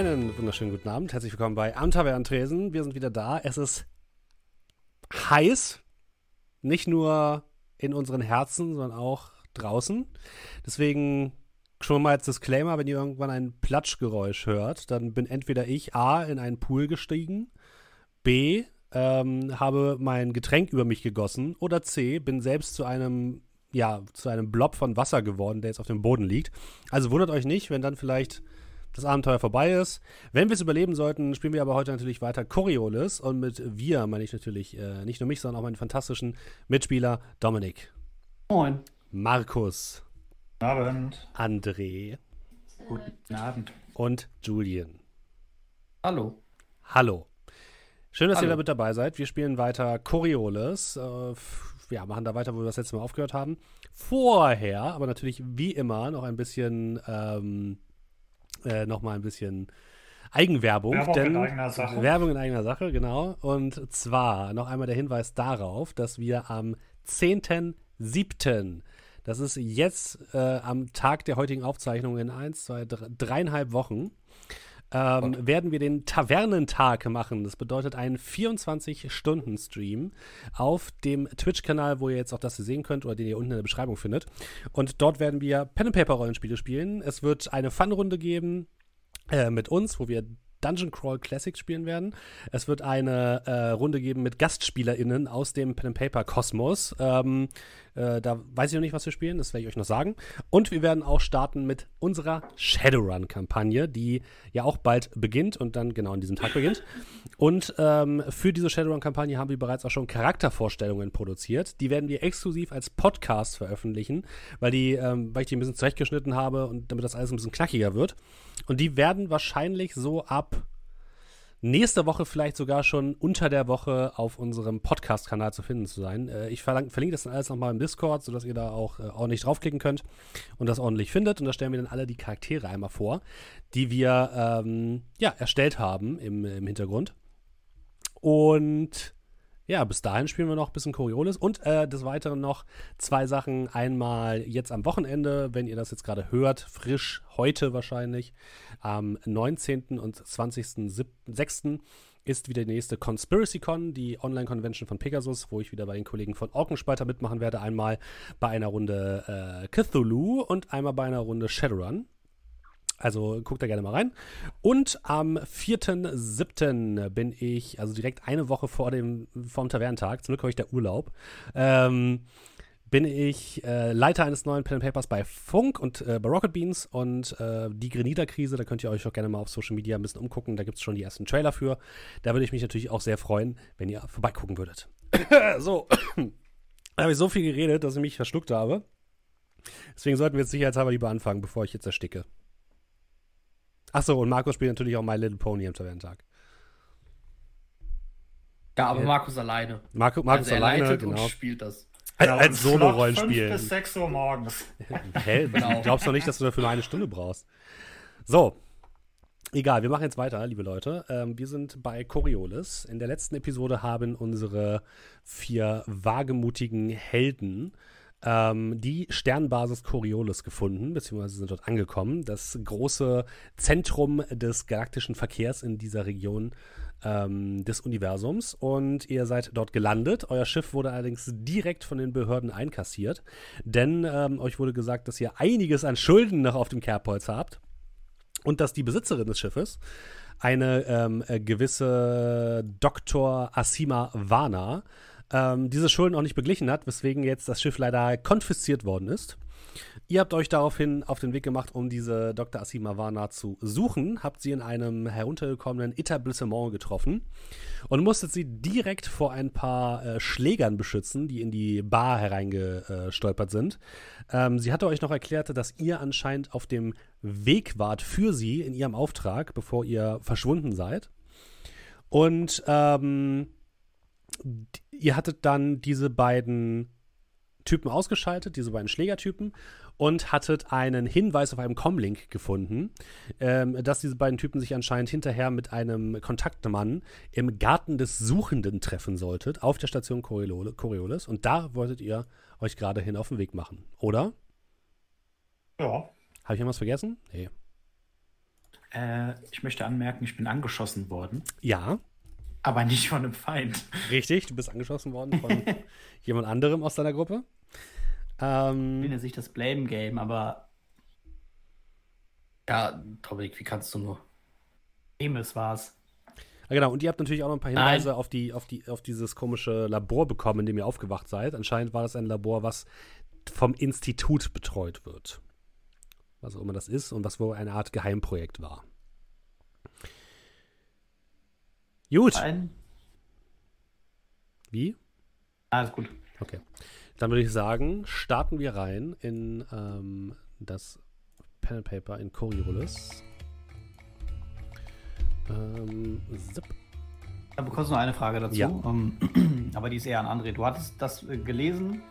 Einen wunderschönen guten Abend. Herzlich willkommen bei Am Tresen. Wir sind wieder da. Es ist heiß. Nicht nur in unseren Herzen, sondern auch draußen. Deswegen schon mal als Disclaimer, wenn ihr irgendwann ein Platschgeräusch hört, dann bin entweder ich A in einen Pool gestiegen, B ähm, habe mein Getränk über mich gegossen oder C bin selbst zu einem ja, zu einem Blob von Wasser geworden, der jetzt auf dem Boden liegt. Also wundert euch nicht, wenn dann vielleicht das Abenteuer vorbei ist. Wenn wir es überleben sollten, spielen wir aber heute natürlich weiter Coriolis. Und mit wir meine ich natürlich äh, nicht nur mich, sondern auch meinen fantastischen Mitspieler Dominik. Moin. Markus. Guten Abend. André. Guten Abend. Und Julian. Hallo. Hallo. Schön, dass Hallo. ihr da mit dabei seid. Wir spielen weiter Coriolis. Äh, ja, machen da weiter, wo wir das letzte Mal aufgehört haben. Vorher, aber natürlich wie immer, noch ein bisschen ähm, äh, noch mal ein bisschen Eigenwerbung. Werbung denn, in eigener Sache. Werbung in eigener Sache, genau. Und zwar noch einmal der Hinweis darauf, dass wir am 10.07., das ist jetzt äh, am Tag der heutigen Aufzeichnung in eins, zwei, drei, dreieinhalb Wochen, ähm, werden wir den Tavernentag machen. Das bedeutet einen 24-Stunden-Stream auf dem Twitch-Kanal, wo ihr jetzt auch das sehen könnt oder den ihr unten in der Beschreibung findet. Und dort werden wir Pen-and-Paper-Rollenspiele spielen. Es wird eine Fun-Runde geben äh, mit uns, wo wir Dungeon Crawl Classics spielen werden. Es wird eine äh, Runde geben mit GastspielerInnen aus dem Pen and Paper Kosmos. Ähm, äh, da weiß ich noch nicht, was wir spielen, das werde ich euch noch sagen. Und wir werden auch starten mit unserer Shadowrun-Kampagne, die ja auch bald beginnt und dann genau an diesem Tag beginnt. Und ähm, für diese Shadowrun-Kampagne haben wir bereits auch schon Charaktervorstellungen produziert. Die werden wir exklusiv als Podcast veröffentlichen, weil, die, ähm, weil ich die ein bisschen zurechtgeschnitten habe und damit das alles ein bisschen knackiger wird. Und die werden wahrscheinlich so ab nächste Woche vielleicht sogar schon unter der Woche auf unserem Podcast-Kanal zu finden zu sein. Äh, ich verlang, verlinke das dann alles nochmal im Discord, sodass ihr da auch äh, ordentlich draufklicken könnt und das ordentlich findet. Und da stellen wir dann alle die Charaktere einmal vor, die wir ähm, ja, erstellt haben im, im Hintergrund. Und ja, bis dahin spielen wir noch ein bisschen Coriolis und äh, des Weiteren noch zwei Sachen. Einmal jetzt am Wochenende, wenn ihr das jetzt gerade hört, frisch heute wahrscheinlich, am 19. und 20.06. ist wieder die nächste ConspiracyCon, die Online-Convention von Pegasus, wo ich wieder bei den Kollegen von Orkenspalter mitmachen werde. Einmal bei einer Runde äh, Cthulhu und einmal bei einer Runde Shadowrun. Also guckt da gerne mal rein. Und am 4.7. bin ich, also direkt eine Woche vor dem vom Tavernentag, zum Glück habe ich der Urlaub, ähm, bin ich äh, Leiter eines neuen Pen Papers bei Funk und äh, bei Rocket Beans und äh, die Grenada-Krise, da könnt ihr euch auch gerne mal auf Social Media ein bisschen umgucken, da gibt es schon die ersten Trailer für. Da würde ich mich natürlich auch sehr freuen, wenn ihr vorbeigucken würdet. so, da habe ich so viel geredet, dass ich mich verschluckt habe. Deswegen sollten wir jetzt sicherheitshalber lieber anfangen, bevor ich jetzt ersticke. Achso, und Markus spielt natürlich auch My Little Pony am Tavernentag. Ja, aber Ja. Markus alleine. Marco, Markus also er alleine, leitet genau. und spielt das. Als, und als Solo-Rollenspiel. fünf bis 6 Uhr morgens. Hä? Genau. Du glaubst doch nicht, dass du dafür nur eine Stunde brauchst. So. Egal, wir machen jetzt weiter, liebe Leute. Ähm, wir sind bei Coriolis. In der letzten Episode haben unsere vier wagemutigen Helden ähm, die Sternbasis Coriolis gefunden, beziehungsweise sind dort angekommen. Das große Zentrum des galaktischen Verkehrs in dieser Region ähm, des Universums. Und ihr seid dort gelandet. Euer Schiff wurde allerdings direkt von den Behörden einkassiert, denn ähm, euch wurde gesagt, dass ihr einiges an Schulden noch auf dem Kerbholz habt und dass die Besitzerin des Schiffes eine ähm, äh, gewisse Dr. Asima Vana ähm, diese Schulden auch nicht beglichen hat, weswegen jetzt das Schiff leider konfisziert worden ist. Ihr habt euch daraufhin auf den Weg gemacht, um diese Dr. Asima Vana zu suchen, habt sie in einem heruntergekommenen Etablissement getroffen und musstet sie direkt vor ein paar äh, Schlägern beschützen, die in die Bar hereingestolpert sind. Ähm, sie hatte euch noch erklärt, dass ihr anscheinend auf dem Weg wart für sie in ihrem Auftrag, bevor ihr verschwunden seid. Und ähm, ihr hattet dann diese beiden Typen ausgeschaltet, diese beiden Schlägertypen, und hattet einen Hinweis auf einem Comlink gefunden, ähm, dass diese beiden Typen sich anscheinend hinterher mit einem Kontaktmann im Garten des Suchenden treffen solltet, auf der Station Coriolis. Und da wolltet ihr euch gerade hin auf den Weg machen, oder? Ja. Habe ich irgendwas vergessen? Nee. Äh, ich möchte anmerken, ich bin angeschossen worden, Ja, aber nicht von einem Feind. richtig. Du bist angeschossen worden von jemand anderem aus deiner Gruppe. Ähm, Nennt sich das Blame Game, aber Ja, Dominik, wie kannst du nur? Emes war's. Ja, genau, und ihr habt natürlich auch noch ein paar Nein. Hinweise auf, die, auf, die, auf dieses komische Labor bekommen, in dem ihr aufgewacht seid. Anscheinend war das ein Labor, was vom Institut betreut wird. Was auch immer das ist und was wohl eine Art Geheimprojekt war. Gut. Ein. Wie? Alles gut. Okay. Dann würde ich sagen, starten wir rein in ähm, das Pen and Paper in Coriolis. Ähm, zip. Da bekommst du noch eine Frage dazu. Ja. Ähm, aber die ist eher an André. Du hattest das äh, gelesen,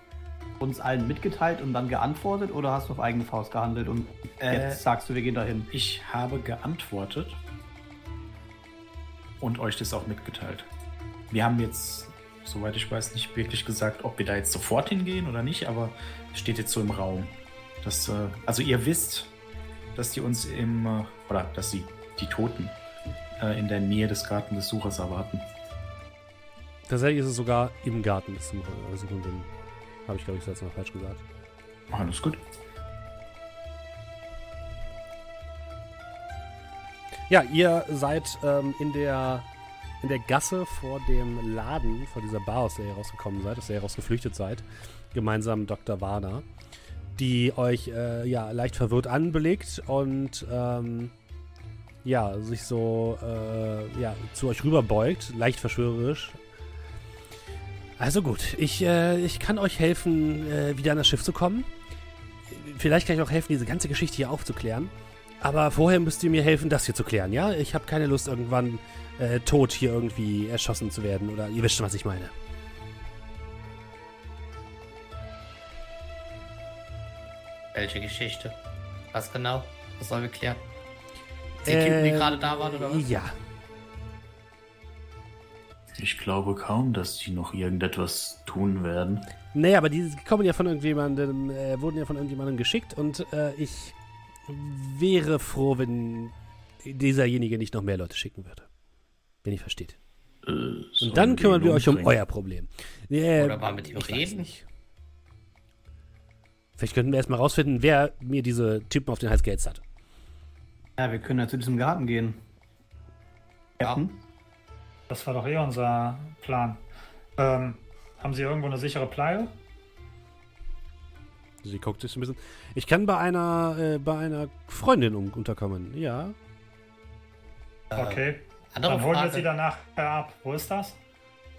uns allen mitgeteilt und dann geantwortet oder hast du auf eigene Faust gehandelt und Äh, jetzt sagst du, wir gehen dahin? Ich habe geantwortet und euch das auch mitgeteilt. Wir haben jetzt, soweit ich weiß, nicht wirklich gesagt, ob wir da jetzt sofort hingehen oder nicht, aber es steht jetzt so im Raum. Dass, äh, also ihr wisst, dass die uns im, äh, oder dass sie, die Toten, äh, in der Nähe des Garten des Suchers erwarten. Tatsächlich ist es sogar im Garten des Such- Suchenden. Habe ich, glaube ich, jetzt noch falsch gesagt. Alles gut. Ja, ihr seid ähm, in, der, in der Gasse vor dem Laden, vor dieser Bar, aus der ihr rausgekommen seid, aus der ihr rausgeflüchtet seid, gemeinsam mit Dr. Warner, die euch äh, ja, leicht verwirrt anblickt und ähm, ja, sich so äh, ja, zu euch rüberbeugt, leicht verschwörerisch. Also gut, ich, äh, ich kann euch helfen, äh, wieder an das Schiff zu kommen. Vielleicht kann ich auch helfen, diese ganze Geschichte hier aufzuklären. Aber vorher müsst ihr mir helfen, das hier zu klären, ja? Ich habe keine Lust, irgendwann äh, tot hier irgendwie erschossen zu werden. Oder ihr wisst schon, was ich meine. Welche Geschichte? Was genau? Was sollen wir klären? Die Typen, die Äh, gerade da waren, oder was? Ja. Ich glaube kaum, dass die noch irgendetwas tun werden. Nee, aber die kommen ja von irgendjemandem, äh, wurden ja von irgendjemandem geschickt und äh, ich wäre froh, wenn dieserjenige nicht noch mehr Leute schicken würde. Wenn ihr versteht. Äh, Und dann kümmern wir euch um euer Problem. Äh, Oder mal mit ihm ich weiß reden? nicht. Vielleicht könnten wir erstmal rausfinden, wer mir diese Typen auf den Hals gehetzt hat. Ja, wir können ja zu diesem Garten gehen. Ja. Captain? Das war doch eh unser Plan. Ähm, haben Sie irgendwo eine sichere Pleie? Sie guckt sich ein bisschen. Ich kann bei einer, äh, bei einer Freundin um, unterkommen. Ja. Okay. Andere Dann holen wir sie danach ab. Wo ist das?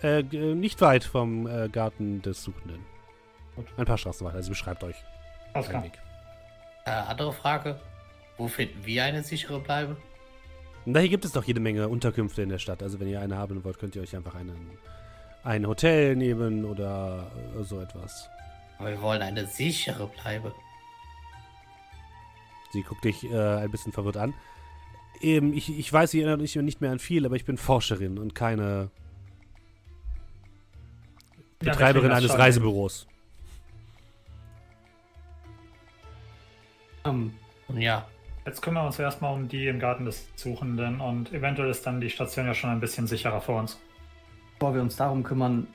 Äh, g- nicht weit vom äh, Garten des Suchenden. Gut. Ein paar Straßen weiter. Sie beschreibt euch Alles klar. Weg. Äh, andere Frage. Wo finden wir eine sichere Bleibe? Da hier gibt es doch jede Menge Unterkünfte in der Stadt. Also wenn ihr eine haben wollt, könnt ihr euch einfach einen, ein Hotel nehmen oder äh, so etwas. Aber wir wollen eine sichere Bleibe. Sie guckt dich äh, ein bisschen verwirrt an. Eben, ich, ich weiß, ihr erinnert euch nicht mehr an viel, aber ich bin Forscherin und keine Ja, Betreiberin eines schon Reisebüros. Ähm, Und ja. Jetzt kümmern wir uns erstmal um die im Garten des Suchenden und eventuell ist dann die Station ja schon ein bisschen sicherer für uns. bevor wir uns darum kümmern,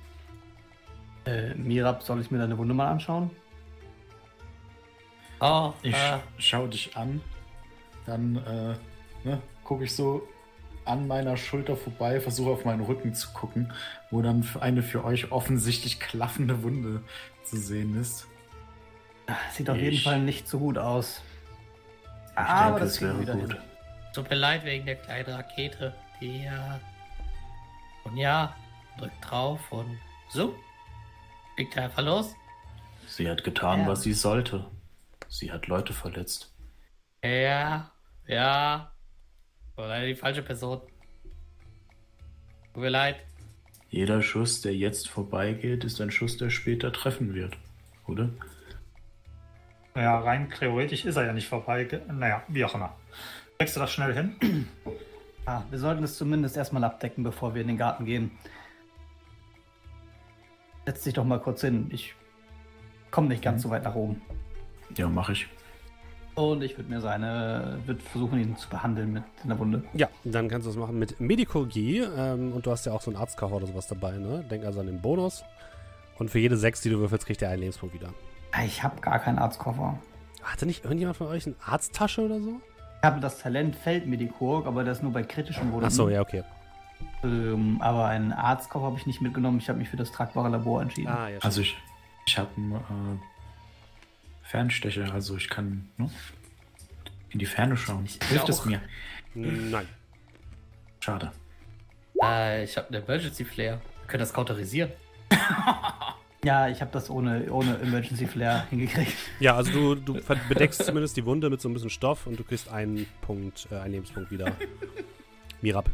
äh, Mirab, soll ich mir deine Wunde mal anschauen? Oh, Ich äh, schau dich an, dann äh, ne, gucke ich so an meiner Schulter vorbei, versuche auf meinen Rücken zu gucken, wo dann für eine für euch offensichtlich klaffende Wunde zu sehen ist. Sieht auf jeden Fall nicht so gut aus. Ich Aber denke, das wäre wieder gut. hin. tut mir leid wegen der kleinen Rakete. Die, äh, und ja, drückt drauf und so. Fliegt er einfach los. Sie hat getan, Ja. was sie sollte. Sie hat Leute verletzt. Ja, ja. War leider die falsche Person. Tut mir leid. Jeder Schuss, der jetzt vorbeigeht, ist ein Schuss, der später treffen wird. Oder? Naja, rein theoretisch ist er ja nicht vorbei. Naja, wie auch immer. Kriegst du das schnell hin? Ah, wir sollten es zumindest erstmal abdecken, bevor wir in den Garten gehen. Setz dich doch mal kurz hin. Ich komme nicht ganz so weit nach oben. Ja, mache ich. Und ich würde mir seine, würde versuchen, ihn zu behandeln mit einer Wunde. Ja, dann kannst du das machen mit Medicogie. Ähm, und du hast ja auch so einen Arztkoffer oder sowas dabei, ne? Denk also an den Bonus. Und für jede 6, die du würfelst, kriegt er einen Lebenspunkt wieder. Ich habe gar keinen Arztkoffer. Hatte nicht irgendjemand von euch eine Arzttasche oder so? Ich habe das Talent Feldmedikurg, aber das nur bei kritischen Wunden. Achso, ja, okay. Ähm, aber einen Arztkoffer habe ich nicht mitgenommen. Ich habe mich für das tragbare Labor entschieden. Ah, ja, Also ich, ich habe einen äh, Fernstecher, also ich kann ne, in die Ferne schauen. Hilft es mir? Nein. Schade. Äh, ich habe eine Emergency Flare. Wir können das kauterisieren. Ja, ich habe das ohne, ohne Emergency Flare hingekriegt. Ja, also du, du bedeckst zumindest die Wunde mit so ein bisschen Stoff und du kriegst einen Punkt, äh, einen Lebenspunkt wieder. Mirab.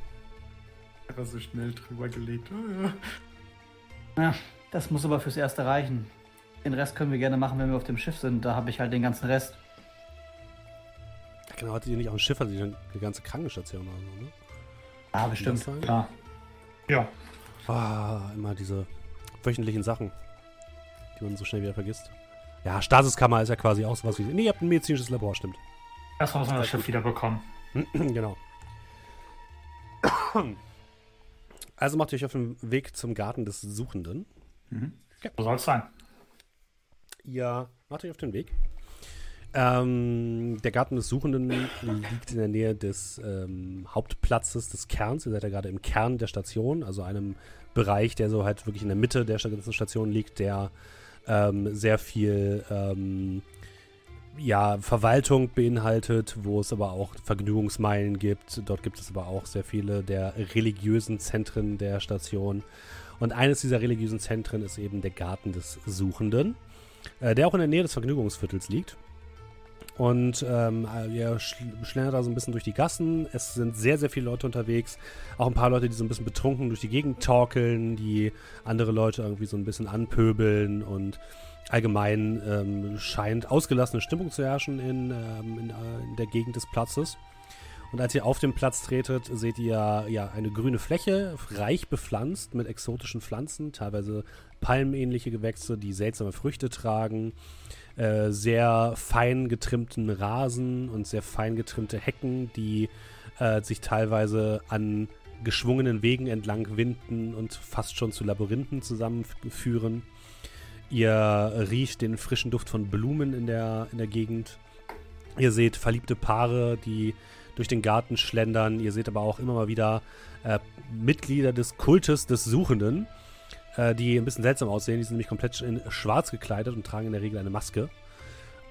Einfach so schnell drüber gelegt. Ja, das muss aber fürs Erste reichen. Den Rest können wir gerne machen, wenn wir auf dem Schiff sind. Da habe ich halt den ganzen Rest. Ja, genau, hattet ihr nicht auch ein Schiff, also die, die ganze Krankenstation oder so, ne? Ja, bestimmt. Das? Klar. Ja. Ah, immer diese wöchentlichen Sachen, die man so schnell wieder vergisst. Ja, Stasiskammer ist ja quasi auch sowas wie. Nee, ihr habt ein medizinisches Labor, stimmt. Erstmal müssen wir das Schiff gut. wieder bekommen. genau. Also macht ihr euch auf den Weg zum Garten des Suchenden. So soll es sein. Ihr macht euch auf den Weg. Ähm, der Garten des Suchenden liegt in der Nähe des ähm, Hauptplatzes des Kerns. Ihr seid ja gerade im Kern der Station, also einem Bereich, der so halt wirklich in der Mitte der ganzen Station liegt, der ähm, sehr viel ähm, ja, Verwaltung beinhaltet, wo es aber auch Vergnügungsmeilen gibt. Dort gibt es aber auch sehr viele der religiösen Zentren der Station. Und eines dieser religiösen Zentren ist eben der Garten des Suchenden, äh, der auch in der Nähe des Vergnügungsviertels liegt. Und ähm, ihr schl- schlendert da so ein bisschen durch die Gassen. Es sind sehr, sehr viele Leute unterwegs. Auch ein paar Leute, die so ein bisschen betrunken durch die Gegend torkeln, die andere Leute irgendwie so ein bisschen anpöbeln und allgemein ähm, scheint ausgelassene Stimmung zu herrschen in, ähm, in, äh, in der Gegend des Platzes. Und als ihr auf den Platz tretet, seht ihr ja eine grüne Fläche, reich bepflanzt mit exotischen Pflanzen, teilweise palmenähnliche Gewächse, die seltsame Früchte tragen, äh, sehr fein getrimmten Rasen und sehr fein getrimmte Hecken, die äh, sich teilweise an geschwungenen Wegen entlang winden und fast schon zu Labyrinthen zusammenführen. Ihr riecht den frischen Duft von Blumen in der, in der Gegend. Ihr seht verliebte Paare, die durch den Garten schlendern. Ihr seht aber auch immer mal wieder äh, Mitglieder des Kultes des Suchenden, äh, die ein bisschen seltsam aussehen. Die sind nämlich komplett in schwarz gekleidet und tragen in der Regel eine Maske.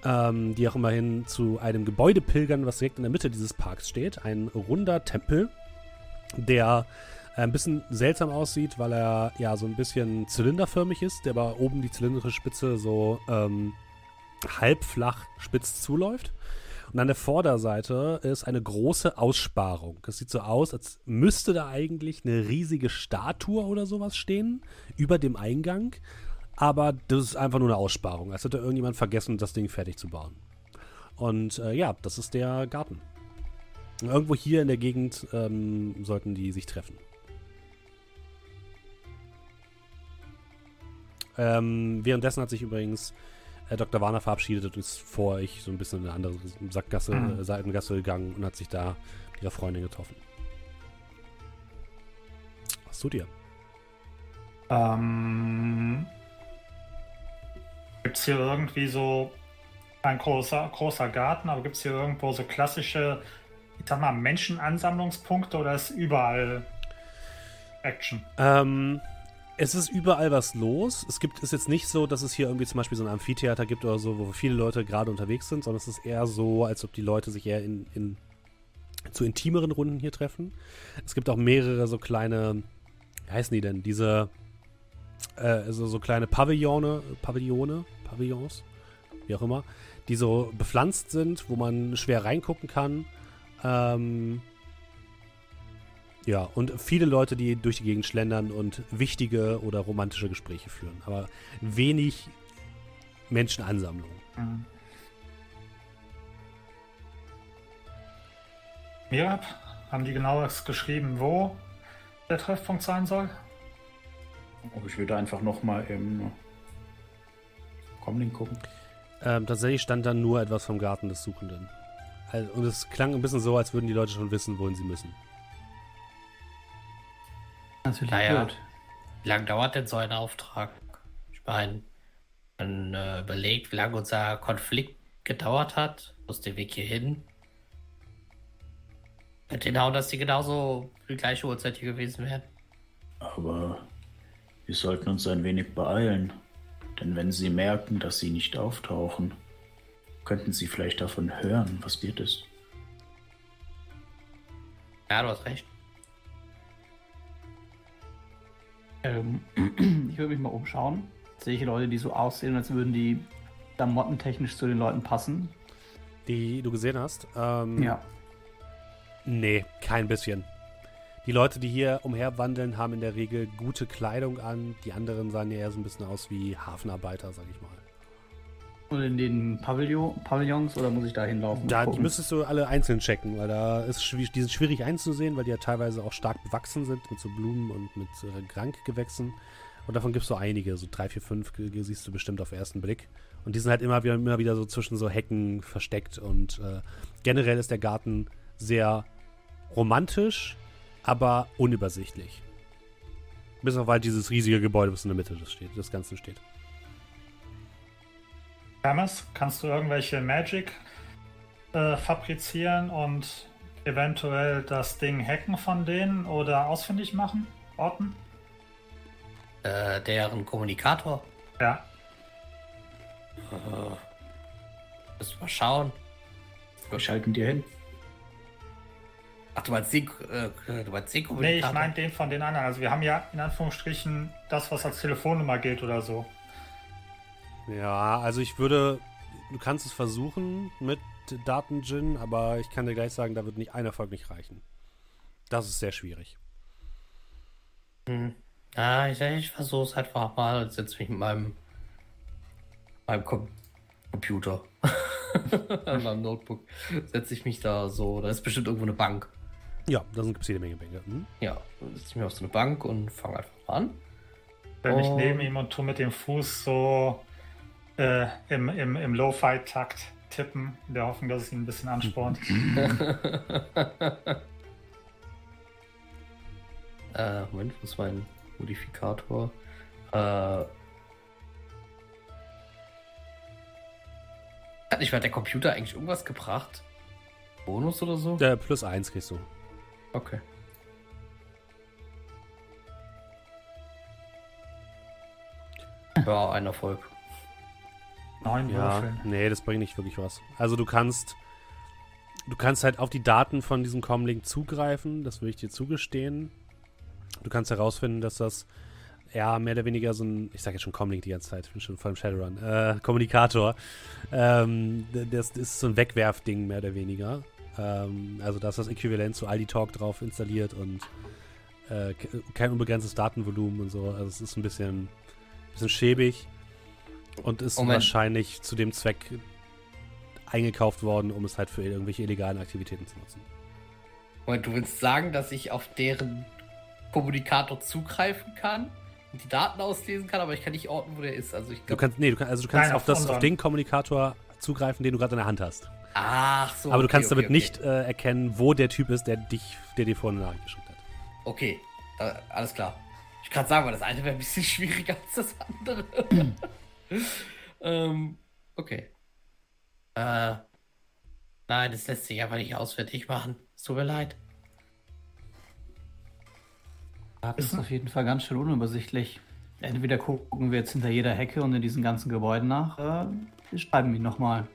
Ähm, die auch immerhin zu einem Gebäude pilgern, was direkt in der Mitte dieses Parks steht. Ein runder Tempel, der ein bisschen seltsam aussieht, weil er ja so ein bisschen zylinderförmig ist, der aber oben die zylindrische Spitze so ähm, halbflach spitz zuläuft. Und an der Vorderseite ist eine große Aussparung. Das sieht so aus, als müsste da eigentlich eine riesige Statue oder sowas stehen über dem Eingang. Aber das ist einfach nur eine Aussparung, als hätte irgendjemand vergessen, das Ding fertig zu bauen. Und äh, ja, das ist der Garten. Irgendwo hier in der Gegend ähm, sollten die sich treffen. Ähm, währenddessen hat sich übrigens äh, Dr. Warner verabschiedet und ist vor euch so ein bisschen in eine andere Sackgasse, Mhm. äh, Seitengasse gegangen und hat sich da mit ihrer Freundin getroffen. Was tut ihr? Ähm, gibt es hier irgendwie so ein großer, großer Garten, aber gibt es hier irgendwo so klassische, ich sag mal, Menschenansammlungspunkte oder ist überall Action? Ähm, es ist überall was los. Es gibt ist jetzt nicht so, dass es hier irgendwie zum Beispiel so ein Amphitheater gibt oder so, wo viele Leute gerade unterwegs sind, sondern es ist eher so, als ob die Leute sich eher in, in zu intimeren Runden hier treffen. Es gibt auch mehrere so kleine, wie heißen die denn? Diese, äh, also so kleine Pavillone, Pavillone, Pavillons, wie auch immer, die so bepflanzt sind, wo man schwer reingucken kann. Ähm, ja, und viele Leute, die durch die Gegend schlendern und wichtige oder romantische Gespräche führen. Aber wenig Menschenansammlung. Mhm. Mirab, haben die genaues geschrieben, wo der Treffpunkt sein soll? Ich würde einfach noch mal im Comlink gucken. Ähm, tatsächlich stand dann nur etwas vom Garten des Suchenden. Also, und es klang ein bisschen so, als würden die Leute schon wissen, wohin sie müssen. Natürlich Naja. blöd. Wie lange dauert denn so ein Auftrag? Ich meine, man äh, überlegt, wie lange unser Konflikt gedauert hat, muss den Weg hier hin. Könnte hinhauen, dass die genauso die gleiche Uhrzeit hier gewesen wären. Aber wir sollten uns ein wenig beeilen. Denn wenn sie merken, dass sie nicht auftauchen, könnten sie vielleicht davon hören. Was wird es? Ja, du hast recht. Ähm, ich würde mich mal umschauen. Sehe ich Leute, die so aussehen, als würden die klamottentechnisch zu den Leuten passen? Die du gesehen hast? Ähm, Ja. Nee, kein bisschen. Die Leute, die hier umherwandeln, haben in der Regel gute Kleidung an. Die anderen sahen ja eher so ein bisschen aus wie Hafenarbeiter, sag ich mal. Und in den Pavillon, Pavillons oder muss ich da hinlaufen? Da die gucken? müsstest du alle einzeln checken, weil da ist schwierig, die sind schwierig einzusehen, weil die ja teilweise auch stark bewachsen sind mit so Blumen und mit äh, Krankgewächsen. Und davon gibt es so einige, so drei, vier, fünf siehst du bestimmt auf den ersten Blick. Und die sind halt immer wieder, immer wieder so zwischen so Hecken versteckt. Und äh, generell ist der Garten sehr romantisch, aber unübersichtlich. Bis auf halt dieses riesige Gebäude, was in der Mitte des, steht, des Ganzen steht. Hermes, kannst du irgendwelche Magic äh, fabrizieren und eventuell das Ding hacken von denen oder ausfindig machen? Orten? Äh, deren Kommunikator. Ja. Äh, müssen wir mal schauen. Wir schalten dir hin. Ach, du meinst den, äh, du meinst den Nee, Kommunikator? ich meine den von den anderen. Also wir haben ja in Anführungsstrichen das, was als Telefonnummer gilt oder so. Ja, also ich würde, du kannst es versuchen mit Datengin, aber ich kann dir gleich sagen, da wird nicht ein Erfolg nicht reichen. Das ist sehr schwierig. Hm. Ja, ich, ich versuche es einfach mal und setze mich mit meinem, meinem Com Computer, an meinem Notebook, setze ich mich da so, da ist bestimmt irgendwo eine Bank. Ja, da gibt es jede Menge Bänke. Hm? Ja, dann setze ich mich auf so eine Bank und fange einfach mal an. Bin ich neben ihm und tu mit dem Fuß so äh, im, im, im Lo-Fi-Takt tippen, in der Hoffnung, dass es ihn ein bisschen anspornt. Äh, Moment, wo ist mein Modifikator? Äh. Hat nicht mal der Computer eigentlich irgendwas gebracht? Bonus oder so? Äh, plus eins kriegst du. Okay. Ja, ein Erfolg. Neun Ja, Würfeln. nee, das bringt nicht wirklich was. Also du kannst, du kannst halt auf die Daten von diesem Comlink zugreifen, das will ich dir zugestehen. Du kannst herausfinden, dass das ja mehr oder weniger so ein, ich sage jetzt schon Comlink die ganze Zeit, ich bin schon voll im Shadowrun, äh, Kommunikator. Ähm, d- das ist so ein Wegwerfding mehr oder weniger. Ähm, also da ist das Äquivalent zu Aldi Talk drauf installiert und äh, ke- kein unbegrenztes Datenvolumen und so. Also es ist ein bisschen, bisschen schäbig und ist Moment. wahrscheinlich zu dem Zweck eingekauft worden, um es halt für irgendwelche illegalen Aktivitäten zu nutzen. Und du willst sagen, dass ich auf deren Kommunikator zugreifen kann und die Daten auslesen kann, aber ich kann nicht orten, wo der ist. Also ich Du glaube. kannst, nee, du kannst, also du kannst Nein, auf, das, auf den Kommunikator zugreifen, den du gerade in der Hand hast. Ach so. Aber du okay, kannst okay, damit okay. nicht äh, erkennen, wo der Typ ist, der dich, der dir vorne eine Nachricht geschickt hat. Okay, äh, alles klar. Ich kann sagen, weil das eine wäre ein bisschen schwieriger als das andere. ähm, okay. Äh, nein, das lässt sich einfach nicht auswendig machen. Es tut mir leid. Das ist auf jeden Fall ganz schön unübersichtlich. Entweder gucken wir jetzt hinter jeder Hecke und in diesen ganzen Gebäuden nach, äh, wir schreiben ihn nochmal.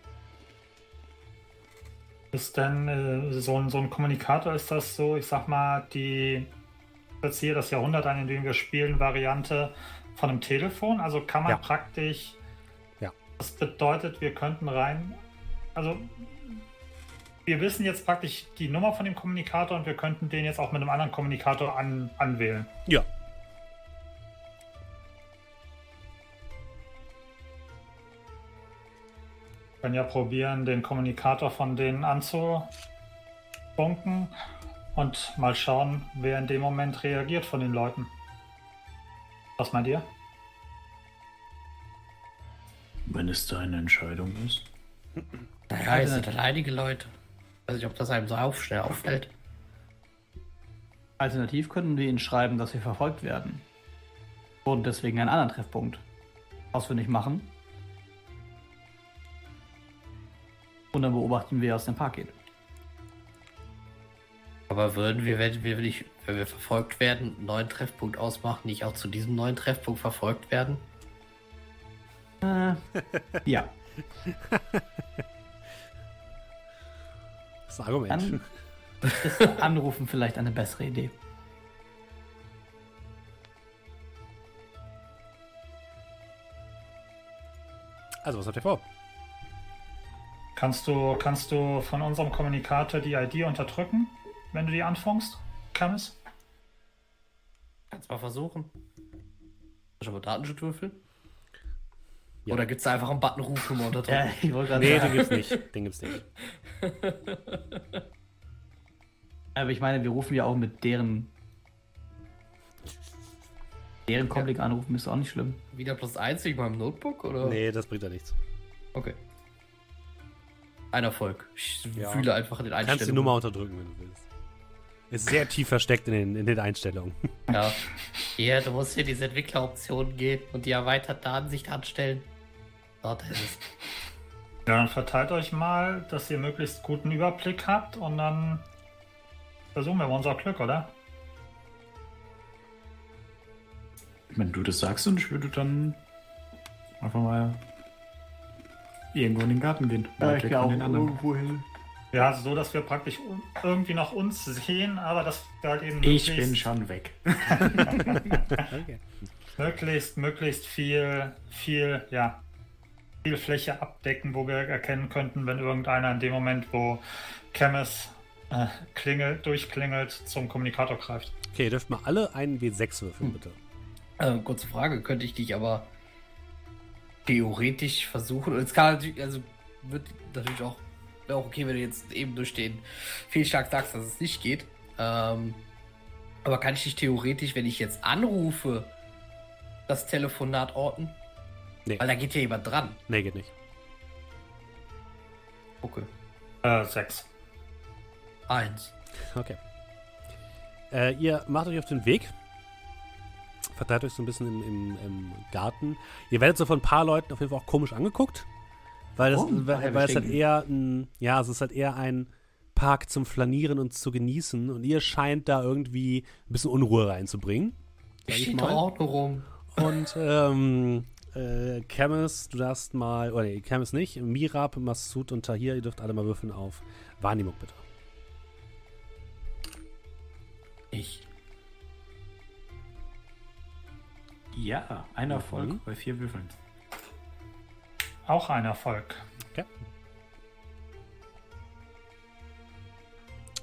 Ist denn äh, so, ein, so ein Kommunikator, ist das so, ich sag mal, die jetzt hier das Jahrhundert an, in dem wir spielen, Variante von einem Telefon? Also kann man Ja. praktisch. Ja. Das bedeutet, wir könnten rein. Also wir wissen jetzt praktisch die Nummer von dem Kommunikator und wir könnten den jetzt auch mit einem anderen Kommunikator an, anwählen. Ja. Wir können ja probieren, den Kommunikator von denen anzubunken und mal schauen, wer in dem Moment reagiert von den Leuten. Was meint ihr? Wenn es deine Entscheidung ist. Naja, es sind halt einige Leute. weiß nicht, ob das einem so auf, schnell auffällt. Alternativ könnten wir ihnen schreiben, dass wir verfolgt werden. Und deswegen einen anderen Treffpunkt ausfindig machen. Und dann beobachten wir, wie er aus dem Park geht. Aber würden wir, wenn wir, nicht, wenn wir verfolgt werden, einen neuen Treffpunkt ausmachen, nicht auch zu diesem neuen Treffpunkt verfolgt werden? Äh, ja. Das ist ein Argument. Dann ist Anrufen vielleicht eine bessere Idee. Also, was habt ihr vor? Kannst du, kannst du von unserem Kommunikator die ID unterdrücken, wenn du die anfängst, Camis? Kannst mal versuchen. Schon mal Datenschutz würfeln? Ja. Oder gibt es da einfach einen Button Rufnummer unterdrücken? Ja, ich wollte Nee, den sagen. gibt's nicht. Den gibt's nicht. Aber ich meine, wir rufen ja auch mit deren. Deren Komplick anrufen ist auch nicht schlimm. Wieder plus eins wegen meinem Notebook? Oder? Nee, das bringt ja nichts. Okay. Ein Erfolg. Ich Ja. fühle einfach in den Du kannst die Einstellungen. Nummer unterdrücken, wenn du willst. Ist sehr tief versteckt in den, in den Einstellungen. Ja. Hier, du musst hier diese Entwickleroptionen gehen und die erweiterte Ansicht anstellen. Dort ist es. Ja, dann verteilt euch mal, dass ihr möglichst guten Überblick habt und dann versuchen wir mal unser Glück, oder? Wenn du das sagst und ich würde dann einfach mal irgendwo in den Garten gehen. Weg von den anderen. hin. Ja, also so, dass wir praktisch irgendwie noch uns sehen, aber dass wir halt eben Ich bin schon weg. Okay. möglichst, möglichst viel, viel, ja, viel Fläche abdecken, wo wir erkennen könnten, wenn irgendeiner in dem Moment, wo Chemis äh, klingelt, durchklingelt, zum Kommunikator greift. Okay, ihr dürft mal alle einen W6 würfeln, bitte. Äh, kurze Frage, könnte ich dich aber theoretisch versuchen? Und es kann natürlich, also wird natürlich auch, auch okay, wenn du jetzt eben durch den Fehlschlag sagst, dass es nicht geht. Ähm, aber kann ich dich theoretisch, wenn ich jetzt anrufe, das Telefonat orten? Nee. Weil da geht ja jemand dran. Nee, geht nicht. Okay. Äh, sechs. Eins. Okay. Äh, ihr macht euch auf den Weg. Verteilt euch so ein bisschen im, im, im Garten. Ihr werdet so von ein paar Leuten auf jeden Fall auch komisch angeguckt. Weil, das, Warum? weil, weil es halt eher ein, ja, es ist halt eher ein Park zum Flanieren und zu genießen. Und ihr scheint da irgendwie ein bisschen Unruhe reinzubringen. sag Ich mal. nur rum. Und ähm, äh, Camus, du darfst mal, oder nee, Camus nicht, Mirab, Massoud und Tahir, ihr dürft alle mal würfeln auf Wahrnehmung, bitte. Ich. Ja, ein Erfolg Mhm. bei vier Würfeln. Auch ein Erfolg. Okay.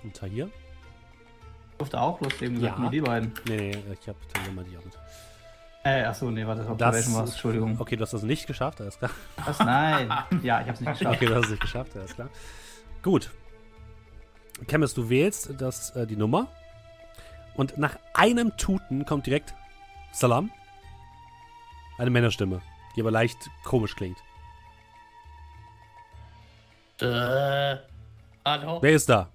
Und Tahir? Durfte auch loslegen, gesagt, Ja. nur die beiden. Nee, nee, ich hab Tahir mal die auch mit. Äh, achso, nee, warte, Das- Observation war's, Entschuldigung. Okay, du hast das nicht geschafft, alles klar. Was? Nein. Ja, ich hab's nicht geschafft. Okay, du hast es nicht geschafft, alles klar. Gut. Camus, du wählst das, äh, die Nummer. Und nach einem Tuten kommt direkt Salam. Eine Männerstimme, die aber leicht komisch klingt. Äh, hallo? Wer ist da?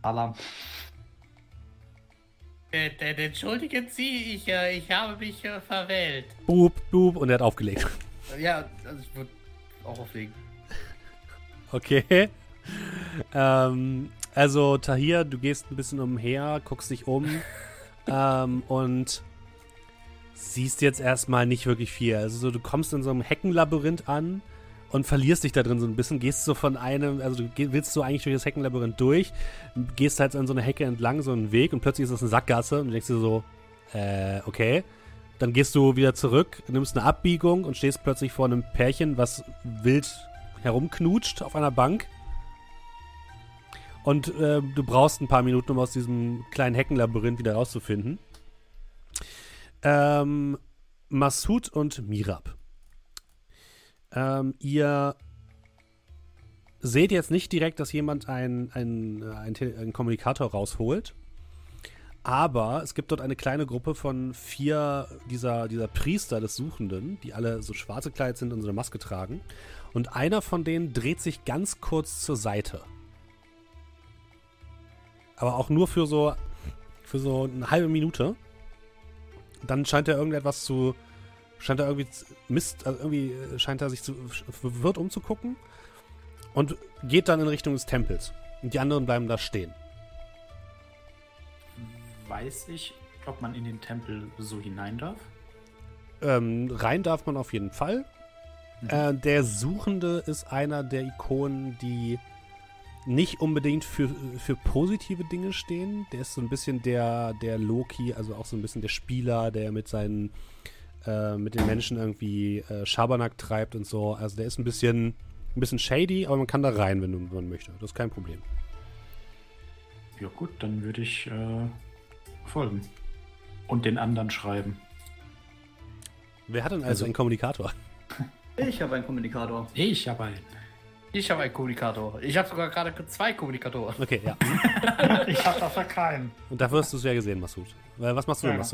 Alarm. Äh, entschuldigen Sie, ich, äh, ich habe mich äh, verwählt. Bub, bub, und er hat aufgelegt. Ja, also ich würde auch auflegen. Okay. Ähm, also, Tahir, du gehst ein bisschen umher, guckst dich um ähm, und siehst jetzt erstmal nicht wirklich viel. Also, so, du kommst in so einem Heckenlabyrinth an und verlierst dich da drin so ein bisschen. Gehst so von einem, also du willst so eigentlich durch das Heckenlabyrinth durch, gehst halt an so eine Hecke entlang, so einen Weg und plötzlich ist das eine Sackgasse und du denkst dir so, äh, okay. Dann gehst du wieder zurück, nimmst eine Abbiegung und stehst plötzlich vor einem Pärchen, was wild herumknutscht auf einer Bank. Und äh, du brauchst ein paar Minuten, um aus diesem kleinen Heckenlabyrinth wieder rauszufinden. Ähm, Massoud und Mirab. Ähm, ihr seht jetzt nicht direkt, dass jemand einen ein, ein, Kommunikator rausholt. Aber es gibt dort eine kleine Gruppe von vier dieser, dieser Priester des Suchenden, die alle so schwarze Kleid sind und so eine Maske tragen. Und einer von denen dreht sich ganz kurz zur Seite. Aber auch nur für so, für so eine halbe Minute. Dann scheint er irgendetwas zu. Scheint er irgendwie Mist, also irgendwie scheint er sich zu verwirrt umzugucken. Und geht dann in Richtung des Tempels. Und die anderen bleiben da stehen. Weiß ich, ob man in den Tempel so hinein darf? Ähm, rein darf man auf jeden Fall. Mhm. Äh, der Suchende ist einer der Ikonen, die nicht unbedingt für, für positive Dinge stehen. Der ist so ein bisschen der, der Loki, also auch so ein bisschen der Spieler, der mit seinen, äh, mit den Menschen irgendwie äh, Schabernack treibt und so. Also der ist ein bisschen, ein bisschen shady, aber man kann da rein, wenn man möchte. Das ist kein Problem. Ja gut, dann würde ich äh, folgen. Und den anderen schreiben. Wer hat denn also, Also- einen Kommunikator? Ich habe einen Kommunikator. Ich habe einen. Ich habe einen Kommunikator. Ich habe sogar gerade zwei Kommunikatoren. Okay, ja. Ich habe dafür keinen. Und dafür hast du es ja gesehen, Masud. Äh, Was machst du denn, Ja.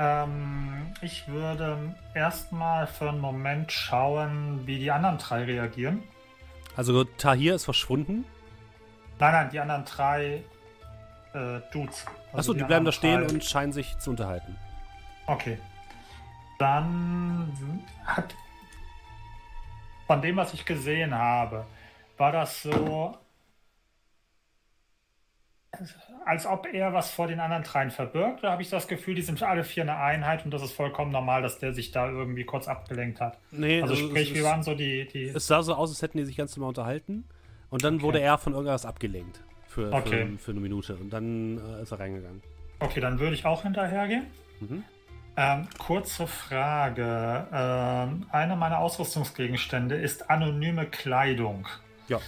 Ähm, ich würde erstmal für einen Moment schauen, wie die anderen drei reagieren. Also Tahir ist verschwunden. Nein, nein, die anderen drei äh, Dudes. Also Achso, die bleiben da stehen drei- und scheinen sich zu unterhalten. Okay. Dann hat. Von dem, was ich gesehen habe, war das so. Als ob er was vor den anderen dreien verbirgt, oder habe ich das Gefühl, die sind alle vier eine Einheit und das ist vollkommen normal, dass der sich da irgendwie kurz abgelenkt hat. Nee, Also also sprich, es, waren so die. die es sah so aus, als hätten die sich ganz normal unterhalten. Und dann wurde er von irgendwas abgelenkt. Für, Okay. für, für eine Minute. Und dann äh, ist er reingegangen. okay, dann würde ich auch hinterhergehen. Mhm. Ähm, kurze Frage. Ähm, einer meiner Ausrüstungsgegenstände ist anonyme Kleidung. Ja.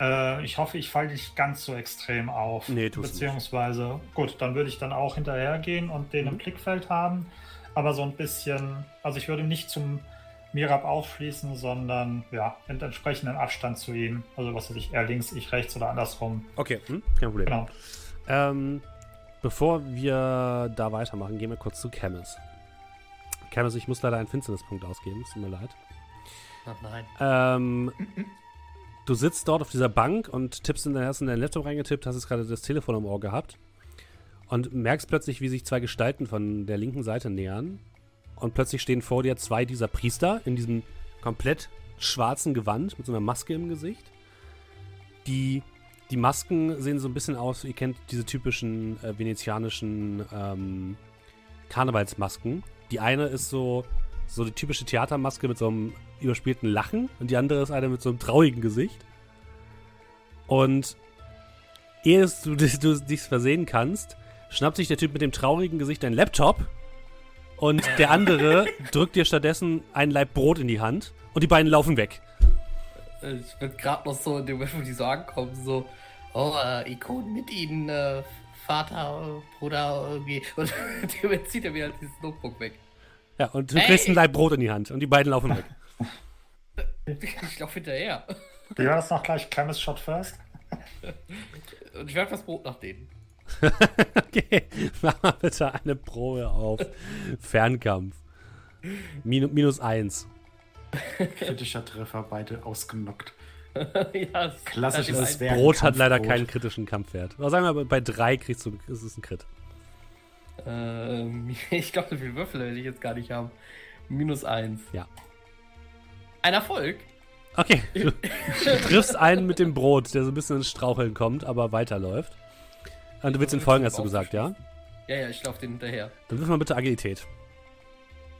Äh, ich hoffe, ich falle nicht ganz so extrem auf. Nee, tust du nicht. Beziehungsweise, gut, dann würde ich dann auch hinterhergehen und den Mhm. im Blickfeld haben. Aber so ein bisschen, also ich würde nicht zum Mirab aufschließen, sondern ja, mit entsprechendem Abstand zu ihm. Also was weiß ich, er links, ich rechts oder andersrum. Okay, hm? kein Problem. Genau. Ähm, bevor wir da weitermachen, gehen wir kurz zu Camus. Camus, ich muss leider einen Finsternispunkt ausgeben, es tut mir leid. Ach nein. Ähm, du sitzt dort auf dieser Bank und tippst in dein, hast in dein Laptop reingetippt, hast jetzt gerade das Telefon am Ohr gehabt und merkst plötzlich, wie sich zwei Gestalten von der linken Seite nähern. Und plötzlich stehen vor dir zwei dieser Priester in diesem komplett schwarzen Gewand mit so einer Maske im Gesicht. Die, die Masken sehen so ein bisschen aus, ihr kennt diese typischen äh, venezianischen ähm, Karnevalsmasken. Die eine ist so, so die typische Theatermaske mit so einem überspielten Lachen und die andere ist eine mit so einem traurigen Gesicht. Und ehe du, du dich versehen kannst, schnappt sich der Typ mit dem traurigen Gesicht dein Laptop und der andere drückt dir stattdessen ein Laib Brot in die Hand und die beiden laufen weg. Äh, Ich bin gerade noch so in dem Moment, wo die so ankommen, so, oh, äh, Ikonen mit ihnen, äh, Vater, Bruder, irgendwie. Und damit zieht er mir halt dieses Notebook weg. Ja, und du Hey! kriegst ein Laib Brot in die Hand und die beiden laufen weg. Ich laufe hinterher. Wie war das noch gleich? Chemist Shot First? Und ich werfe das Brot nach denen. Okay, mach mal bitte eine Probe auf Fernkampf. Minu, minus eins. Kritischer Treffer, beide ausgenockt. ja, Klassisches Werk. Brot hat leider keinen kritischen Kampfwert. Aber sagen wir mal, bei drei kriegst du, ist es ein Crit. Ähm, ich glaube, so viele Würfel werde ich jetzt gar nicht haben. Minus eins. Ja. Ein Erfolg? Okay, du, du triffst einen mit dem Brot, der so ein bisschen ins Straucheln kommt, aber weiterläuft. Und du willst ihn folgen, hast du gesagt, ja? Ja, ja, ich laufe den hinterher. Dann wirf mal bitte Agilität.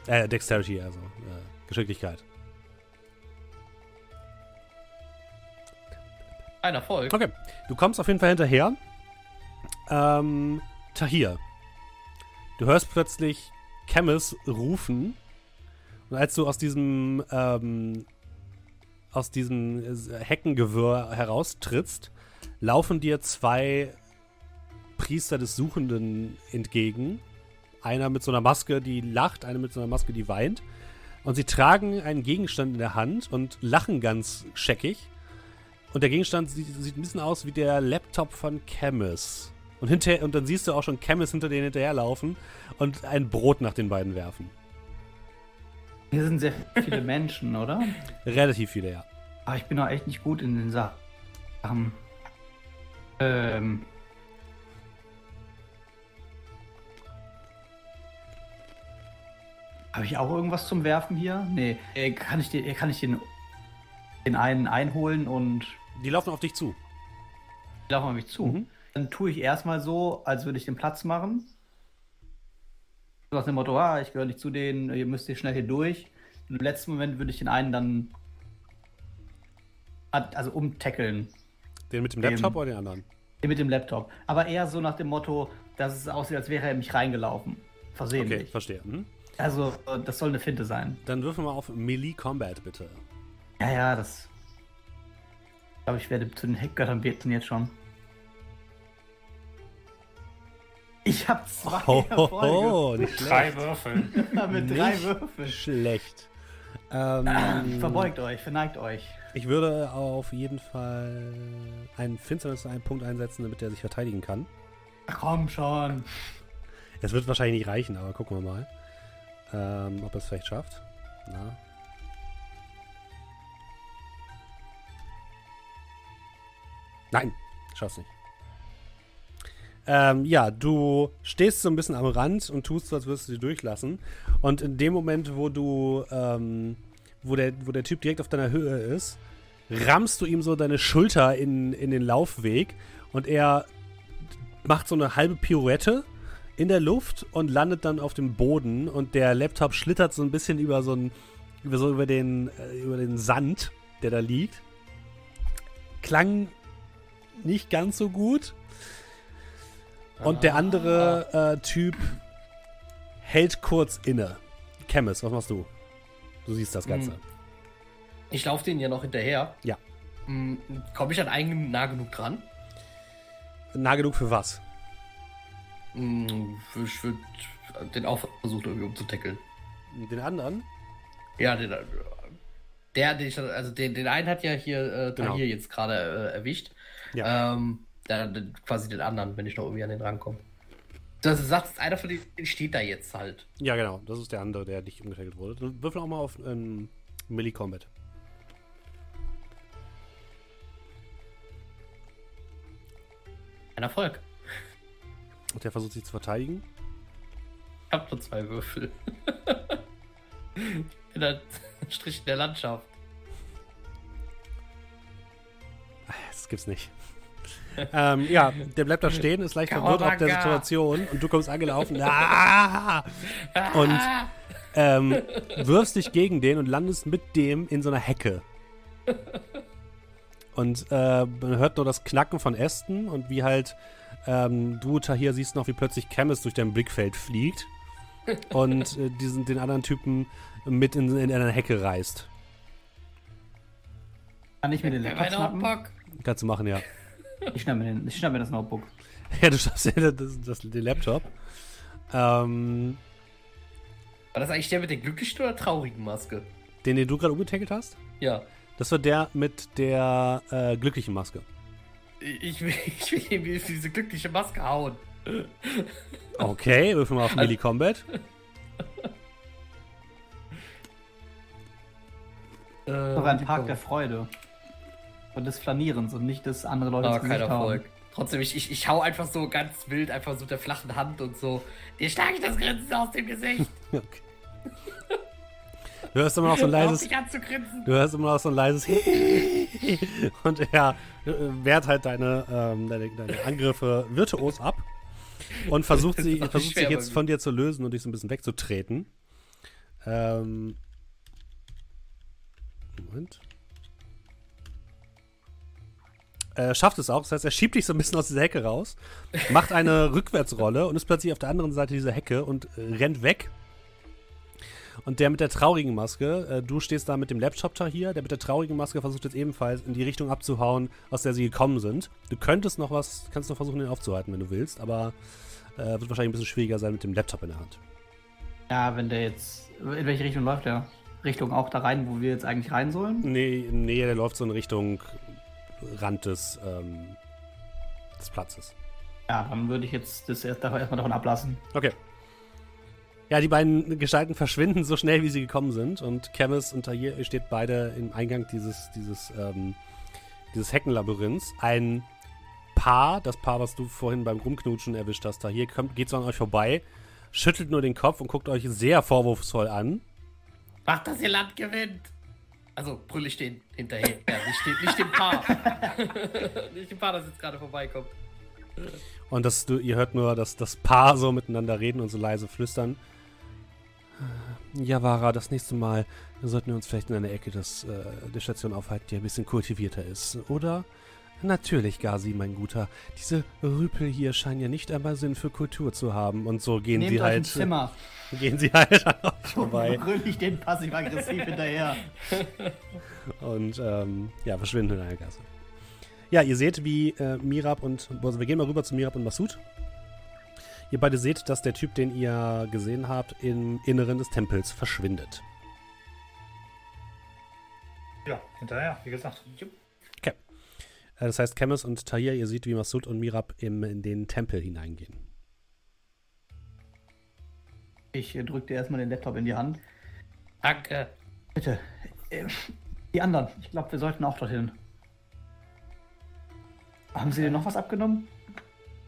Äh, Dexterity, also äh, Geschicklichkeit. Ein Erfolg. Okay, du kommst auf jeden Fall hinterher. Ähm, Tahir. Du hörst plötzlich Chemis rufen. Und als du aus diesem, ähm, aus diesem Heckengewirr heraustrittst, laufen dir zwei Priester des Suchenden entgegen. Einer mit so einer Maske, die lacht, einer mit so einer Maske, die weint. Und sie tragen einen Gegenstand in der Hand und lachen ganz scheckig. Und der Gegenstand sieht, sieht ein bisschen aus wie der Laptop von Chemis. Und, hinter, und dann siehst du auch schon Camis hinter denen hinterherlaufen und ein Brot nach den beiden werfen. Hier sind sehr viele Menschen, oder? Relativ viele, ja. Aber ich bin doch echt nicht gut in den Sachen. Ähm. Habe ich auch irgendwas zum Werfen hier? Nee. Äh, Kann ich den, kann ich den, den einen einholen und Die laufen auf dich zu. laufen auf mich zu? Mhm. Dann tue ich erstmal so, als würde ich den Platz machen. So nach dem Motto, ah, ich gehöre nicht zu denen, ihr müsst hier schnell hier durch. Und Im letzten Moment würde ich den einen dann also umtackeln. Den mit dem Dem- Laptop oder den anderen? Den Mit dem Laptop. Aber eher so nach dem Motto, dass es aussieht, als wäre er mich reingelaufen. Okay, Versehentlich. verstehe. Mhm. Also, äh, das soll eine Finte sein. Dann würfen wir auf Melee Combat, bitte. Ja, ja, das. Ich glaube, ich werde zu den Heckgöttern beten jetzt schon. Ich habe zwei Erfolge. nicht schlecht. Drei Würfeln. mit drei Nicht Würfeln. Schlecht. Ähm, Verbeugt euch, verneigt euch. Ich würde auf jeden Fall einen Finsternis einen Punkt einsetzen, damit er sich verteidigen kann. Ach, komm schon. Es wird wahrscheinlich nicht reichen, aber gucken wir mal, ähm, ob er es vielleicht schafft. Na. Nein, schaff's nicht. Ähm, ja, du stehst so ein bisschen am Rand und tust als würdest du sie durchlassen. Und in dem Moment, wo du, ähm, wo der, wo der Typ direkt auf deiner Höhe ist, rammst du ihm so deine Schulter in, in den Laufweg und er macht so eine halbe Pirouette in der Luft und landet dann auf dem Boden und der Laptop schlittert so ein bisschen über so ein, über so über den, äh, über den Sand, der da liegt. Klang nicht ganz so gut. Und der andere äh, Typ hält kurz inne. Chemis, was machst du? Du siehst das Ganze. Hm. Ich laufe denen ja noch hinterher. Ja. Komme ich an einen nah genug dran? Nah genug für was? Hm, Ich würde den auch versuchen, irgendwie umzutackeln. Den anderen? Ja, den, der, den, ich- also den, den einen hat ja hier äh, Genau. Tahir jetzt gerade äh, erwischt. Ja. Ähm, quasi den anderen, wenn ich noch irgendwie an den rankomme. Das sagt, einer von denen steht da jetzt halt. Ja, genau. Das ist der andere, der nicht umgetackelt wurde. Dann würfel auch mal auf ähm, Melee Combat. Ein Erfolg. Und der versucht sich zu verteidigen. Ich hab nur zwei Würfel. In der Strich in der Landschaft. Das gibt's nicht. Ähm, ja, der bleibt da stehen, ist leicht verwirrt auf der. Situation und du kommst angelaufen ah! und ähm, wirfst dich gegen den und landest mit dem in so einer Hecke. Und äh, man hört nur das Knacken von Ästen und wie halt ähm, du, Tahir, siehst noch, wie plötzlich Camus durch dein Blickfeld fliegt und äh, diesen, den anderen Typen mit in, in eine Hecke reißt. Kann ich mir den Laptop schnappen? Kannst du machen, ja. Ich schnapp mir, den, ich schnapp mir das Notebook. Ja, du schaffst ja das, das, den Laptop. Ähm, War das eigentlich der mit der glücklichen oder traurigen Maske? den, den du gerade umgetackelt hast? Ja. Das war der mit der äh, glücklichen Maske. Ich will, ich will ihm diese glückliche Maske hauen. Okay, würfeln wir auf Melee Combat. Äh, Doch ein Park der Freude. Und des Flanierens und nicht des andere Leute Ah, ins kein Gesicht hauen. Erfolg. Trotzdem, ich, ich, ich hau einfach so ganz wild, einfach so mit der flachen Hand und so. Dir schlage ich das Grinsen aus dem Gesicht. Okay. Du hörst immer noch so ein leises. Du hörst immer noch so ein leises und er äh, wehrt halt deine, ähm, deine, deine Angriffe virtuos ab und versucht, sie, versucht sich jetzt von dir zu lösen und dich so ein bisschen wegzutreten. Ähm, Moment. Äh, schafft es auch, das heißt, er schiebt dich so ein bisschen aus dieser Hecke raus, macht eine Rückwärtsrolle und ist plötzlich auf der anderen Seite dieser Hecke und äh, rennt weg. Und der mit der traurigen Maske, äh, du stehst da mit dem Laptop da hier, der mit der traurigen Maske versucht jetzt ebenfalls in die Richtung abzuhauen, aus der sie gekommen sind. Du könntest noch was, kannst noch versuchen, den aufzuhalten, wenn du willst, aber äh, wird wahrscheinlich ein bisschen schwieriger sein mit dem Laptop in der Hand. Ja, wenn der jetzt. In welche Richtung läuft der? Richtung auch da rein, wo wir jetzt eigentlich rein sollen? Nee, nee, der läuft so in Richtung Rand des, ähm, des Platzes. Ja, dann würde ich jetzt das erst, erstmal davon ablassen. Okay. Ja, die beiden Gestalten verschwinden so schnell, wie sie gekommen sind. Und Camus und Tahir, ihr steht beide im Eingang dieses, dieses, ähm, dieses Heckenlabyrinths. Ein Paar, das Paar, was du vorhin beim Rumknutschen erwischt hast, Tahir, kommt, geht so an euch vorbei, schüttelt nur den Kopf und guckt euch sehr vorwurfsvoll an. Macht, dass ihr Land gewinnt. Also brüll ich den hinterher. Ja, nicht, den, nicht dem Paar. nicht dem Paar, das jetzt gerade vorbeikommt. Und das, du, ihr hört nur, dass das Paar so miteinander reden und so leise flüstern. Ja, Vara, das nächste Mal sollten wir uns vielleicht in einer Ecke des, äh, der Station aufhalten, die ein bisschen kultivierter ist, oder? Natürlich, Gazi, mein Guter. Diese Rüpel hier scheinen ja nicht einmal Sinn für Kultur zu haben. Und so gehen Nehmt sie euch ein halt. Zimmer. Gehen sie halt an euch vorbei. Brüll ich den passiv-aggressiv hinterher. und ähm, ja, verschwinden in einer Gasse. Ja, ihr seht, wie äh, Mirab und. Also wir gehen mal rüber zu Mirab und Masud. Ihr beide seht, dass der Typ, den ihr gesehen habt, im Inneren des Tempels verschwindet. Ja, hinterher, wie gesagt. Äh, Das heißt, Camus und Tahir, ihr seht, wie Masud und Mirab im, in den Tempel hineingehen. Ich äh, drück dir erstmal den Laptop in die Hand. Danke. Bitte. Äh, die anderen. Ich glaube, wir sollten auch dorthin. Haben Sie dir noch was abgenommen?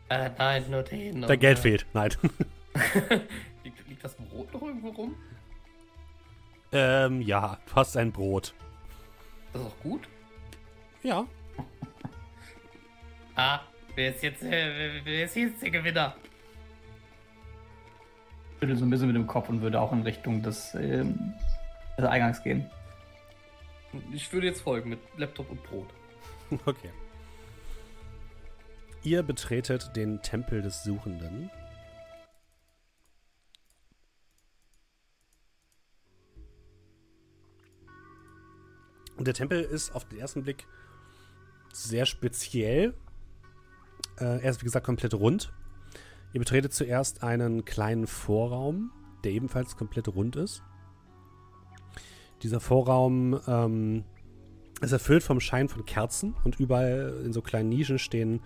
Äh, nein, nur den. Der Geld fehlt. Nein. liegt, liegt das Brot noch irgendwo rum? ähm, ja, du hast ein Brot. Das ist auch gut. Ja. Ah, wer ist jetzt, äh, wer- wer ist jetzt der Gewinner? Ich würde so ein bisschen mit dem Kopf und würde auch in Richtung des, ähm, des Eingangs gehen. Ich würde jetzt folgen mit Laptop und Brot. Okay. Ihr betretet den Tempel des Suchenden. Und der Tempel ist auf den ersten Blick sehr speziell. Äh, er ist, wie gesagt, komplett rund. Ihr betretet zuerst einen kleinen Vorraum, der ebenfalls komplett rund ist. Dieser Vorraum ähm, ist erfüllt vom Schein von Kerzen und überall in so kleinen Nischen stehen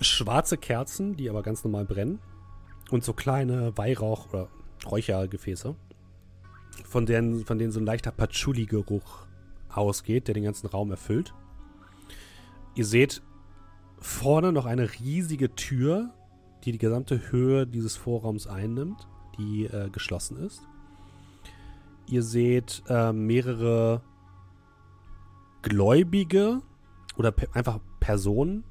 schwarze Kerzen, die aber ganz normal brennen. Und so kleine Weihrauch- oder Räuchergefäße, von denen, von denen so ein leichter Patchouli-Geruch ausgeht, der den ganzen Raum erfüllt. Ihr seht vorne noch eine riesige Tür, die die gesamte Höhe dieses Vorraums einnimmt, die äh, geschlossen ist. Ihr seht äh, mehrere Gläubige oder pe einfach Personen,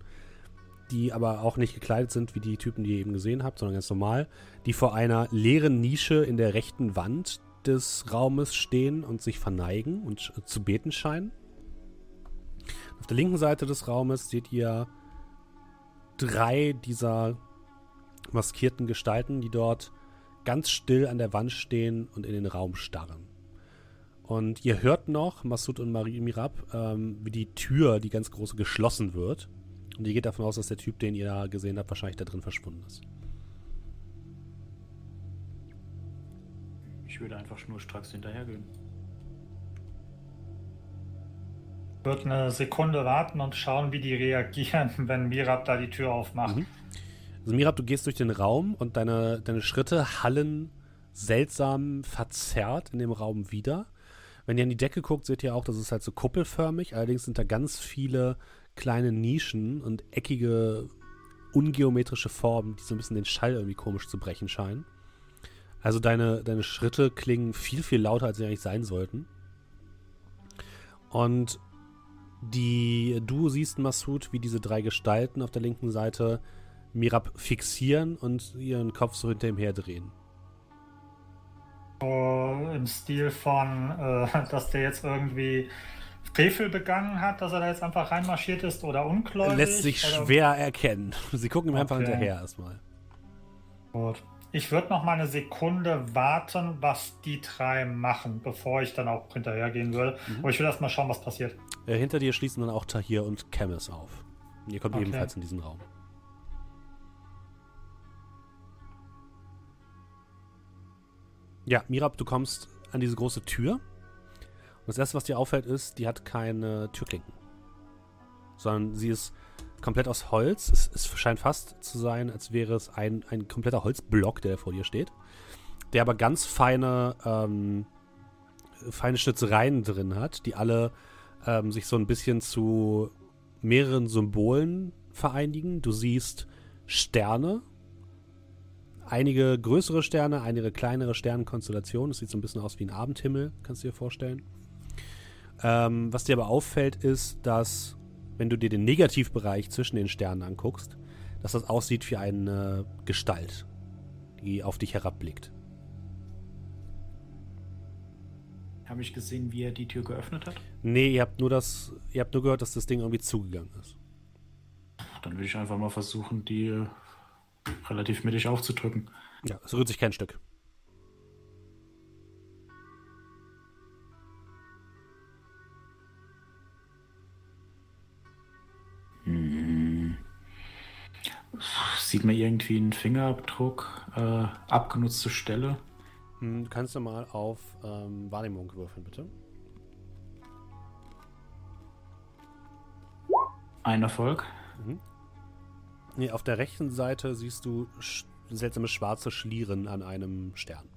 die aber auch nicht gekleidet sind wie die Typen, die ihr eben gesehen habt, sondern ganz normal, die vor einer leeren Nische in der rechten Wand des Raumes stehen und sich verneigen und sch- zu beten scheinen. Auf der linken Seite des Raumes seht ihr drei dieser maskierten Gestalten, die dort ganz still an der Wand stehen und in den Raum starren. Und ihr hört noch, Masud und Marie Mirab, ähm, wie die Tür, die ganz große, geschlossen wird. Und ihr geht davon aus, dass der Typ, den ihr da gesehen habt, wahrscheinlich da drin verschwunden ist. Ich würde einfach schnurstracks hinterhergehen. Wird eine Sekunde warten und schauen, wie die reagieren, wenn Mirab da die Tür aufmacht. Mhm. Also Mirab, du gehst durch den Raum und deine, deine Schritte hallen seltsam verzerrt in dem Raum wieder. Wenn ihr an die Decke guckt, seht ihr auch, das ist halt so kuppelförmig. Allerdings sind da ganz viele kleine Nischen und eckige, ungeometrische Formen, die so ein bisschen den Schall irgendwie komisch zu brechen scheinen. Also deine, deine Schritte klingen viel, viel lauter, als sie eigentlich sein sollten. Und die, du siehst, Masud, wie diese drei Gestalten auf der linken Seite Mirab fixieren und ihren Kopf so hinter ihm herdrehen. So im Stil von, äh, dass der jetzt irgendwie Frevel begangen hat, dass er da jetzt einfach reinmarschiert ist oder ungläubig. Lässt sich oder? schwer erkennen. Sie gucken ihm einfach Okay. hinterher erstmal. Gut. Ich würde noch mal eine Sekunde warten, was die drei machen, bevor ich dann auch hinterhergehen würde. Mhm. Aber ich will erst mal schauen, was passiert. Äh, hinter dir schließen dann auch Tahir und Camus auf. Ihr kommt Okay. ebenfalls in diesen Raum. Ja, Mirab, du kommst an diese große Tür. Und das erste, was dir auffällt, ist, die hat keine Türklinken. Sondern sie ist komplett aus Holz. Es, es scheint fast zu sein, als wäre es ein, ein kompletter Holzblock, der vor dir steht. Der aber ganz feine, ähm, feine Schnitzereien drin hat, die alle ähm, sich so ein bisschen zu mehreren Symbolen vereinigen. Du siehst Sterne, einige größere Sterne, einige kleinere Sternenkonstellationen. Es sieht so ein bisschen aus wie ein Abendhimmel, kannst du dir vorstellen. Ähm, was dir aber auffällt, ist, dass, wenn du dir den Negativbereich zwischen den Sternen anguckst, dass das aussieht wie eine Gestalt, die auf dich herabblickt. Habe ich gesehen, wie er die Tür geöffnet hat? Nee, ihr habt nur das, ihr habt nur gehört, dass das Ding irgendwie zugegangen ist. Dann würde ich einfach mal versuchen, die relativ mittig aufzudrücken. Ja, es rührt sich kein Stück. Sieht man irgendwie einen Fingerabdruck, äh, abgenutzte Stelle? Hm, kannst du mal auf ähm, Wahrnehmung würfeln, bitte? Ein Erfolg. Nee, auf der rechten Seite siehst du sch seltsame schwarze Schlieren an einem Stern.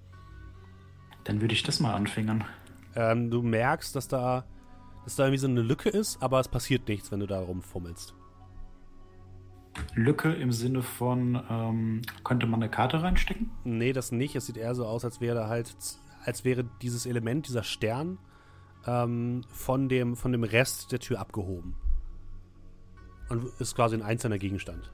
Dann würde ich das mal anfingern. Ähm, du merkst, dass da, dass da irgendwie so eine Lücke ist, aber es passiert nichts, wenn du da rumfummelst. Lücke im Sinne von, ähm, könnte man eine Karte reinstecken? Nee, das nicht. Es sieht eher so aus, als wäre halt, als wäre dieses Element, dieser Stern, ähm, von, dem, von dem Rest der Tür abgehoben. Und ist quasi ein einzelner Gegenstand.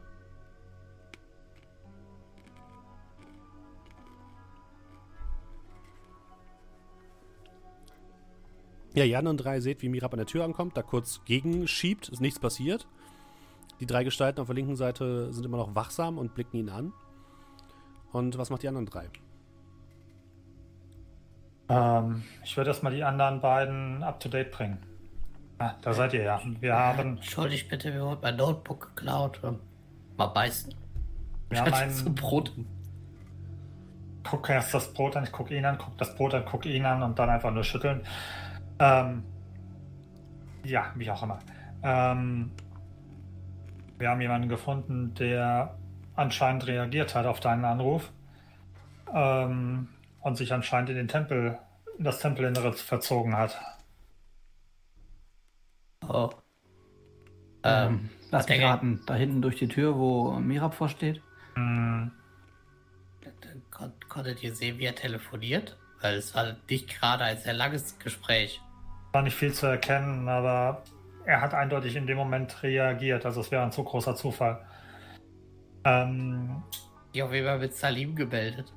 Ja, Jan und drei seht, wie Mirab an der Tür ankommt, da kurz gegenschiebt, ist nichts passiert. Die drei Gestalten auf der linken Seite sind immer noch wachsam und blicken ihn an. Und was macht die anderen drei? Ähm, ich würde erstmal die anderen beiden up to date bringen. Ah, da seid ihr ja. Wir haben, Entschuldigt bitte, mir wurde mein Notebook geklaut. Ähm, Mal beißen. wir haben so einen. Brot. Guck erst das Brot an, ich guck ihn an, guck das Brot an, guck ihn an und dann einfach nur schütteln. Ähm, ja, wie auch immer. Ähm, wir haben jemanden gefunden, der anscheinend reagiert hat auf deinen Anruf ähm, und sich anscheinend in den Tempel, in das Tempelinnere verzogen hat. Oh. Ähm, lass mich der- raten, da hinten durch die Tür, wo Mirab vorsteht. Hm, kon konntet ihr sehen, wie er telefoniert? Weil es war nicht gerade ein sehr langes Gespräch. war nicht viel zu erkennen, aber er hat eindeutig in dem Moment reagiert. Also es wäre ein zu großer Zufall. Ähm, auf jeden Fall mit Salim gemeldet.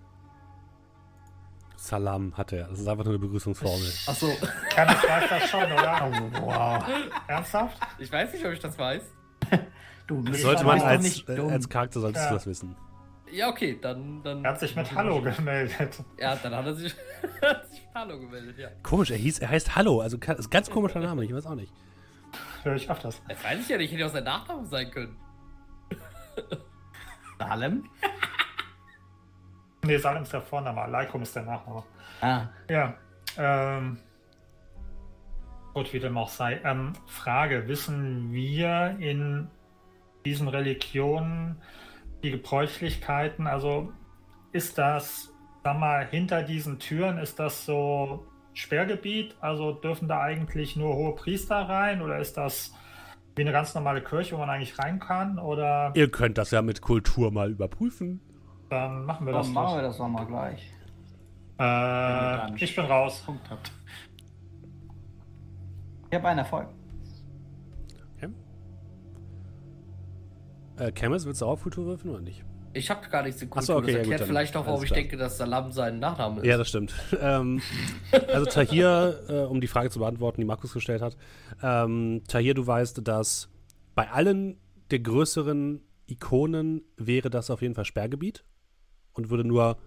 Salam hat er. Das ist einfach nur eine Begrüßungsformel. Achso, Kenneth weiß das schon, oder? Wow. Ernsthaft? ich weiß nicht, ob ich das weiß. Du Das Sollte man als, nicht äh, als Charakter solltest Ja. du das wissen. Ja, okay, dann. dann Er hat sich mit Hallo gemeldet. Ja, dann hat er sich, hat sich mit Hallo gemeldet, ja. Komisch, er hieß, er heißt Hallo, also ist ein ganz komischer Name, ich weiß auch nicht. Höre ich öfters. Das weiß ich ja nicht, hätte auch sein Nachname sein können. Salem? Nee, Salem ist der Vorname, Alaikum ist der Nachname. Ah, Ja. Ähm, gut, wie dem auch sei. Ähm, Frage: Wissen wir in diesen Religionen die Gebräuchlichkeiten? Also ist das, sag mal, hinter diesen Türen, ist das so Sperrgebiet? Also dürfen da eigentlich nur hohe Priester rein? Oder ist das wie eine ganz normale Kirche, wo man eigentlich rein kann? Oder Ihr könnt das ja mit Kultur mal überprüfen. dann machen wir das dann machen doch. wir das doch mal gleich. Äh, ich bin raus. Punkt habt. Ich habe einen Erfolg. Äh, Camus, willst du auch Kultur würfeln oder nicht? Ich habe gar nichts in Ach so, Kultur. okay, ja, erklärt gut, vielleicht auch, warum ich klar. denke, dass Salam sein Nachname ist. Ja, das stimmt. ähm, also Tahir, äh, um die Frage zu beantworten, die Markus gestellt hat. Ähm, Tahir, du weißt, dass bei allen der größeren Ikonen wäre das auf jeden Fall Sperrgebiet und würde nur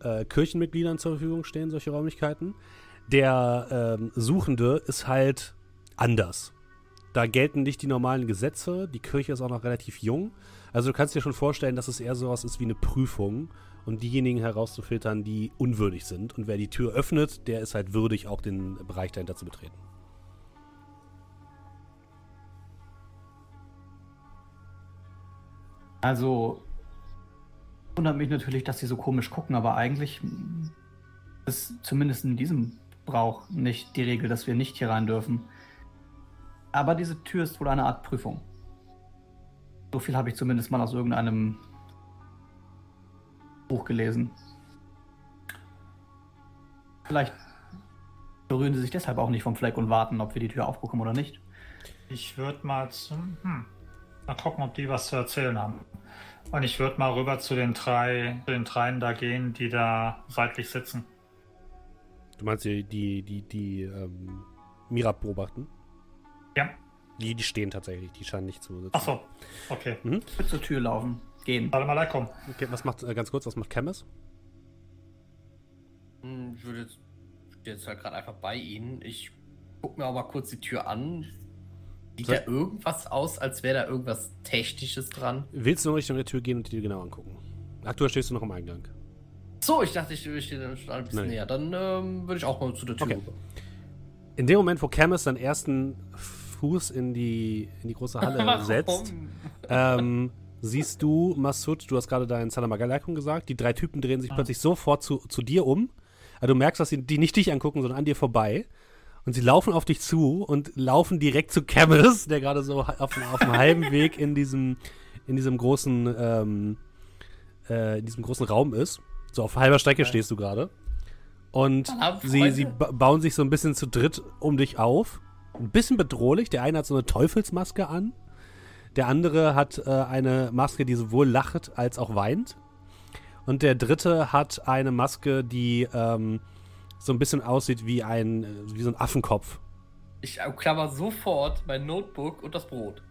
äh, Kirchenmitgliedern zur Verfügung stehen, solche Räumlichkeiten. Der ähm, Suchende ist halt anders. Da gelten nicht die normalen Gesetze. Die Kirche ist auch noch relativ jung. Also du kannst dir schon vorstellen, dass es eher sowas ist wie eine Prüfung und diejenigen herauszufiltern, die unwürdig sind. Und wer die Tür öffnet, der ist halt würdig, auch den Bereich dahinter zu betreten. Also, wundert mich natürlich, dass sie so komisch gucken, aber eigentlich ist zumindest in diesem Brauch nicht die Regel, dass wir nicht hier rein dürfen. Aber diese Tür ist wohl eine Art Prüfung. So viel habe ich zumindest mal aus irgendeinem Buch gelesen. Vielleicht berühren sie sich deshalb auch nicht vom Fleck und warten, ob wir die Tür aufbekommen oder nicht. Ich würde mal zum. Hm, mal gucken, ob die was zu erzählen haben. Und ich würde mal rüber zu den drei, zu den dreien da gehen, die da seitlich sitzen. Du meinst die, die, die, die ähm, Mirab beobachten? Ja. Die, die stehen tatsächlich, die scheinen nicht zu sitzen. Ach so, okay. Ich würde zur Tür laufen, gehen. Salam alaikum. Okay, was macht, äh, ganz kurz, was macht Chemis? Hm, Ich würde jetzt, stehe jetzt halt gerade einfach bei Ihnen. Ich gucke mir auch mal kurz die Tür an. Sieht Soll- da irgendwas aus, als wäre da irgendwas Technisches dran? Willst du in Richtung der Tür gehen und die dir genau angucken? Aktuell stehst du noch im Eingang. So, ich dachte, ich stehe dann schon ein bisschen Nein. näher. Dann ähm, würde ich auch mal zu der Tür Okay. rüber. In dem Moment, wo Chemis seinen ersten Fuß in die, in die große Halle setzt, ähm, siehst du, Masud, du hast gerade deinen Salam alaikum gesagt, die drei Typen drehen sich plötzlich sofort zu, zu dir um. Also du merkst, dass sie die nicht dich angucken, sondern an dir vorbei. Und sie laufen auf dich zu und laufen direkt zu Camus, der gerade so auf, auf dem halben Weg in diesem, in diesem großen, ähm, äh, in diesem großen Raum ist. So auf halber Strecke stehst du gerade. Und sie, sie ba bauen sich so ein bisschen zu dritt um dich auf. Ein bisschen bedrohlich. Der eine hat so eine Teufelsmaske an. Der andere hat äh, eine Maske, die sowohl lacht als auch weint. Und der dritte hat eine Maske, die ähm, so ein bisschen aussieht wie ein, äh, wie so ein Affenkopf. Ich klammer sofort mein Notebook und das Brot.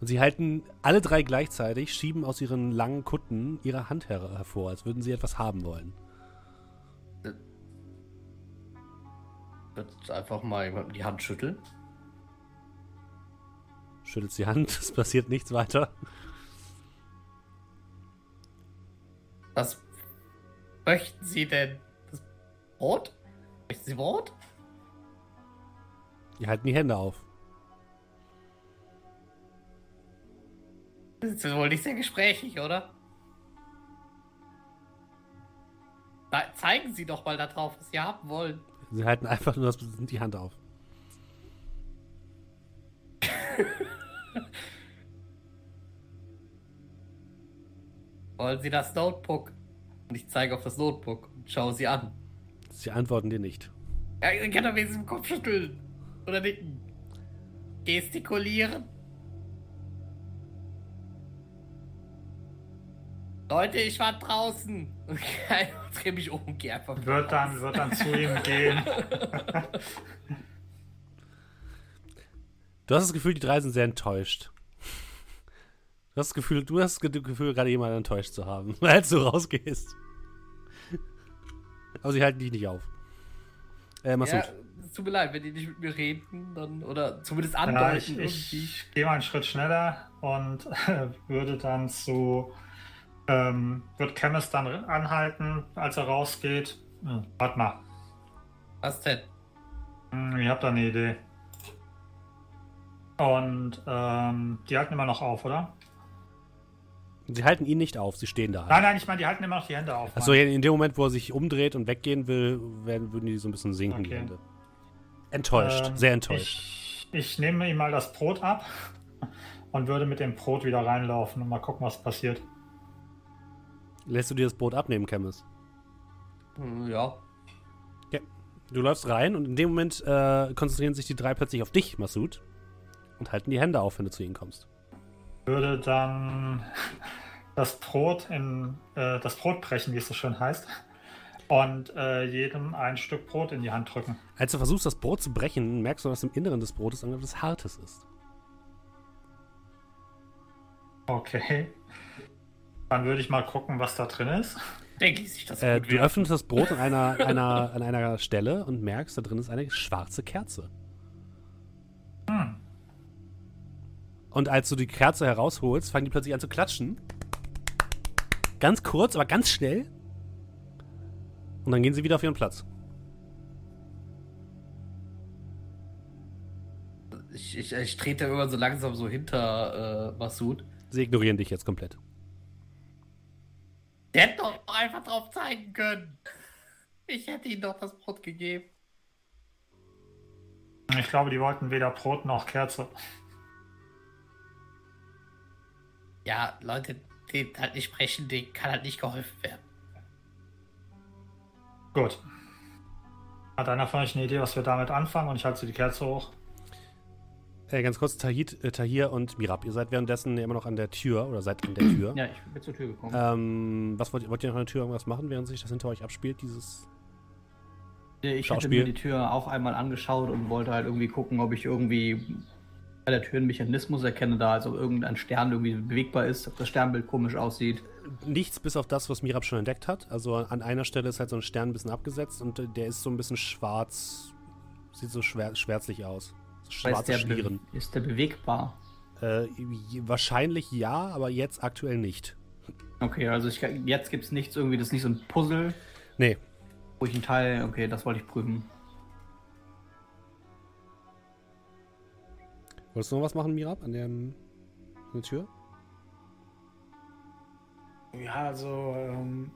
Und sie halten alle drei gleichzeitig, schieben aus ihren langen Kutten ihre Hand her hervor, als würden sie etwas haben wollen. Wird einfach mal jemandem die Hand schütteln. Schüttelt die Hand, es passiert nichts weiter. Was möchten Sie denn? Das Brot? Möchten Sie Brot? Die halten die Hände auf. Das ist wohl nicht sehr gesprächig, oder? Na, zeigen Sie doch mal da drauf, was Sie haben wollen. Sie halten einfach nur das, die Hand auf. Wollen Sie das Notebook? Und ich zeige auf das Notebook und schaue Sie an. Sie antworten dir nicht. Ja, ich kann doch wenigstens den Kopf schütteln. Oder nicken. Gestikulieren. Leute, ich war draußen. Und drehe mich um und geh einfach Wird dann, wird dann zu ihm gehen. Du hast das Gefühl, die drei sind sehr enttäuscht. Du hast das Gefühl, du hast das Gefühl, gerade jemanden enttäuscht zu haben, als du rausgehst. Aber sie halten dich nicht auf. Äh, Masud. Ja, es tut mir leid, wenn die nicht mit mir reden, dann. Oder zumindest Ja, andeuten ich, irgendwie. ich gehe mal einen Schritt schneller und würde dann zu. Ähm, wird Chemist dann anhalten, als er rausgeht. Hm, warte mal. Was denn? Hm, Ich habe da eine Idee. Und ähm, die halten immer noch auf, oder? Sie halten ihn nicht auf, sie stehen da. Nein, nein, ich meine, die halten immer noch die Hände auf. Achso, in dem Moment, wo er sich umdreht und weggehen will, werden, würden die so ein bisschen sinken, die Okay. Hände. Enttäuscht, Ähm, sehr enttäuscht. Ich, ich nehme ihm mal das Brot ab und würde mit dem Brot wieder reinlaufen und mal gucken, was passiert. Lässt du dir das Brot abnehmen, Chemis? Hm, Ja. Du läufst rein und in dem Moment äh, konzentrieren sich die drei plötzlich auf dich, Masud, und halten die Hände auf, wenn du zu ihnen kommst. Würde dann das Brot in äh, das Brot brechen, wie es so schön heißt, und äh, jedem ein Stück Brot in die Hand drücken. Als du versuchst, das Brot zu brechen, merkst du, dass im Inneren des Brotes irgendetwas Hartes ist. Okay. Dann würde ich mal gucken, was da drin ist. Denke ich sich das Äh, gut du wird. öffnest das Brot an einer, einer, an einer Stelle und merkst, da drin ist eine schwarze Kerze. Hm. Und als du die Kerze herausholst, fangen die plötzlich an zu klatschen. Ganz kurz, aber ganz schnell. Und dann gehen sie wieder auf ihren Platz. Ich, ich, ich trete irgendwann so langsam so hinter äh, Masud. Sie ignorieren dich jetzt komplett. Der hätte doch einfach drauf zeigen können. Ich hätte ihm doch das Brot gegeben. Ich glaube, die wollten weder Brot noch Kerze. Ja, Leute, die halt nicht sprechen, denen kann halt nicht geholfen werden. Gut. Hat einer von euch eine Idee, was wir damit anfangen? Und ich halte die Kerze hoch. Äh, ganz kurz, Tahit, äh, Tahir und Mirab, ihr seid währenddessen immer noch an der Tür oder seid an der Tür. Ja, ich bin zur Tür gekommen. Ähm, was wollt, ihr- wollt ihr noch an der Tür irgendwas machen, während sich das hinter euch abspielt, dieses ich hätte Schauspiel. mir die Tür auch einmal angeschaut und wollte halt irgendwie gucken, ob ich irgendwie bei der Tür einen Mechanismus erkenne, da also irgendein Stern irgendwie bewegbar ist, ob das Sternbild komisch aussieht. nichts bis auf das, was Mirab schon entdeckt hat. Also an einer Stelle ist halt so ein Stern ein bisschen abgesetzt und äh, der ist so ein bisschen schwarz, sieht so schwär, schwärzlich aus. Schwarze der Schlieren. ist der bewegbar? Äh, wahrscheinlich ja, aber jetzt aktuell nicht. Okay, also ich, jetzt gibt es nichts irgendwie, das ist nicht so ein Puzzle, Nee. wo ich einen Teil, okay, das wollte ich prüfen. Wolltest du noch was machen, Mirab, an der, an der Tür? Ja, also ähm,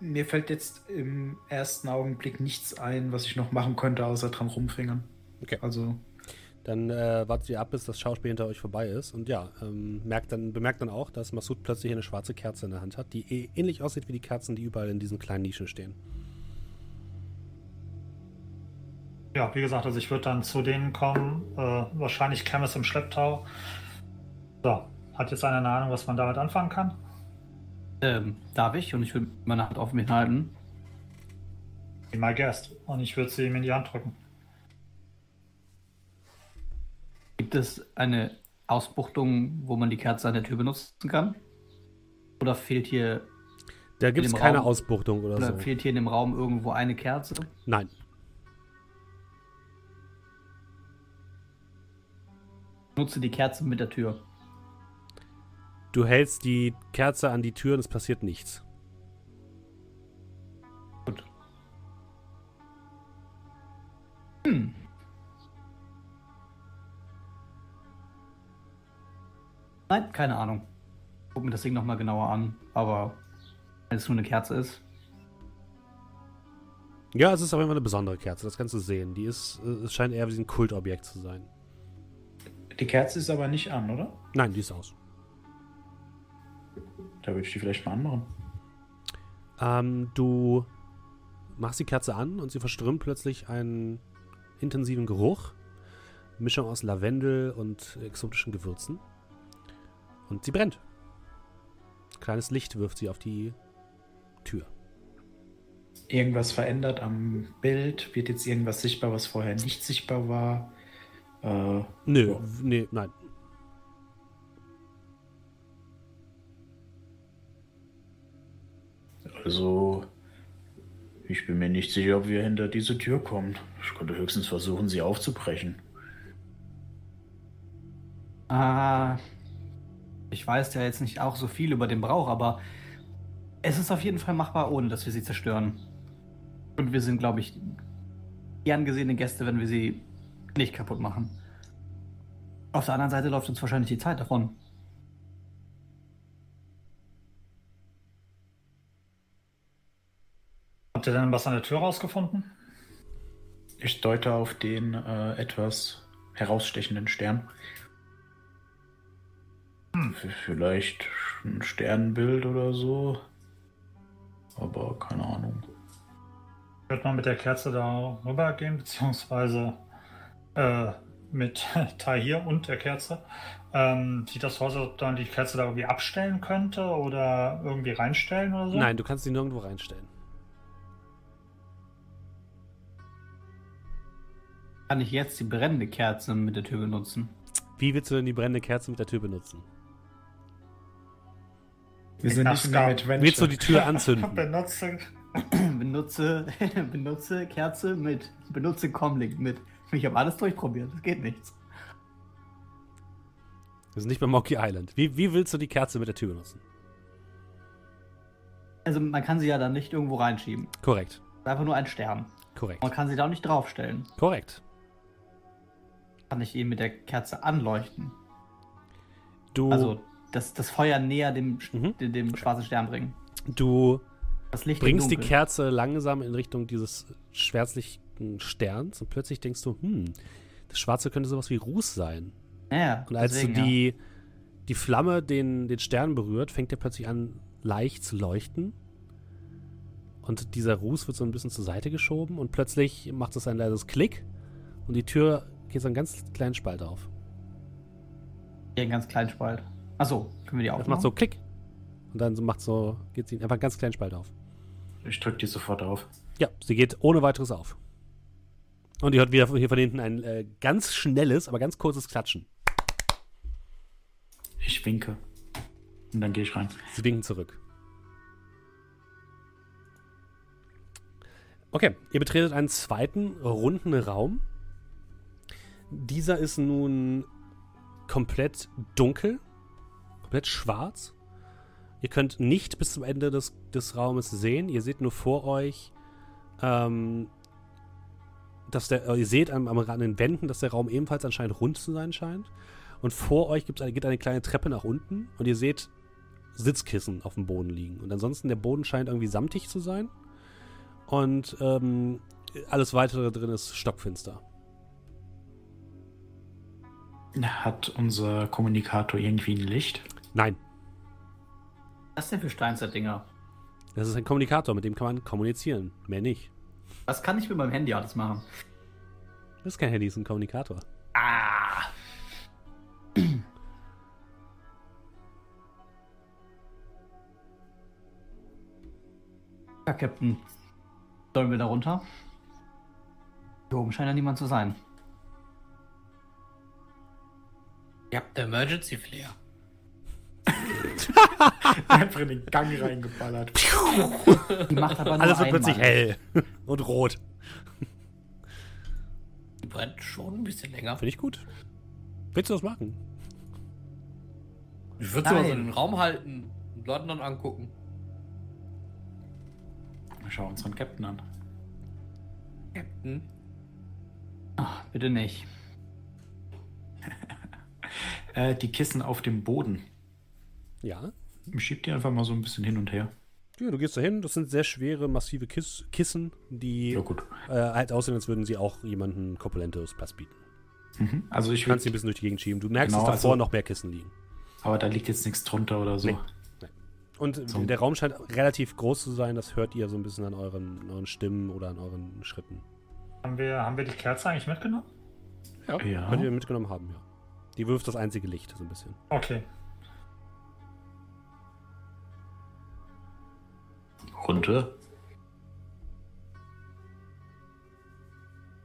mir fällt jetzt im ersten Augenblick nichts ein, was ich noch machen könnte, außer dran rumfingern. Okay. Also Dann äh, wartet ihr ab, bis das Schauspiel hinter euch vorbei ist. Und ja, ähm, merkt dann, bemerkt dann auch, dass Masud plötzlich eine schwarze Kerze in der Hand hat, die eh- ähnlich aussieht wie die Kerzen, die überall in diesen kleinen Nischen stehen. Ja, wie gesagt, also ich würde dann zu denen kommen. Äh, wahrscheinlich Chemis im Schlepptau. So, hat jetzt einer eine Ahnung, was man damit anfangen kann? Ähm, darf ich? Und ich will meine Hand auf mich halten. Be my guest. Und ich würde sie ihm in die Hand drücken. Gibt es eine Ausbuchtung, wo man die Kerze an der Tür benutzen kann? Oder fehlt hier, Da gibt es keine Raum- Ausbuchtung oder, oder so. fehlt hier in dem Raum irgendwo eine Kerze? Nein. Nutze die Kerze mit der Tür. Du hältst die Kerze an die Tür und es passiert nichts. Gut. Hm. Nein, keine Ahnung. Guck mir das Ding nochmal genauer an, aber wenn es nur eine Kerze ist. Ja, es ist auf jeden Fall eine besondere Kerze, das kannst du sehen. Die ist, äh, es scheint eher wie ein Kultobjekt zu sein. die Kerze ist aber nicht an, oder? Nein, die ist aus. Da würde ich die vielleicht mal anmachen. Ähm, du machst die Kerze an und sie verströmt plötzlich einen intensiven Geruch. Mischung aus Lavendel und exotischen Gewürzen. Und sie brennt. Kleines Licht wirft sie auf die Tür. Irgendwas verändert am Bild? Wird jetzt irgendwas sichtbar, was vorher nicht sichtbar war? Äh, Nö, Ja. w- nee, nein. also, ich bin mir nicht sicher, ob wir hinter diese Tür kommen. Ich konnte höchstens versuchen, sie aufzubrechen. Ah, ich weiß ja jetzt nicht auch so viel über den Brauch, aber es ist auf jeden Fall machbar, ohne dass wir sie zerstören. Und wir sind, glaube ich, gern gesehene Gäste, wenn wir sie nicht kaputt machen. Auf der anderen Seite läuft uns wahrscheinlich die Zeit davon. Habt ihr denn was an der Tür rausgefunden? Ich deute auf den äh, etwas herausstechenden Stern. Vielleicht ein Sternbild oder so. Aber keine Ahnung. Wird man mit der Kerze da rübergehen, beziehungsweise äh, mit Tahir und der Kerze? Ähm, sieht das so aus, als ob man die Kerze da irgendwie abstellen könnte oder irgendwie reinstellen oder so? Nein, du kannst sie nirgendwo reinstellen. Kann ich jetzt die brennende Kerze mit der Tür benutzen? Wie willst du denn die brennende Kerze mit der Tür benutzen? Wir sind nicht Scout. Adventure. Willst du die Tür anzünden? Benutze. benutze, benutze Kerze mit. Benutze Comlink mit. Ich habe alles durchprobiert, es geht nichts. Wir sind nicht bei Monkey Island. Wie, wie willst du die Kerze mit der Tür benutzen? Also man kann sie ja dann nicht irgendwo reinschieben. Korrekt. Es ist einfach nur ein Stern. Korrekt. Man kann sie da auch nicht draufstellen. Korrekt. Kann ich ihn mit der Kerze anleuchten. Du. Also das, das Feuer näher dem, Mhm. dem, schwarzen Stern bringen. Du Das Licht im bringst die. Kerze langsam in Richtung dieses schwärzlichen Sterns und plötzlich denkst du, hm, das Schwarze könnte sowas wie Ruß sein. Ja, Und als deswegen, du die, die Flamme den, den Stern berührt, fängt er plötzlich an, leicht zu leuchten. Und dieser Ruß wird so ein bisschen zur Seite geschoben und plötzlich macht es ein leises Klick und die Tür geht so einen ganz kleinen Spalt auf. ja. Einen ganz kleinen Spalt. Achso, können wir die Das aufmachen? macht so Klick. Und dann so macht so, geht sie einfach einen ganz kleinen Spalt auf. Ich drück die sofort auf. Ja, sie geht ohne weiteres auf. Und ihr hört wieder hier von hinten ein äh, ganz schnelles, aber ganz kurzes Klatschen. Ich winke. Und dann gehe ich rein. Sie winken zurück. Okay, ihr betretet einen zweiten runden Raum. Dieser ist nun komplett dunkel, komplett schwarz. Ihr könnt nicht bis zum Ende des, des Raumes sehen. Ihr seht nur vor euch, ähm, dass der, äh, ihr seht am, am, an den Wänden, dass der Raum ebenfalls anscheinend rund zu sein scheint. Und vor euch gibt's eine, geht eine kleine Treppe nach unten und ihr seht Sitzkissen auf dem Boden liegen. Und ansonsten der Boden scheint irgendwie samtig zu sein. Und ähm, alles weitere drin ist stockfinster. Hat unser Kommunikator irgendwie ein Licht? Nein, Was denn für Steinzeit-Dinger? das ist ein Kommunikator, mit dem kann man kommunizieren. Mehr nicht. Was kann ich mit meinem Handy alles machen? Das ist kein Handy, das ist ein Kommunikator. Ah! Ja, Captain. Sollen wir da runter? Hier oben scheint ja niemand zu sein. Ihr habt Emergency Flair. Einfach in den Gang reingeballert. Die macht aber nur Alles wird einmal. plötzlich hell und rot. Die brennt schon ein bisschen länger. Finde ich gut. Willst du das machen? Ich würde sie mal so in den Raum halten und Leuten dann angucken. Schau unseren Captain an. Captain. Ach, bitte nicht. Äh, die Kissen auf dem Boden. Ja. Schieb die einfach mal so ein bisschen hin und her. Ja, du gehst dahin. Das sind sehr schwere, massive Kiss Kissen, die Ja, gut. äh, halt aussehen, als würden sie auch jemandem korpulentes Pass bieten. Mhm. Also ich Du kannst sie ein bisschen durch die Gegend schieben. Du merkst, Genau, dass davor also- noch mehr Kissen liegen. Aber da liegt jetzt nichts drunter oder so. Nee. Und So. der Raum scheint relativ groß zu sein. Das hört ihr so ein bisschen an euren, euren Stimmen oder an euren Schritten. Haben wir, haben wir die Kerze eigentlich mitgenommen? Ja. Ja. Könnt ihr mitgenommen haben, ja. Die wirft das einzige Licht, so ein bisschen. Okay. Runter.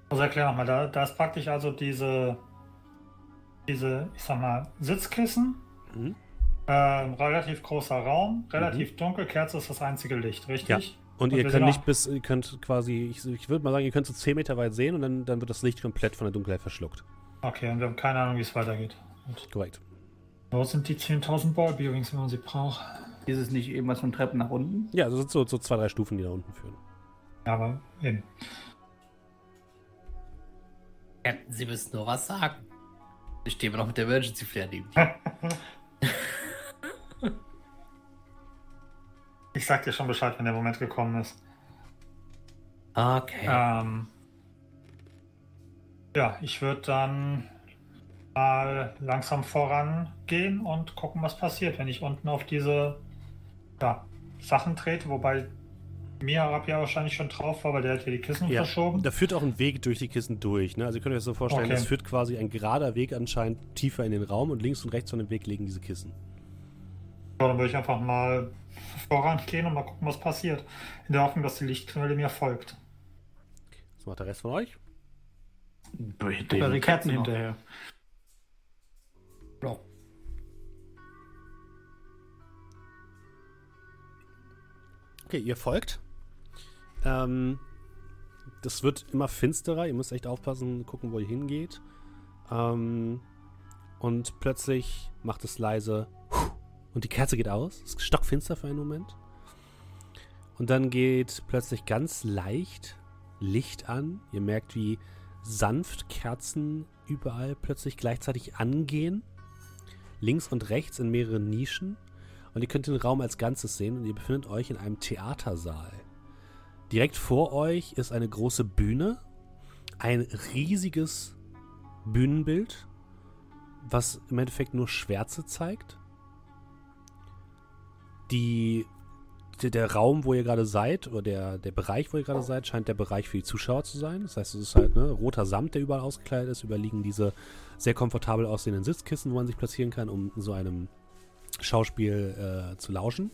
Also erklär nochmal, da, da ist praktisch also diese, diese, ich sag mal, Sitzkissen, Mhm. ähm, relativ großer Raum, relativ dunkel, Kerze ist das einzige Licht, richtig? Und, Und ihr könnt nicht bis, ihr könnt quasi, ich, ich würde mal sagen, ihr könnt so 10 Meter weit sehen und dann, dann wird das Licht komplett von der Dunkelheit verschluckt. Okay, und wir haben keine Ahnung, wie es weitergeht. Gut. Korrekt. Wo sind die 10.000 Ballbearings, wenn man sie braucht? Ist es nicht irgendwas von Treppen nach unten? Ja, das sind so, so zwei, drei Stufen, die da unten führen. Ja, aber eben. Captain, Sie müssen nur was sagen. Ich stehe immer noch mit der Emergency Flair neben dir. Ich sag dir schon Bescheid, wenn der Moment gekommen ist. Okay. Ähm, ja, ich würde dann mal langsam vorangehen und gucken, was passiert, wenn ich unten auf diese ja, Sachen trete, wobei Miharab ja wahrscheinlich schon drauf war, weil der hat hier die Kissen Ja, verschoben. da führt auch ein Weg durch die Kissen durch. Ne? Also ihr könnt euch das so vorstellen, Okay. es führt quasi ein gerader Weg anscheinend tiefer in den Raum und links und rechts von dem Weg liegen diese Kissen. Ja, dann würde ich einfach mal vorangehen und mal gucken, was passiert. In der Hoffnung, dass die Lichtquelle mir folgt. Was macht der Rest von euch? Die den Kerzen Captain noch. Okay, ihr folgt. Ähm, das wird immer finsterer. Ihr müsst echt aufpassen, gucken, wo ihr hingeht. Ähm, und plötzlich macht es leise und die Kerze geht aus. Es ist stockfinster für einen Moment. Und dann geht plötzlich ganz leicht Licht an. Ihr merkt, wie sanft Kerzen überall plötzlich gleichzeitig angehen. links und rechts in mehreren Nischen. Und ihr könnt den Raum als Ganzes sehen und ihr befindet euch in einem Theatersaal. Direkt vor euch ist eine große Bühne, ein riesiges Bühnenbild, was im Endeffekt nur Schwärze zeigt. Die, der, Raum, wo ihr gerade seid, oder der, der Bereich, wo ihr gerade seid, scheint der Bereich für die Zuschauer zu sein. Das heißt, es ist halt ne, roter Samt, der überall ausgekleidet ist. Überliegen diese sehr komfortabel aussehenden Sitzkissen, wo man sich platzieren kann, um so einem Schauspiel äh, zu lauschen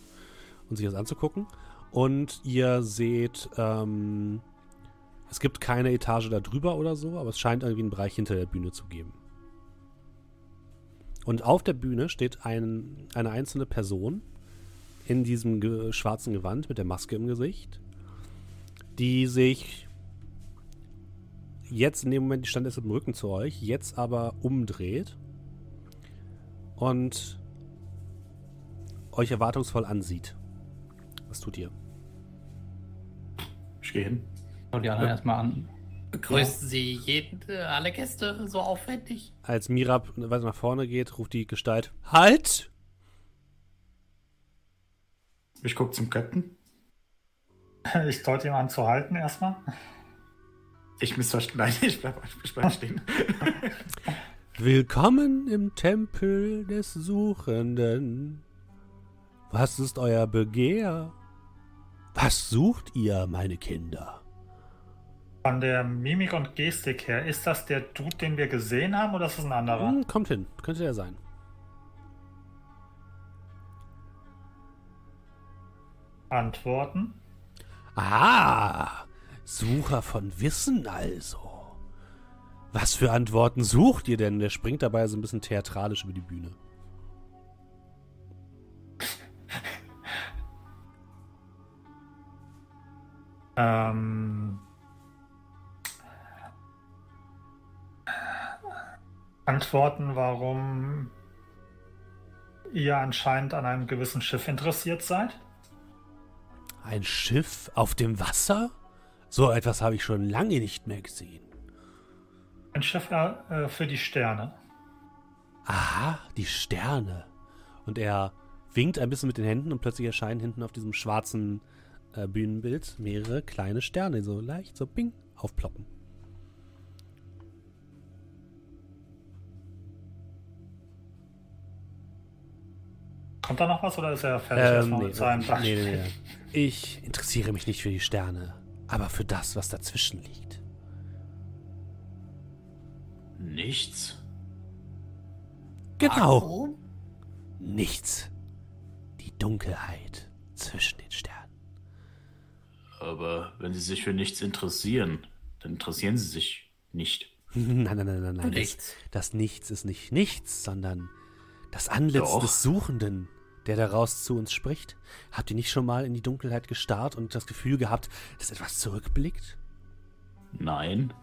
und sich das anzugucken. Und ihr seht, ähm, es gibt keine Etage da drüber oder so, aber es scheint irgendwie einen Bereich hinter der Bühne zu geben. Und auf der Bühne steht ein, eine einzelne Person in diesem ge schwarzen Gewand mit der Maske im Gesicht, die sich jetzt in dem Moment, die stand jetzt im Rücken zu euch, jetzt aber umdreht und euch erwartungsvoll ansieht. Was tut ihr? Ich gehe hin. Schau die anderen erstmal an. Begrüßen Sie jeden, alle Gäste so aufwendig? Als Mirab weiter nach vorne geht, ruft die Gestalt: Halt! Ich gucke zum Captain. Ich deute ihm an zu halten erstmal. Ich missverstehe. Nein, ich bleib, ich bleib stehen. Willkommen im Tempel des Suchenden. Was ist euer Begehr? Was sucht ihr, meine Kinder? Von der Mimik und Gestik her, ist das der Dude, den wir gesehen haben, oder ist das ein anderer? Hm, kommt hin, könnte der sein. Antworten. Ah, Sucher von Wissen also. Was für Antworten sucht ihr denn? Der springt dabei so ein bisschen theatralisch über die Bühne. Ähm, Antworten, warum ihr anscheinend an einem gewissen Schiff interessiert seid. Ein Schiff auf dem Wasser? So etwas habe ich schon lange nicht mehr gesehen. Ein Schiff äh, für die Sterne. Aha, die Sterne. Und er winkt ein bisschen mit den Händen und plötzlich erscheinen hinten auf diesem schwarzen äh, Bühnenbild mehrere kleine Sterne, so leicht, so bing, aufploppen. Kommt da noch was oder ist er fertig Ähm, erstmal nee, mit seinem nee, nee, nee. Ich interessiere mich nicht für die Sterne, aber für das, was dazwischen liegt. Nichts. Genau, Warum? nichts. Die Dunkelheit zwischen den Sternen. Aber wenn Sie sich für nichts interessieren, dann interessieren Sie sich nicht. Nein, nein, nein, nein, nein. Das, Nichts. das Nichts ist nicht nichts, sondern das Antlitz Doch. des Suchenden, der daraus zu uns spricht. Habt ihr nicht schon mal in die Dunkelheit gestarrt und das Gefühl gehabt, dass etwas zurückblickt? Nein.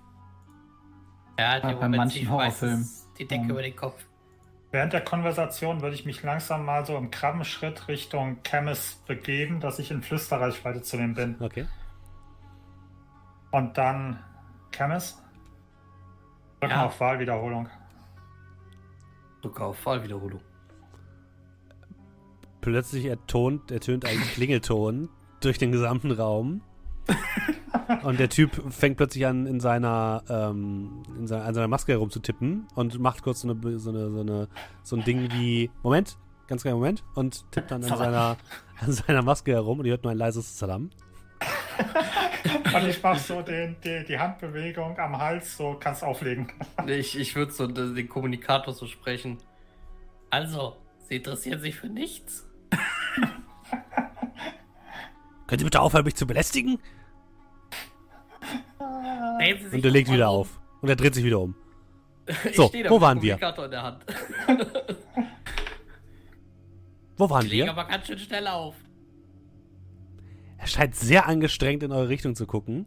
Ja, bei im Moment manchen ich Horrorfilmen. Die Decke Ähm. über den Kopf. Während der Konversation würde ich mich langsam mal so im Krabbenschritt Richtung Chemis begeben, dass ich in Flüsterreichweite zu ihm bin. Okay. Und dann Chemis. Drück Ja. auf Wahlwiederholung. Drück auf Fallwiederholung. Plötzlich ertont, ertönt ein Klingelton durch den gesamten Raum. Und der Typ fängt plötzlich an, in seiner, ähm, in seiner, an seiner Maske herumzutippen und macht kurz so, eine, so, eine, so, eine, so ein Ding wie, Moment, ganz kleinen Moment, und tippt dann an seiner, an seiner Maske herum und ihr hört nur ein leises Salam. Und ich mache so den, die, die Handbewegung am Hals, so kannst auflegen. Ich, ich würde so den den Kommunikator so sprechen. Also, Sie interessieren sich für nichts? Könnt ihr bitte aufhören, mich zu belästigen? Sie Und er legt wieder auf. Und er dreht sich wieder um. Ich So, wo waren wir? Kommunikator in der Hand. Wo waren Die legen wir? aber ganz schön schnell auf. Er scheint sehr angestrengt in eure Richtung zu gucken.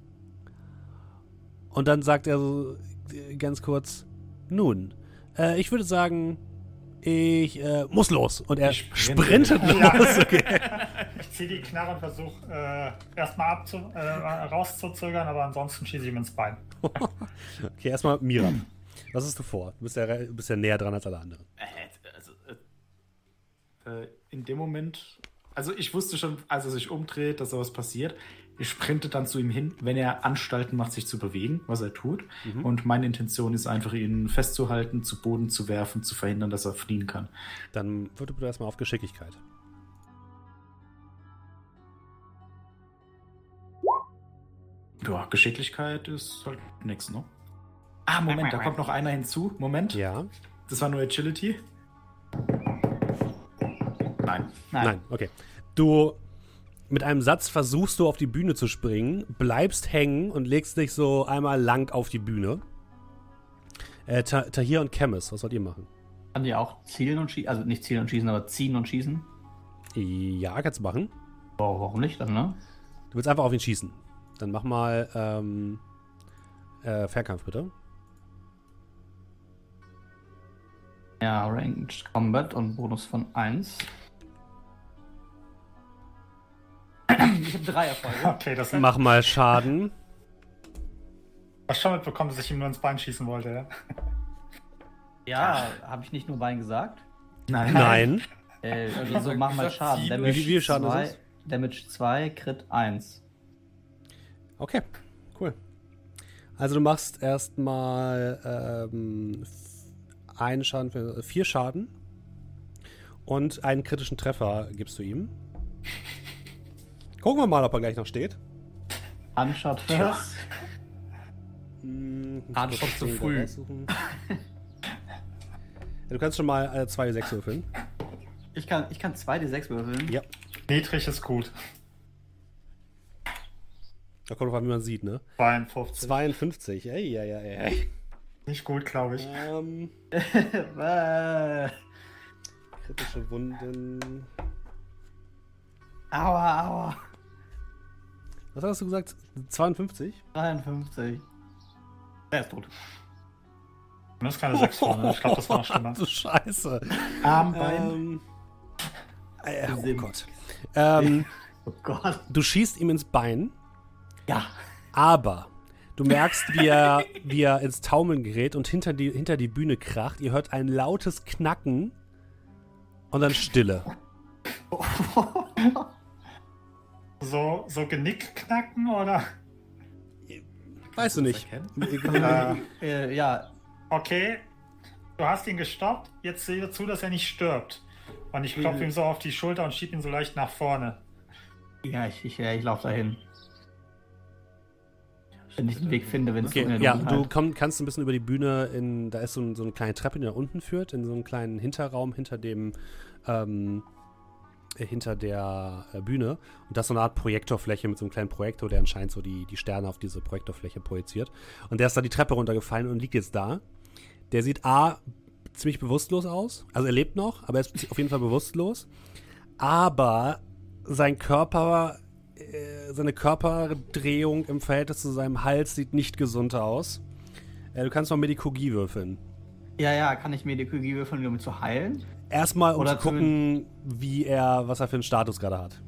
Und dann sagt er so äh, ganz kurz: Nun, äh, ich würde sagen, ich äh, muss los. Und er Ich sprinte. sprintet los. Okay. Ich ziehe die Knarre und versuche äh, erstmal abzu, äh, rauszuzögern, aber ansonsten schieße ich ihm ins Bein. okay, erstmal Mira. Was hast du vor? Du bist ja, du bist ja näher dran als alle anderen. Äh, also, äh, äh, in dem Moment, also ich wusste schon, als er sich umdreht, dass sowas passiert. Ich sprinte dann zu ihm hin, wenn er Anstalten macht, sich zu bewegen, was er tut. Mhm. Und meine Intention ist einfach, ihn festzuhalten, zu Boden zu werfen, zu verhindern, dass er fliehen kann. Dann würde bitte erstmal auf Geschicklichkeit. Ja, Geschicklichkeit ist halt nix, ne? Ah, Moment, da kommt noch einer hinzu. Moment. Ja. Das war nur Agility. Nein. Nein. okay. Du mit einem Satz versuchst du auf die Bühne zu springen, bleibst hängen und legst dich so einmal lang auf die Bühne. Äh, Ta Tahir und Chemis, was sollt ihr machen? Kann die auch zielen und schießen? Also nicht zielen und schießen, aber ziehen und schießen? Ja, kannst du machen. Oh, warum nicht dann, ne? Du willst einfach auf ihn schießen. Dann mach mal ähm, äh, Fernkampf bitte. Ja, Ranged Combat und Bonus von 1. Ich habe drei Erfolge. Okay, das Mach mal Schaden. Hast schon mitbekommen, dass ich ihm nur ins Bein schießen wollte, ja? Ja, habe ich nicht nur Bein gesagt? Nein. Nein. Äh, also so, mach mal Schaden. Wie Damage viel- wie viel Schaden ist 2, es? Damage 2, Crit 1. Okay, cool. Also du machst erstmal ähm, einen Schaden für vier Schaden und einen kritischen Treffer gibst du ihm. Gucken wir mal, ob er gleich noch steht. Unshot first. Hm, Ah, muss zu früh. du kannst schon mal äh, zwei D6 würfeln. Ich kann, ich kann 2d6 würfeln. Ja. Niedrig ist gut. Da kommt drauf an, wie man sieht, ne? 52. 52, ey, ey, ey, ey. Nicht gut, glaube ich. Ähm, Äh, kritische Wunden. aua, aua. Was hast du gesagt? 52? 53. Er ist tot. Das ist keine 6 vorne. Ich glaube, das war noch schlimmer. du Scheiße. Armbein. Ähm, äh, oh. Gott. Ähm, Oh Gott. du schießt ihm ins Bein, Ja. aber du merkst, wie er, wie er ins Taumeln gerät und hinter die, hinter die Bühne kracht. Ihr hört ein lautes Knacken und dann Stille. So, so Genick knacken oder? Weißt du nicht. Äh, Äh, ja. okay, du hast ihn gestoppt. Jetzt sehe zu, dass er nicht stirbt. Und ich klopfe ihm so auf die Schulter und schieb ihn so leicht nach vorne. Ja, ich, ich, ja, ich laufe dahin. Wenn ich den Weg finde, wenn es Okay, ja, du komm, kannst ein bisschen über die Bühne in, da ist so, ein, so eine kleine Treppe, die nach unten führt, in so einen kleinen Hinterraum hinter dem, ähm, äh, hinter der äh, Bühne. Und das ist so eine Art Projektorfläche mit so einem kleinen Projektor, der anscheinend so die, die Sterne auf diese Projektorfläche projiziert. Und der ist da die Treppe runtergefallen und liegt jetzt da. Der sieht A, ziemlich bewusstlos aus. Also er lebt noch, aber er ist auf jeden Fall bewusstlos. Aber sein Körper, äh, seine Körperdrehung im Verhältnis zu seinem Hals sieht nicht gesund aus. Äh, du kannst noch Medikogie würfeln. Ja, ja, kann ich mir die Kügie würfeln, um ihn zu heilen? Erstmal, um Oder zu gucken, wie er, was er für einen Status gerade hat.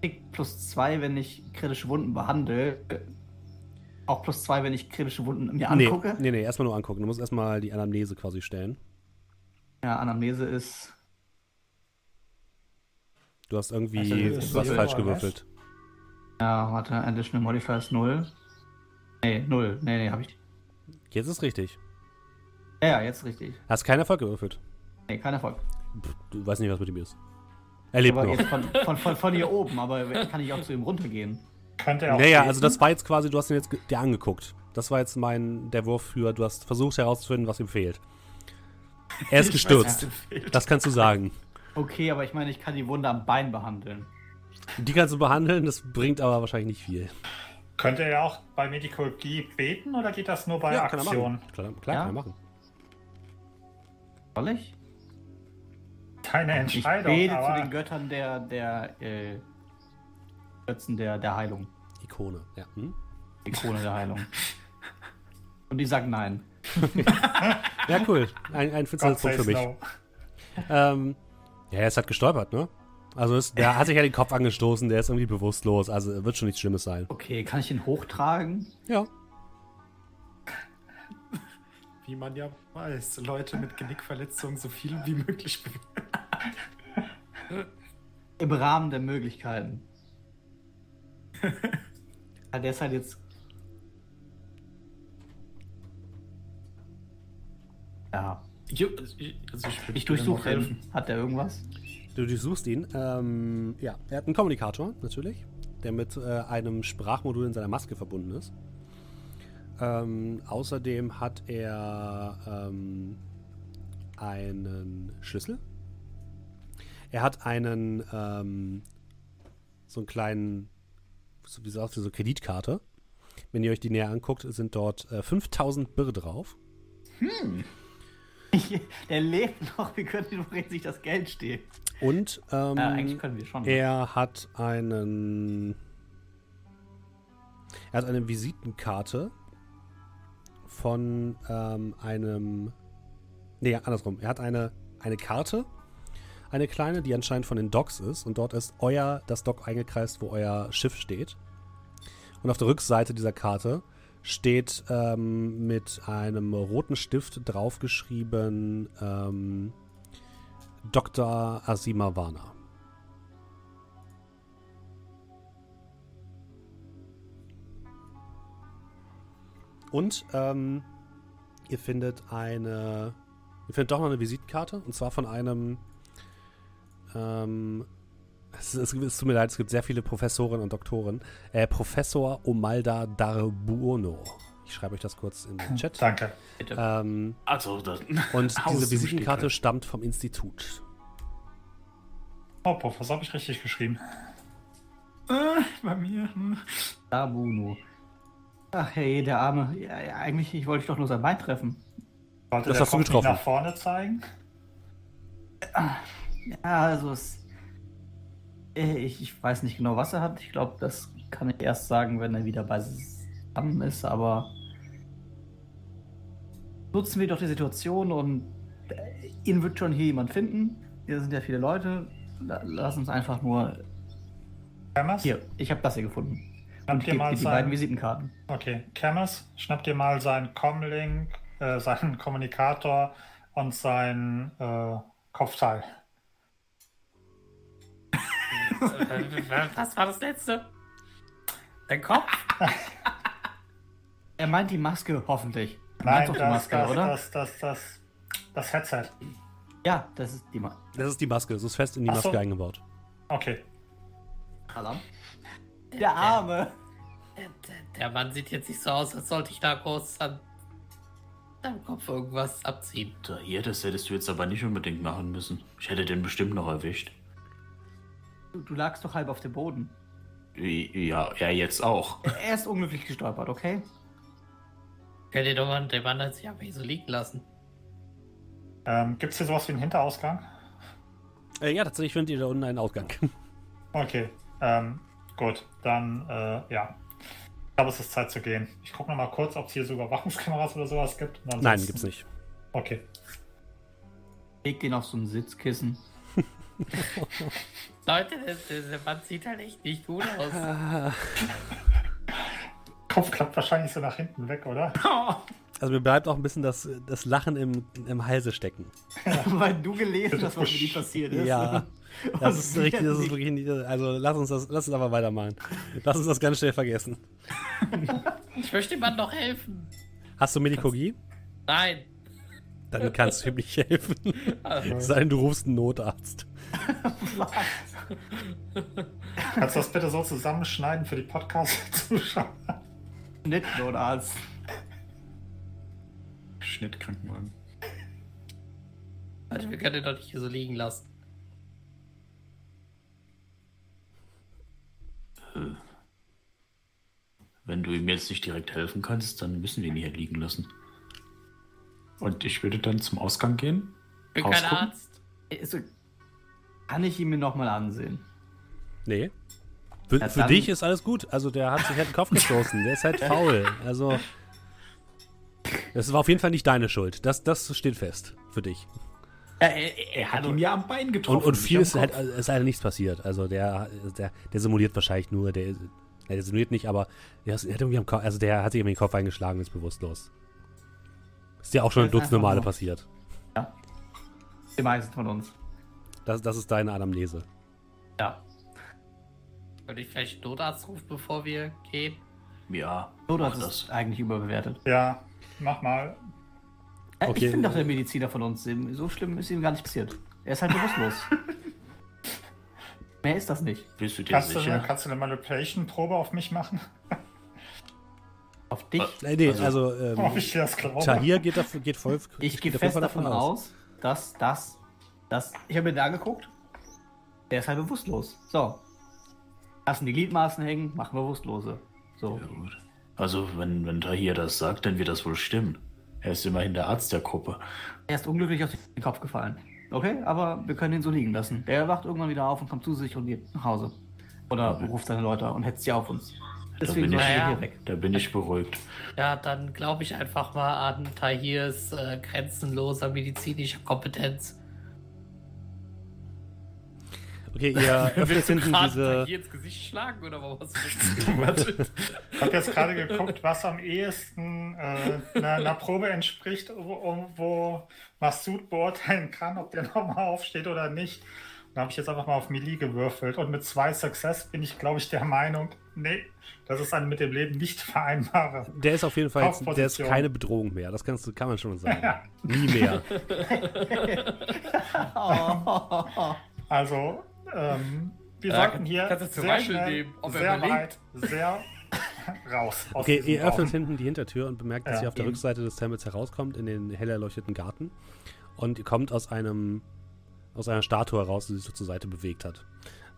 Ich plus zwei, wenn ich kritische Wunden behandle. Auch plus zwei, wenn ich kritische Wunden mir Nee, angucke. nee, nee, erstmal nur angucken. Du musst erstmal die Anamnese quasi stellen. Ja, Anamnese ist. Du hast irgendwie Also, was falsch was? gewürfelt. Ja, warte, Additional Modifier ist 0. Nee, 0. Nee, nee, hab ich. Jetzt ist richtig. Ja, ja, jetzt richtig. Hast keinen Erfolg gewürfelt. Nee, kein Erfolg. Pff, Du weißt nicht, was mit ihm ist. Er lebt Aber noch. jetzt von, von, von, von hier oben, aber kann ich auch zu ihm runtergehen. Könnte er auch. Naja, beten. also das war jetzt quasi, du hast ihn jetzt dir angeguckt. Das war jetzt mein, der Wurf für, du hast versucht herauszufinden, was ihm fehlt. Er ist weiß, gestürzt. fehlt. Das kannst du sagen. Okay, aber ich meine, ich kann die Wunde am Bein behandeln. Die kannst du behandeln, das bringt aber wahrscheinlich nicht viel. Könnte er auch bei Medikologie beten oder geht das nur bei kann er Aktion? machen. Klar, klar Ja? kann er machen. Soll ich? Keine Ich Entscheidung, bete zu den Göttern der, der, äh, Götzen der, der Heilung. Ikone, ja. Hm? Die Krone der Heilung. Und die sagen nein. Ja, cool. Ein, ein God finsteres Punkt says für mich. no. Ähm, ja, er ist halt gestolpert, ne? Also ist, der hat sich ja den Kopf angestoßen, der ist irgendwie bewusstlos, also wird schon nichts Schlimmes sein. Okay, kann ich ihn hochtragen? Ja. Wie man ja weiß, Leute mit Genickverletzungen so viel wie möglich bewegen. Im Rahmen der Möglichkeiten. ja, der ist halt jetzt. Ja. Ich, also ich, Ich durchsuche ihn. Hat der irgendwas? Du durchsuchst ihn. Ähm, ja, er hat einen Kommunikator, natürlich, der mit äh, einem Sprachmodul in seiner Maske verbunden ist. Ähm, außerdem hat er ähm, einen Schlüssel. Er hat einen, ähm, so einen kleinen, wie so eine Kreditkarte. Wenn ihr euch die näher anguckt, sind dort äh, 5000 Birr drauf. der lebt noch. Wir können ihm sich das Geld stehen. Und ähm, eigentlich können wir schon. Er hat einen. Er hat eine Visitenkarte von ähm, einem. Nee, andersrum. Er hat eine, eine Karte, eine kleine, die anscheinend von den Docks ist. Und dort ist euer, das Dock eingekreist, wo euer Schiff steht. Und auf der Rückseite dieser Karte steht ähm, mit einem roten Stift draufgeschrieben ähm, Dr. Asima Warner. Und ähm, ihr findet eine. Ihr findet doch noch eine Visitenkarte. Und zwar von einem. Ähm, es, es, es tut mir leid, es gibt sehr viele Professoren und Doktoren. Äh, Professor Omalda Darbuono. Ich schreibe euch das kurz in den Chat. Danke. Bitte. Ähm, Also, das, und diese Visitenkarte stammt vom Institut. Oh, Professor, habe ich richtig geschrieben. äh, bei mir. hm. Da, Bruno. Ach hey, der Arme. Ja, ja, eigentlich ich wollte ich doch nur sein Bein treffen. Sollte Das der hast du Kopf getroffen. nach vorne zeigen? Ja, also es. äh, Ich, ich weiß nicht genau, was er hat. Ich glaube, das kann ich erst sagen, wenn er wieder beisammen ist, aber. Nutzen wir doch die Situation und äh, ihn wird schon hier jemand finden. Hier sind ja viele Leute. La- Lass uns einfach nur. Camus? Hier, ich habe das hier gefunden. Schnapp Und dir mal dir die beiden sein. Visitenkarten. Okay, Camus, schnapp dir mal seinen Comlink, äh, seinen Kommunikator und sein äh, Kopfteil. Was war das letzte? Dein Kopf? Er meint die Maske, hoffentlich. Du Nein, doch das, die Maske, das, oder? das, das, das, das Headset. Ja, das ist die Maske. Das ist die Maske. Das ist fest in die Ach so. Maske eingebaut. Okay. Alarm. Der Arme. Der, der Mann sieht jetzt nicht so aus, als sollte ich da groß an deinem Kopf irgendwas abziehen. Da hier, das hättest du jetzt aber nicht unbedingt machen müssen. Ich hätte den bestimmt noch erwischt. Du, du lagst doch halb auf dem Boden. Ja, ja, jetzt auch. Er ist unglücklich gestolpert, okay? Könnt ihr doch mal den Mann hat sich einfach so liegen lassen. Ähm, Gibt es hier sowas wie einen Hinterausgang? Äh, ja, tatsächlich findet ihr da unten einen Ausgang. Okay. Ähm, gut, dann, äh, ja. Ich glaube, es ist Zeit zu gehen. Ich gucke noch mal kurz, ob es hier so Überwachungskameras oder sowas gibt. Und Nein, ansonsten- gibt's nicht. Okay. Leg den auf so ein Sitzkissen. Leute, der, der, der Mann sieht halt echt nicht gut aus. Kopf klappt wahrscheinlich so nach hinten weg, oder? Also mir bleibt auch ein bisschen das, das Lachen im, im Halse stecken. Weil du gelesen hast, was mit ihm passiert ist. Ja. Das ist richtig, das ist wirklich nicht, also lass uns das, lass uns aber weitermachen. Lass uns das ganz schnell vergessen. Ich möchte dem Mann doch helfen. Hast du Medikogie? Nein. Dann kannst du ihm nicht helfen. Also, Es sei denn, du rufst einen Notarzt. Kannst du das bitte so zusammenschneiden für die Podcast-Zuschauer? Nicht Notarzt. Schnittkrankenwagen. Leute, wir können den doch nicht hier so liegen lassen. Wenn du ihm jetzt nicht direkt helfen kannst, dann müssen wir ihn hier liegen lassen. Und ich würde dann zum Ausgang gehen. Ich bin kein? Arzt. Also, kann ich ihn mir nochmal ansehen? Nee. Für, Ja, für dich ist alles gut. Also der hat sich halt den Kopf gestoßen. Der ist halt faul. Also. Das war auf jeden Fall nicht deine Schuld. Das, das steht fest. Für dich. Ja, er, Er hat ihn ja am Bein getroffen. Und, und viel ist halt, ist halt nichts passiert. Also der, der, der simuliert wahrscheinlich nur, der, ja, der simuliert nicht, aber der, hat irgendwie am Kopf, also der hat sich irgendwie den Kopf eingeschlagen und ist bewusstlos. Ist dir auch schon ein einfach Male nur- passiert. Die meisten von uns. Das, das ist deine Anamnese. Ja. Würde ich vielleicht Notarzt rufen, bevor wir gehen? Ja, das. ist eigentlich überbewertet. Ja, mach mal. Äh, Okay. Ich bin doch der Mediziner von uns. So schlimm ist ihm gar nicht passiert. Er ist halt bewusstlos. Mehr ist das nicht. Bist du dir Kannst du, sicher? eine, kannst du eine Manipulation-Probe auf mich machen? Auf dich. Äh, nee, Also- also, ähm, Ob ich dir das glaube? Tahir geht, dafür, geht voll. Ich geht gehe fest davon aus, dass das. das ich habe mir den angeguckt. Der ist halt bewusstlos. So. Lassen die Gliedmaßen hängen, machen bewusstlose. So. Ja, gut. Also, wenn, wenn Tahir das sagt, dann wird das wohl stimmen. Er ist immerhin der Arzt der Gruppe. Er ist unglücklich auf den Kopf gefallen. Okay, aber wir können ihn so liegen lassen. Der wacht irgendwann wieder auf und kommt zu sich und geht nach Hause. Oder ruft seine Leute und hetzt sie auf uns. Deswegen bin sollen ich- wir hier weg. Da bin ich beruhigt. Ja, dann glaube ich einfach mal an Tahirs äh, grenzenloser medizinischer Kompetenz. Okay, ihr öffnet hinten diese. Tahir ins Gesicht schlagen oder warum hast du das gemacht? Ich habe jetzt gerade geguckt, was am ehesten äh, einer, einer Probe entspricht, wo, wo Massoud beurteilen kann, ob der nochmal aufsteht oder nicht. Da habe ich jetzt einfach mal auf Melee gewürfelt und mit zwei Success bin ich, glaube ich, der Meinung, nee, das ist eine mit dem Leben nicht vereinbare. Der ist auf jeden Fall jetzt, der ist keine Bedrohung mehr. Das kannst, du- kann man schon sagen. Ja. Nie mehr. Also, ähm, wir Ja, sollten hier kannst du zum sehr Beispiel schnell, nehmen, ob er sehr weit, sehr raus. aus Okay, ihr öffnet Raum. hinten die Hintertür und bemerkt, dass Ja, ihr auf der eben. Rückseite des Tempels herauskommt, in den hell erleuchteten Garten. Und ihr kommt aus einem aus einer Statue heraus, die sich so zur Seite bewegt hat.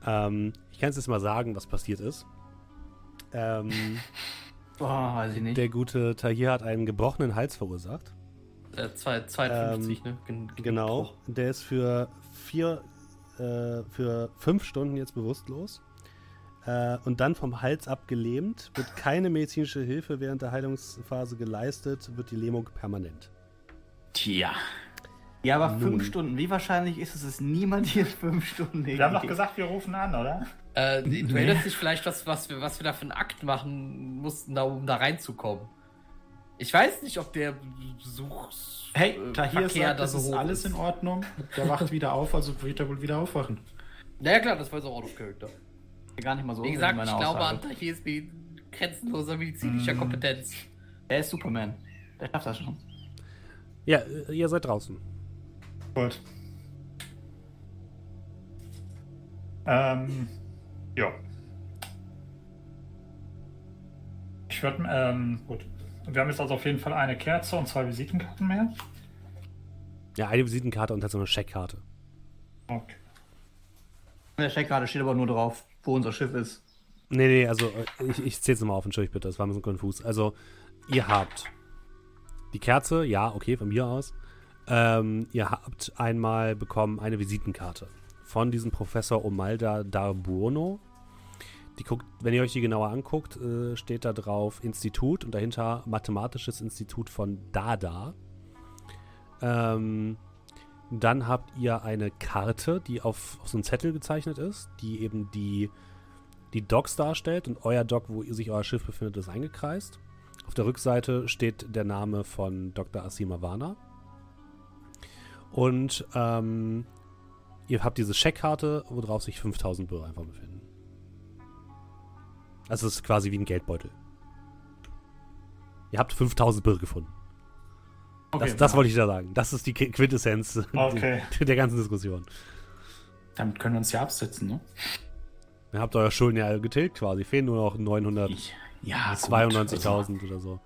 Ähm, ich kann es jetzt mal sagen, was passiert ist. Ähm, Oh, weiß ich nicht. der gute Tahir hat einen gebrochenen Hals verursacht. äh, zwei- 52, ne? Gen Genau. Der ist für vier, äh, für fünf Stunden jetzt bewusstlos. Äh, und dann vom Hals ab gelähmt. Wird keine medizinische Hilfe während der Heilungsphase geleistet, wird die Lähmung permanent. Tja. Ja, aber Nun. fünf Stunden. Wie wahrscheinlich ist es, dass niemand hier fünf Stunden Wir haben doch gesagt, wir rufen an, oder? Äh, du erinnerst dich vielleicht, was, was, wir, was wir da für einen Akt machen mussten, da, um da reinzukommen. Ich weiß nicht, ob der Besuch. Hey, äh, Tahir Verkehr sagt, da das so ist alles in Ordnung. Der wacht wieder auf, also wird er wohl wieder aufwachen. Naja, klar, das war so out of character. Gar nicht mal so. Wie gesagt, ich glaube an Tahirs me- grenzenloser medizinischer Mm. Kompetenz. Er ist Superman. Der schafft das schon. Ja, äh, ihr seid draußen. Gut. Ähm, ja. Ich würde, ähm, gut. Wir haben jetzt also auf jeden Fall eine Kerze und zwei Visitenkarten mehr. Ja, eine Visitenkarte und halt so eine Scheckkarte. Okay. Der Checkkarte steht aber nur drauf, wo unser Schiff ist. Nee, nee, also ich, ich zähl's nochmal auf, entschuldigt bitte, das war ein bisschen konfus. Also, ihr habt die Kerze, ja, okay, von mir aus. Ähm, ihr habt einmal bekommen eine Visitenkarte von diesem Professor Omalda Darbuono. Die guckt, wenn ihr euch die genauer anguckt, äh, steht da drauf Institut und dahinter Mathematisches Institut von Dada. Ähm, dann habt ihr eine Karte, die auf, auf so einen Zettel gezeichnet ist, die eben die die Docks darstellt und euer Dock, wo sich euer Schiff befindet, ist eingekreist. Auf der Rückseite steht der Name von Dr. Asima Warner. Und ähm, ihr habt diese Scheckkarte, worauf sich 5000 Birr einfach befinden. Also es ist quasi wie ein Geldbeutel. Ihr habt 5000 Birr gefunden. Das, das wollte ich da sagen. Das ist die Qui- Quintessenz Okay. der ganzen Diskussion. Damit können wir uns ja absetzen, ne? Ihr habt euer Schulden ja getilgt quasi. Fehlen nur noch 900. Ich, ja, gut. 92.000 oder so.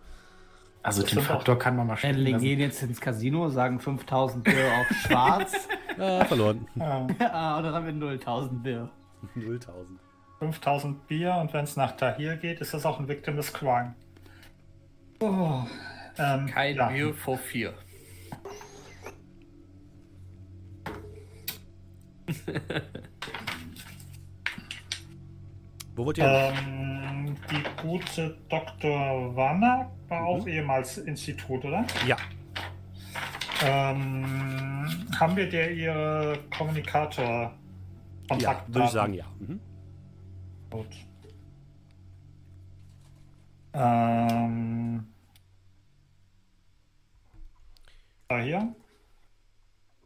Also, also Das den Faktor kann man mal stellen Endling gehen jetzt ins Casino, sagen 5000 Bier auf schwarz. Ah, verloren. Ähm, ah, und dann haben wir 0.000 Bier. 0.000. 5000 Bier und wenn es nach Tahir geht, ist das auch ein Victim des Crime. Oh, ähm, Kein ja. Bier vor vier. Wo wollt ihr? Ähm, die gute Dr. Wanner war auch Mhm. ehemals Institut, oder? Ja. Ähm, haben wir der ihre Kommunikator Ja, würde ich sagen, ja. Mhm. Gut. Ähm, da hier.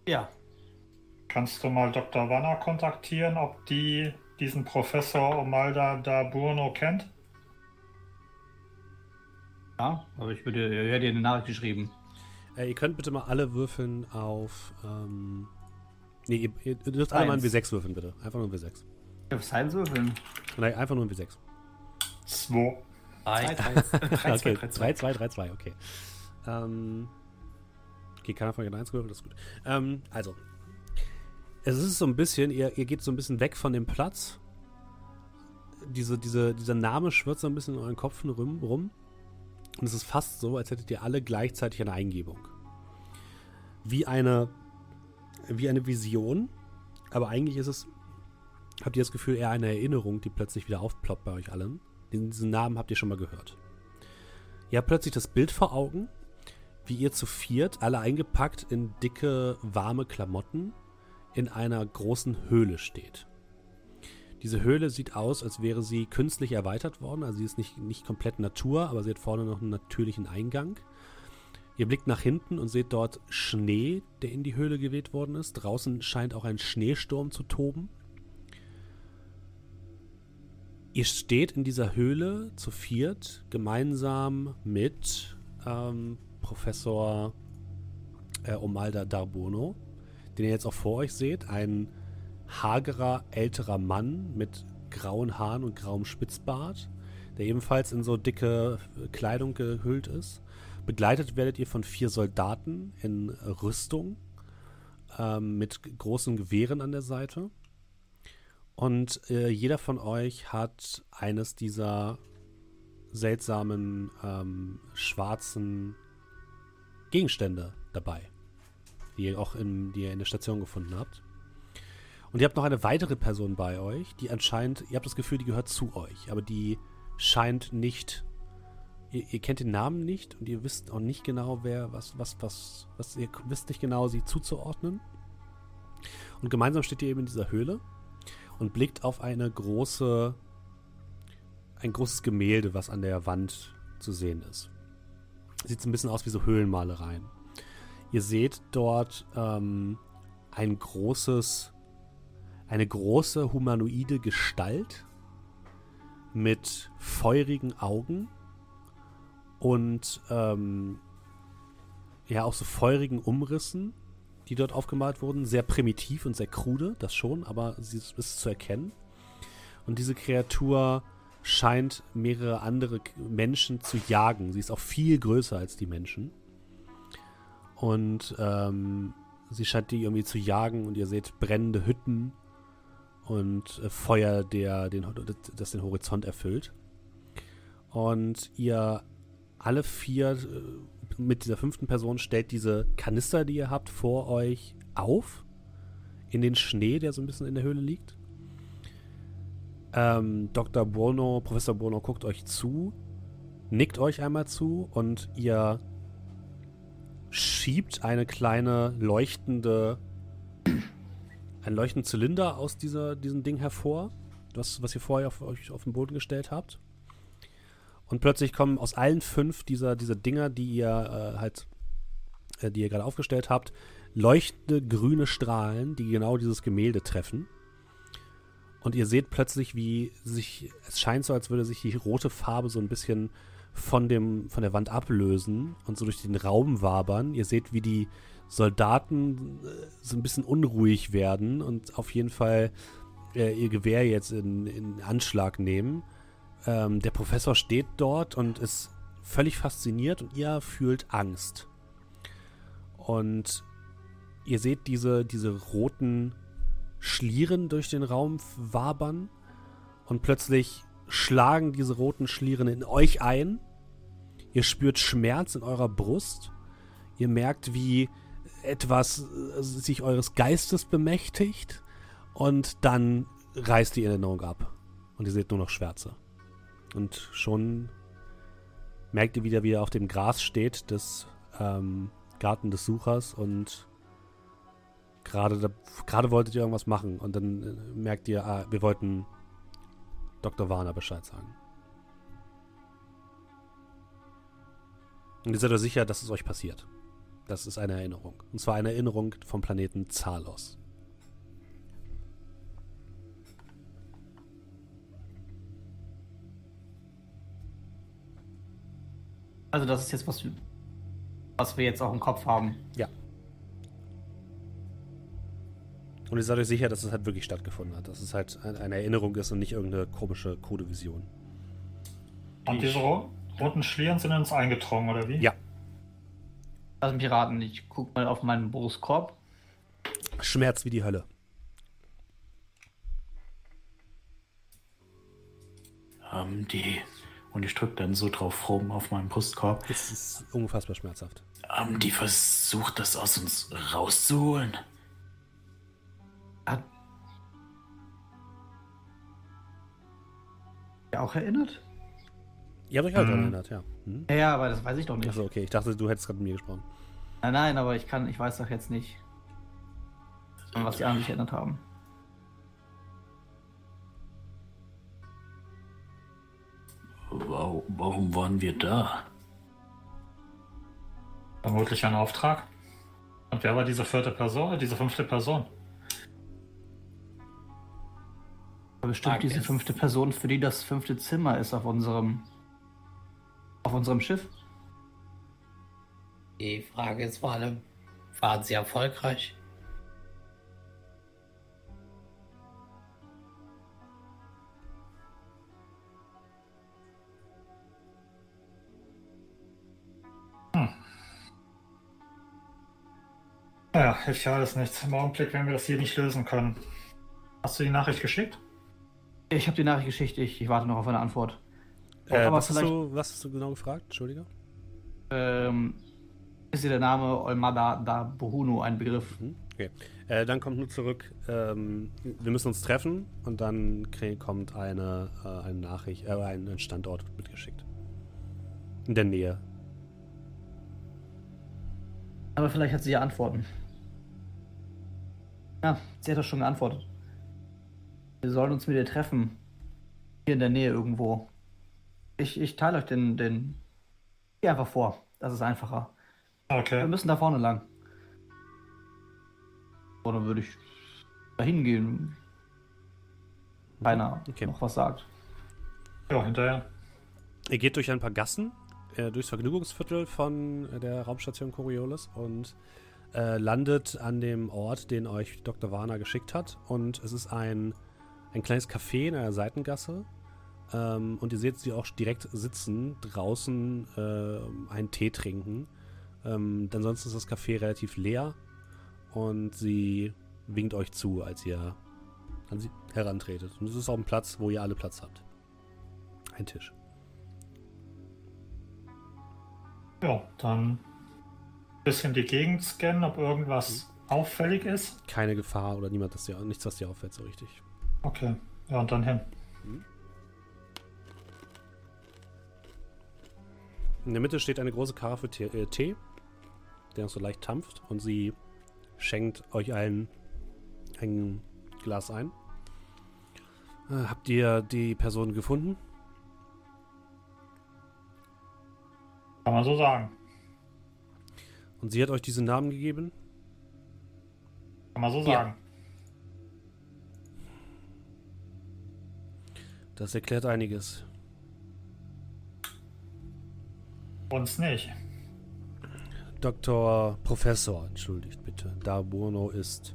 Ja. Kannst du mal Dr. Wanner kontaktieren, ob die diesen Professor Omalda da Bruno kennt? Ja, aber ich würde, ich hätte dir eine Nachricht geschrieben. Äh, ihr könnt bitte mal alle würfeln auf. Ähm, nee, ihr, ihr dürft alle mal ein Eins. W6 würfeln, bitte. Einfach nur ein W6. Auf Science würfeln. Nein, einfach nur ein W6. Zwei. Ei. okay, 3, 2, 3, 2, okay. Ähm, okay, keiner von den 1 gewürfelt, das ist gut. Ähm, also, es ist so ein bisschen, ihr, ihr geht so ein bisschen weg von dem Platz. Diese, diese, dieser Name schwirrt so ein bisschen in euren Kopf rum, rum. Und es ist fast so, als hättet ihr alle gleichzeitig eine Eingebung. Wie eine, wie eine Vision. Aber eigentlich ist es, habt ihr das Gefühl, eher eine Erinnerung, die plötzlich wieder aufploppt bei euch allen. Diesen Namen habt ihr schon mal gehört. Ihr habt plötzlich das Bild vor Augen, wie ihr zu viert, alle eingepackt in dicke, warme Klamotten, in einer großen Höhle steht. Diese Höhle sieht aus, als wäre sie künstlich erweitert worden. Also sie ist nicht, nicht komplett Natur, aber sie hat vorne noch einen natürlichen Eingang. Ihr blickt nach hinten und seht dort Schnee, der in die Höhle geweht worden ist. Draußen scheint auch ein Schneesturm zu toben. Ihr steht in dieser Höhle zu viert, gemeinsam mit ähm, Professor äh, Omalda Darbono, den ihr jetzt auch vor euch seht. Ein hagerer, älterer Mann mit grauen Haaren und grauem Spitzbart, der ebenfalls in so dicke äh, Kleidung gehüllt ist. Begleitet werdet ihr von vier Soldaten in Rüstung ähm, mit großen Gewehren an der Seite. Und äh, jeder von euch hat eines dieser seltsamen ähm, schwarzen Gegenstände dabei, die ihr auch in, die ihr in der Station gefunden habt. Und ihr habt noch eine weitere Person bei euch, die anscheinend, ihr habt das Gefühl, die gehört zu euch, aber die scheint nicht. Ihr, ihr kennt den Namen nicht und ihr wisst auch nicht genau, wer, was, was, was, was, ihr wisst nicht genau, sie zuzuordnen. Und gemeinsam steht ihr eben in dieser Höhle und blickt auf eine große, ein großes Gemälde, was an der Wand zu sehen ist. Sieht ein bisschen aus wie so Höhlenmalereien. Ihr seht dort ähm, ein großes, eine große humanoide Gestalt mit feurigen Augen und ähm, ja auch so feurigen Umrissen, die dort aufgemalt wurden. Sehr primitiv und sehr krude, das schon, aber sie ist, zu erkennen. Und diese Kreatur scheint mehrere andere Menschen zu jagen. Sie ist auch viel größer als die Menschen. Und ähm, sie scheint die irgendwie zu jagen und ihr seht brennende Hütten und äh, Feuer, der den, das den Horizont erfüllt. Und ihr alle vier äh, mit dieser fünften Person stellt diese Kanister, die ihr habt, vor euch auf. In den Schnee, der so ein bisschen in der Höhle liegt. Ähm, Dr. Bono, Professor Bono guckt euch zu, nickt euch einmal zu und ihr schiebt eine kleine leuchtende, einen leuchtenden Zylinder aus dieser, diesem Ding hervor, das, was ihr vorher auf euch auf den Boden gestellt habt. Und plötzlich kommen aus allen fünf dieser, dieser Dinger, die ihr äh, halt, äh, die ihr gerade aufgestellt habt, leuchtende grüne Strahlen, die genau dieses Gemälde treffen. Und ihr seht plötzlich, wie sich, es scheint so, als würde sich die rote Farbe so ein bisschen von, dem, von der Wand ablösen und so durch den Raum wabern. Ihr seht, wie die Soldaten äh, so ein bisschen unruhig werden und auf jeden Fall äh, ihr Gewehr jetzt in, in Anschlag nehmen. Ähm, der Professor steht dort und ist völlig fasziniert und ihr fühlt Angst. Und ihr seht diese, diese roten Schlieren durch den Raum wabern und plötzlich schlagen diese roten Schlieren in euch ein. Ihr spürt Schmerz in eurer Brust. Ihr merkt, wie etwas äh, sich eures Geistes bemächtigt und dann reißt die Erinnerung ab und ihr seht nur noch Schwärze. Und schon merkt ihr wieder, wie er auf dem Gras steht des ähm, Garten des Suchers und gerade gerade wolltet ihr irgendwas machen und dann äh, merkt ihr, ah, wir wollten Dr. Warner Bescheid sagen. Und ihr seid euch sicher, dass es euch passiert. Das ist eine Erinnerung. Und zwar eine Erinnerung vom Planeten Zalos. Also das ist jetzt was, was wir jetzt auch im Kopf haben. Ja. Und ihr seid euch sicher, dass es halt wirklich stattgefunden hat. Dass es halt eine Erinnerung ist und nicht irgendeine komische Codevision. Und diese ro roten Schlieren sind in uns eingedrungen, oder wie? Ja. Also Piraten, ich guck mal auf meinen Brustkorb. Schmerz wie die Hölle. Haben die. Und ich drücke dann so drauf rum auf meinem Brustkorb. Es ist unfassbar schmerzhaft. Haben die versucht, das aus uns rauszuholen? Hat ja auch erinnert? Ihr habt euch halt Mhm. erinnert, ja. Hm? Ja, ja, aber das weiß ich doch nicht. Achso, okay. Ich dachte, du hättest gerade mit mir gesprochen. Nein, nein, aber ich kann, ich weiß doch jetzt nicht, an was die anderen sich erinnert haben. Warum, waren wir da? Vermutlich ein Auftrag. Und wer war diese vierte Person, diese fünfte Person? Bestimmt Frage diese fünfte Person, für die das fünfte Zimmer ist auf unserem auf unserem Schiff. Die Frage ist vor allem, waren sie erfolgreich? Ja, hilft ja alles nichts. Im Augenblick werden wir das hier nicht lösen können. Hast du die Nachricht geschickt? Ich habe die Nachricht geschickt, ich, ich warte noch auf eine Antwort. Äh, was, hast du, was hast du genau gefragt? Entschuldige. Ähm, ist dir der Name Olmada da Bohunu ein Begriff? Mhm. Okay. Äh, dann kommt nur zurück, ähm, wir müssen uns treffen und dann kommt eine, äh, eine Nachricht, äh, ein ein Standort mitgeschickt. In der Nähe. Aber vielleicht hat sie ja Antworten. Ja, sie hat doch schon geantwortet. Wir sollen uns mit ihr treffen. Hier in der Nähe irgendwo. Ich, ich teile euch den, den. Geh einfach vor. Das ist einfacher. Wir Okay. müssen da vorne lang. Oder würde ich dahin gehen? Keiner Okay. noch was sagt. Ja, hinterher. Ihr geht durch ein paar Gassen, äh, durchs Vergnügungsviertel von der Raumstation Coriolis und äh, landet an dem Ort, den euch Dr. Warner geschickt hat. Und es ist ein, ein kleines Café in einer Seitengasse. Ähm, und ihr seht sie auch direkt sitzen, draußen äh, einen Tee trinken. Ähm, ansonsten ist das Café relativ leer und sie winkt euch zu, als ihr an sie herantretet. Und es ist auch ein Platz, wo ihr alle Platz habt. Ein Tisch. Ja, dann bisschen die Gegend scannen, ob irgendwas auffällig ist. keine Gefahr oder niemand, das dir, nichts, was dir auffällt, so richtig. Okay. Ja, und dann hin. In der Mitte steht eine große Karaffe Tee, äh, Tee, der noch so leicht tampft und sie schenkt euch allen ein Glas ein. Äh, habt ihr die Person gefunden? Kann man so sagen. Und sie hat euch diesen Namen gegeben? Kann man so Ja. sagen. Das erklärt einiges. Uns nicht. Dr. Professor, entschuldigt bitte. Darburno ist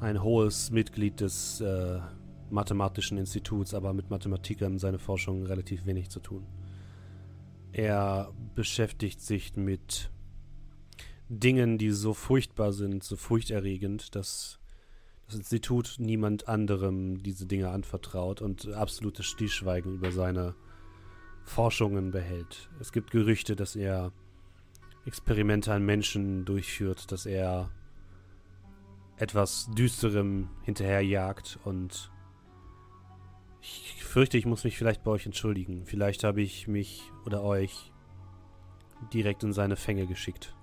ein hohes Mitglied des äh, Mathematischen Instituts, aber mit Mathematik haben seine Forschung relativ wenig zu tun. Er beschäftigt sich mit Dingen, die so furchtbar sind, so furchterregend, dass das Institut niemand anderem diese Dinge anvertraut und absolutes Stillschweigen über seine Forschungen behält. Es gibt Gerüchte, dass er Experimente an Menschen durchführt, dass er etwas Düsterem hinterherjagt und ich fürchte, ich muss mich vielleicht bei euch entschuldigen. Vielleicht habe ich mich oder euch direkt in seine Fänge geschickt.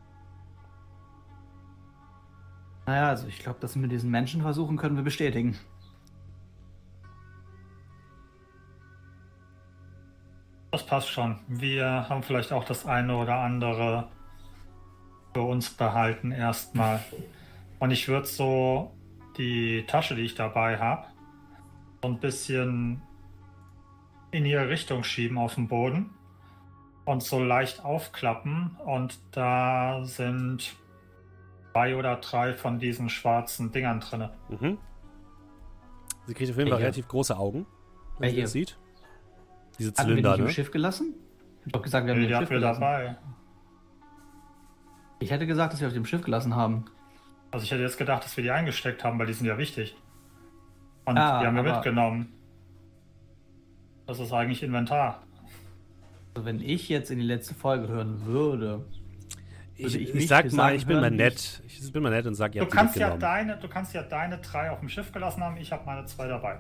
Naja, also ich glaube, das mit diesen Menschenversuchen können wir bestätigen. Das passt schon. Wir haben vielleicht auch das eine oder andere für uns behalten erstmal. Und ich würde so die Tasche, die ich dabei habe, so ein bisschen in ihre Richtung schieben auf den Boden und so leicht aufklappen und da sind zwei oder drei von diesen schwarzen Dingern drin. Mhm. Sie kriegt auf jeden Fall relativ große Augen, wenn sie das sieht. Diese Hatten wir Zylinder, nicht im ne? Schiff gelassen? Ich hab doch gesagt, wir haben die im Schiff wir gelassen. dabei. Ich hätte gesagt, dass wir auf dem Schiff gelassen haben. Also ich hätte jetzt gedacht, dass wir die eingesteckt haben, weil die sind ja wichtig. Und Ah, die haben wir mitgenommen. Das ist eigentlich Inventar. Also wenn ich jetzt in die letzte Folge hören würde, Ich, Würde ich ich sag mal, ich bin mal nett. Ich bin mal nett und sag, ihr Du kannst, ja deine, du kannst ja deine drei auf dem Schiff gelassen haben, ich habe meine zwei dabei.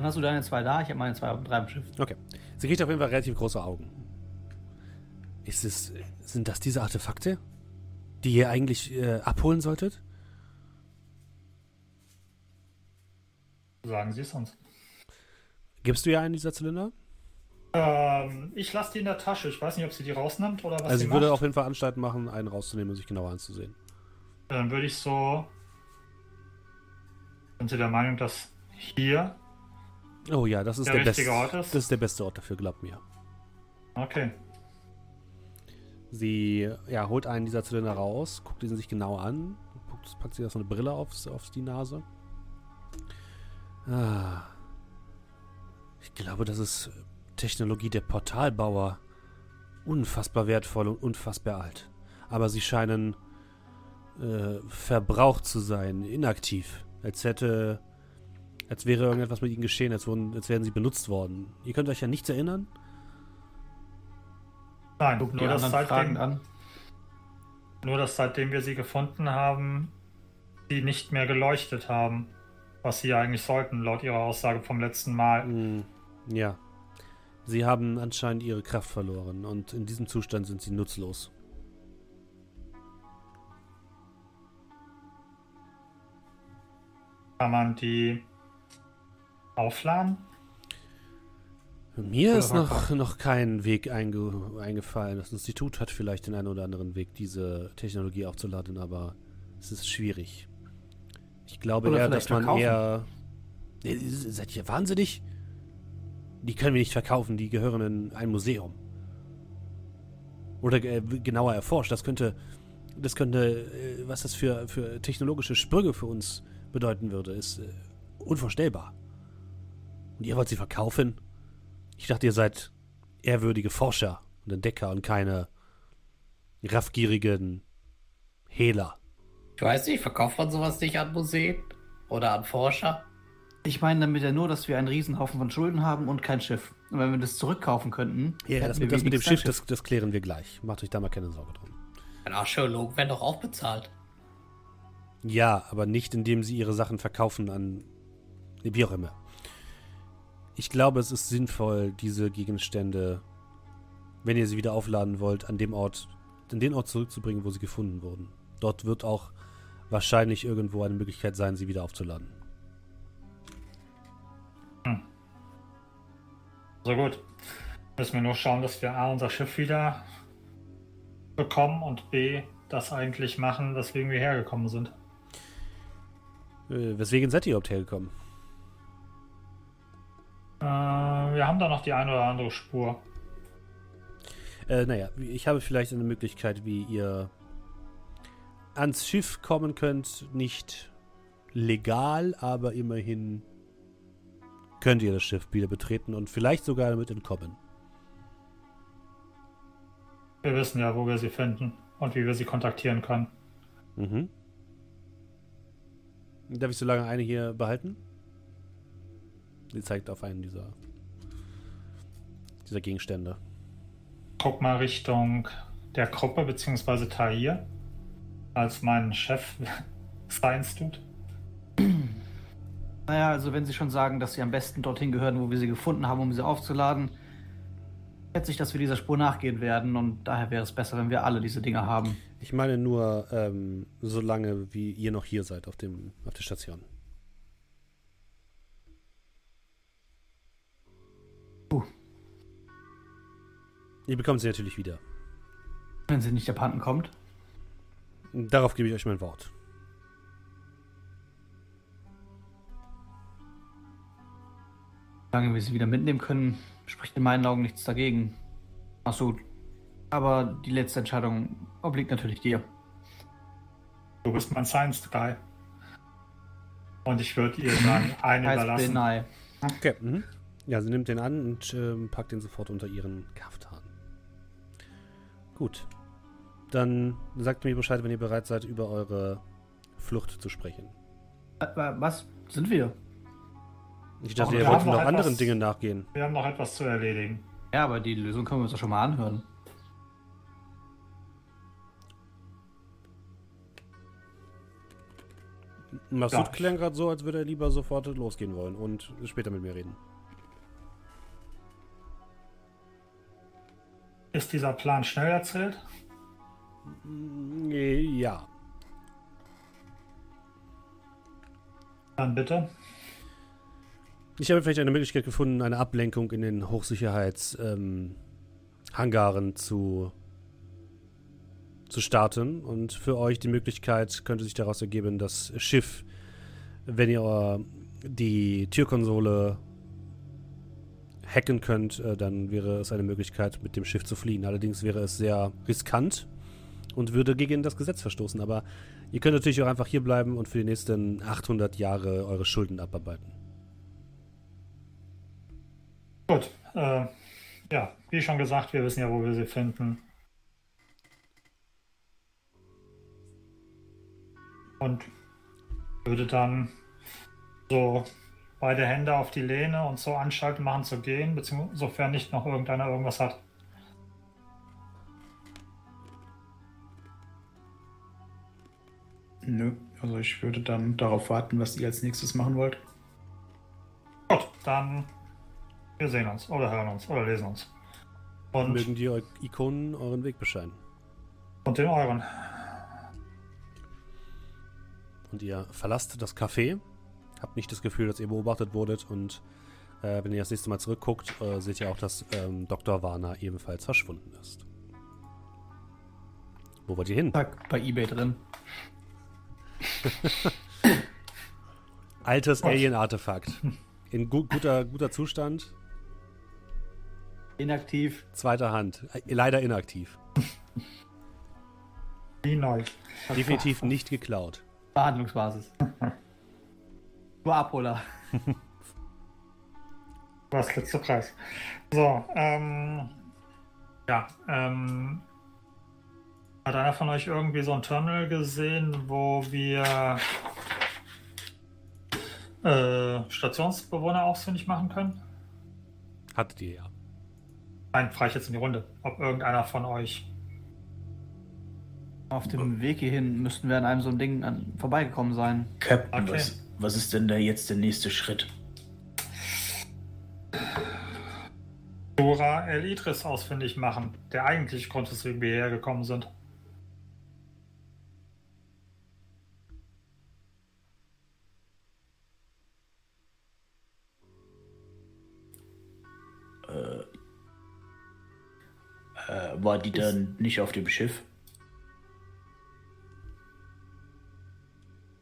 dann hast du deine zwei da, ich habe meine zwei, drei im Schiff. Okay. Sie kriegt auf jeden Fall relativ große Augen. Ist es, sind das diese Artefakte, die ihr eigentlich äh, abholen solltet? Sagen Sie es uns. Gibst du ja einen dieser Zylinder? Ähm, ich lasse die in der Tasche. Ich weiß nicht, ob sie die rausnimmt oder was also sie ich würde macht. auf jeden Fall Anstalten machen, einen rauszunehmen und sich genauer anzusehen. Dann würde ich so. Sind Sie der Meinung, dass hier. Oh ja, das ist Der der, beste Ort ist? Das ist der beste Ort dafür, glaubt mir. Okay. Sie ja, holt einen dieser Zylinder raus, guckt ihn sich genau an, packt, sich da so eine Brille auf, auf die Nase. Ah. Ich glaube, das ist Technologie der Portalbauer. Unfassbar wertvoll und unfassbar alt. Aber sie scheinen äh, verbraucht zu sein, inaktiv. Als hätte. Als wäre irgendetwas mit ihnen geschehen, als, wurden, als wären sie benutzt worden. Ihr könnt euch ja nichts erinnern? Nein, Guck die nur dass, anderen fragend seitdem, an. nur dass seitdem wir sie gefunden haben, die nicht mehr geleuchtet haben. Was sie ja eigentlich sollten, laut ihrer Aussage vom letzten Mal. Mm, Ja. Sie haben anscheinend ihre Kraft verloren und in diesem Zustand sind sie nutzlos. Kann man die aufladen? Mir ist noch, noch kein Weg einge eingefallen. Das Institut hat vielleicht den einen oder anderen Weg, diese Technologie aufzuladen, aber es ist schwierig. Ich glaube Oder eher, dass man verkaufen. eher. Seid ihr wahnsinnig? Die können wir nicht verkaufen, die gehören in ein Museum. Oder äh, genauer erforscht. Das könnte. Das könnte, äh, was das für, für technologische Sprünge für uns bedeuten würde, ist äh, unvorstellbar. Und ihr wollt sie verkaufen? Ich dachte, ihr seid ehrwürdige Forscher und Entdecker und keine raffgierigen Hehler. Ich weiß nicht, verkauft man sowas nicht an Museen oder an Forscher? Ich meine damit ja nur, dass wir einen Riesenhaufen von Schulden haben und kein Schiff. Und wenn wir das zurückkaufen könnten, Ja, das, wir mit- das mit dem ein Schiff, das, das klären wir gleich. Macht euch da mal keine Sorge drum. Ein Archäologen werden doch auch bezahlt. Ja, aber nicht, indem sie ihre Sachen verkaufen an wie auch immer. Ich glaube, es ist sinnvoll, diese Gegenstände, wenn ihr sie wieder aufladen wollt, an dem Ort, an den Ort zurückzubringen, wo sie gefunden wurden. Dort wird auch wahrscheinlich irgendwo eine Möglichkeit sein, sie wieder aufzuladen. So gut. Müssen wir nur schauen, dass wir A, unser Schiff wieder bekommen und B, das eigentlich machen, weswegen wir hergekommen sind. Äh, weswegen seid ihr überhaupt hergekommen? Äh, wir haben da noch die eine oder andere Spur. Äh, naja, ich habe vielleicht eine Möglichkeit, wie ihr ans Schiff kommen könnt. Nicht legal, aber immerhin könnt ihr das Schiff wieder betreten und vielleicht sogar damit entkommen. Wir wissen ja, wo wir sie finden und wie wir sie kontaktieren können. Mhm. Darf ich so lange eine hier behalten? Sie zeigt auf einen dieser, dieser Gegenstände. Guck mal Richtung der Gruppe bzw. Tahir als mein Chef Science tut. Naja, also wenn Sie schon sagen, dass Sie am besten dorthin gehören, wo wir sie gefunden haben, um sie aufzuladen, schätze ich, dass wir dieser Spur nachgehen werden und daher wäre es besser, wenn wir alle diese Dinge haben. Ich meine nur, ähm, so lange wie ihr noch hier seid auf, dem, auf der Station. Uh. Ihr bekommt sie natürlich wieder. Wenn sie nicht abhanden kommt. Darauf gebe ich euch mein Wort. Solange wir sie wieder mitnehmen können, spricht in meinen Augen nichts dagegen. Ach so. Aber die letzte Entscheidung obliegt natürlich dir. Du bist mein Science Guy. Und ich würde ihr dann einen überlassen. Okay. Mhm. Ja, sie nimmt den an und ähm, packt den sofort unter ihren Kaftan. Gut. Dann sagt mir Bescheid, wenn ihr bereit seid, über eure Flucht zu sprechen. Äh, äh, Was sind wir? Ich dachte, ihr wir wollt haben noch noch anderen etwas- Dingen nachgehen. Wir haben noch etwas zu erledigen. Ja, aber die Lösung können wir uns doch schon mal anhören. Massoud Ja. klang gerade so, als würde er lieber sofort losgehen wollen und später mit mir reden. Ist dieser Plan schnell erzählt? Mm, Ja. Dann bitte. Ich habe vielleicht eine Möglichkeit gefunden, eine Ablenkung in den Hochsicherheits-Hangaren zu, zu starten. Und für euch die Möglichkeit könnte sich daraus ergeben, das Schiff, wenn ihr die Türkonsole hacken könnt, äh, dann wäre es eine Möglichkeit, mit dem Schiff zu fliehen. Allerdings wäre es sehr riskant und würde gegen das Gesetz verstoßen. Aber ihr könnt natürlich auch einfach hier bleiben und für die nächsten 800 Jahre eure Schulden abarbeiten. Gut. Äh, ja, wie schon gesagt, wir wissen ja, wo wir sie finden. Und würde dann so beide Hände auf die Lehne und so Anstalten machen zu gehen, beziehungsweise sofern nicht noch irgendeiner irgendwas hat. Nö, also ich würde dann darauf warten, was ihr als nächstes machen wollt. Gut, dann wir sehen uns oder hören uns oder lesen uns. Und, Mögen die Ikonen euren Weg bescheiden. und den euren. Und ihr verlasst das Café, habt nicht das Gefühl, dass ihr beobachtet wurdet und äh, wenn ihr das nächste Mal zurückguckt, äh, seht ihr auch, dass ähm, Dr. Warner ebenfalls verschwunden ist. Wo wollt ihr hin? Zack, bei Ebay drin. Altes? Alien-Artefakt. In gu guter, guter Zustand, Inaktiv. zweiter Hand. Äh, leider inaktiv. Wie neu. Definitiv nicht geklaut. Behandlungsbasis. Nur Abholer. Was letzter Preis. So, ähm. Ja, ähm. Hat einer von euch irgendwie so ein Terminal gesehen, wo wir äh, Stationsbewohner ausfindig machen können? Hattet ihr ja. Nein, frage ich jetzt in die Runde. Ob irgendeiner von euch. Auf dem Weg hierhin müssten wir an einem so einem Ding an, vorbeigekommen sein. Captain, Okay. was, was ist denn da jetzt der nächste Schritt? Dora El Idris ausfindig machen. Der eigentliche Grund, weswegen wir hierher gekommen sind. War die dann nicht auf dem Schiff?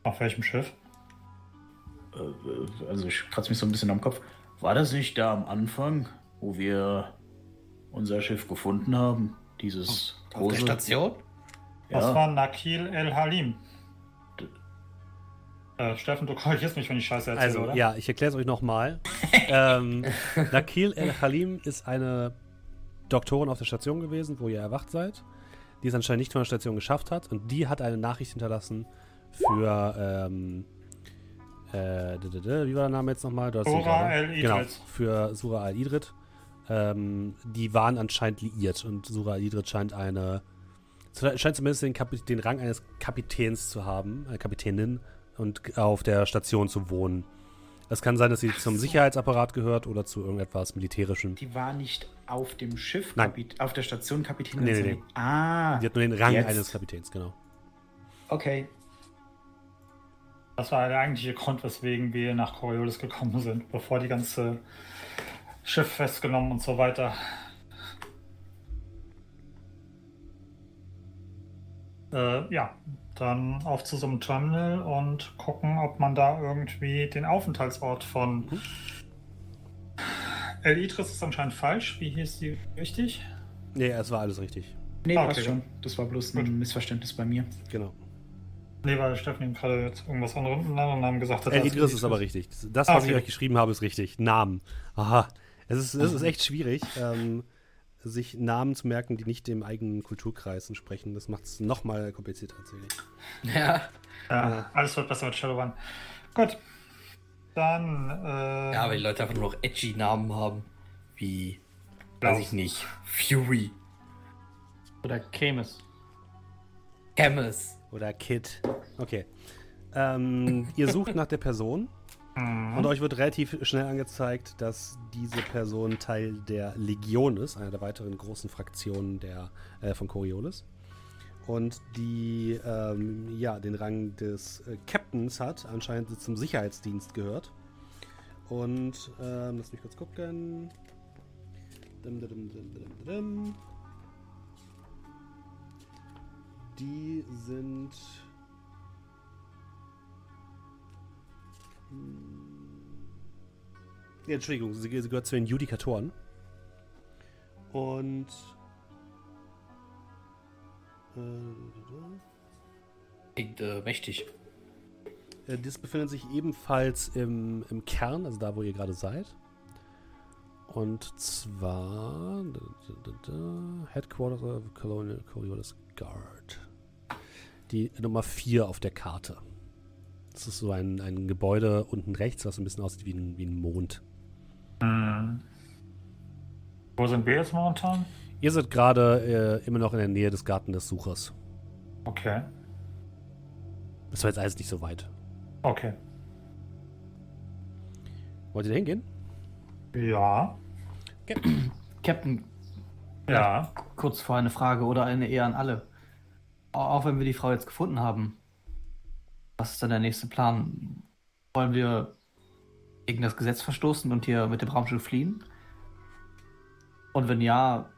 Auf welchem Schiff? Äh, also ich kratze mich so ein bisschen am Kopf. War das nicht da am Anfang, wo wir unser Schiff gefunden haben? Dieses Auf der große? Station? Das Ja. war Nakil El Halim. Äh, Steffen, du korrigierst mich, wenn ich Scheiße erzähle, Also, oder? ja, ich erkläre es euch nochmal. ähm, Nakil El-Halim ist eine Doktorin auf der Station gewesen, wo ihr erwacht seid, die es anscheinend nicht von der Station geschafft hat. Und die hat eine Nachricht hinterlassen für, ähm, äh, wie war der Name jetzt nochmal? Sura gerade. El-Idrit. Genau, für Sura al-Idrit. Ähm, die waren anscheinend liiert und Sura al-Idrit scheint eine, scheint zumindest den, Kapi den Rang eines Kapitäns zu haben, eine Kapitänin und auf der Station zu wohnen. Es kann sein, dass sie zum Sicherheitsapparat gehört oder zu irgendetwas Militärischem. Die war nicht auf dem Schiff, Nein. Kapit auf der Station Kapitän. Nee, nee, nee. Ah, Sie hat nur den Rang Jetzt. eines Kapitäns, genau. okay. Das war der eigentliche Grund, weswegen wir nach Coriolis gekommen sind, bevor die ganze Schiff festgenommen und so weiter. Äh, ja, dann auf zu so einem Terminal und gucken, ob man da irgendwie den Aufenthaltsort von El Idris ist anscheinend falsch. Wie hieß die richtig? Nee, es war alles richtig. Nee, Ah, okay, schon. Das war bloß ein Gut. Missverständnis bei mir. Genau. Nee, weil Steffen gerade jetzt irgendwas anderem einen anderen Namen gesagt hat. El Idris ist aber richtig. Das, Ah, was ich okay. euch geschrieben habe, ist richtig. Namen. Aha. Es ist, es ist echt schwierig, ähm, sich Namen zu merken, die nicht dem eigenen Kulturkreis entsprechen. Das macht es nochmal komplizierter tatsächlich. Ja. Ja, alles wird besser mit Shadowrun. Gut. Dann. Äh, ja, weil die Leute einfach nur noch edgy Namen haben. Wie, Blau. weiß ich nicht, Fury, Oder Chemis. Camus. Oder Kid. Okay. Ähm, ihr sucht nach der Person und euch wird relativ schnell angezeigt, dass diese Person Teil der Legion ist, einer der weiteren großen Fraktionen der, äh, von Coriolis. Und die ähm, ja, den Rang des äh, Captains hat, anscheinend zum Sicherheitsdienst gehört. Und ähm, lass mich kurz gucken. Dim, dim, dim. Die sind. Ja, Entschuldigung, sie, sie gehört zu den Judikatoren. Und. Äh, Klingt äh, mächtig. Äh, Das befindet sich ebenfalls im, im Kern, also da, wo ihr gerade seid. Und zwar da, da, da, da, Headquarters of Colonial Coriolis Guard. Die Nummer 4 auf der Karte. Das ist so ein, ein Gebäude unten rechts, was ein bisschen aussieht wie ein, wie ein Mond. Hm. Wo sind wir jetzt momentan? Ihr seid gerade äh, immer noch in der Nähe des Garten des Suchers. Okay. Das war jetzt alles nicht so weit. Okay. Wollt ihr da hingehen? Ja. Captain, Ja. kurz vor eine Frage oder eine eher an alle. Au- Auch wenn wir die Frau jetzt gefunden haben, was ist dann der nächste Plan? Wollen wir gegen das Gesetz verstoßen und hier mit dem Raumschiff fliehen? Und wenn ja,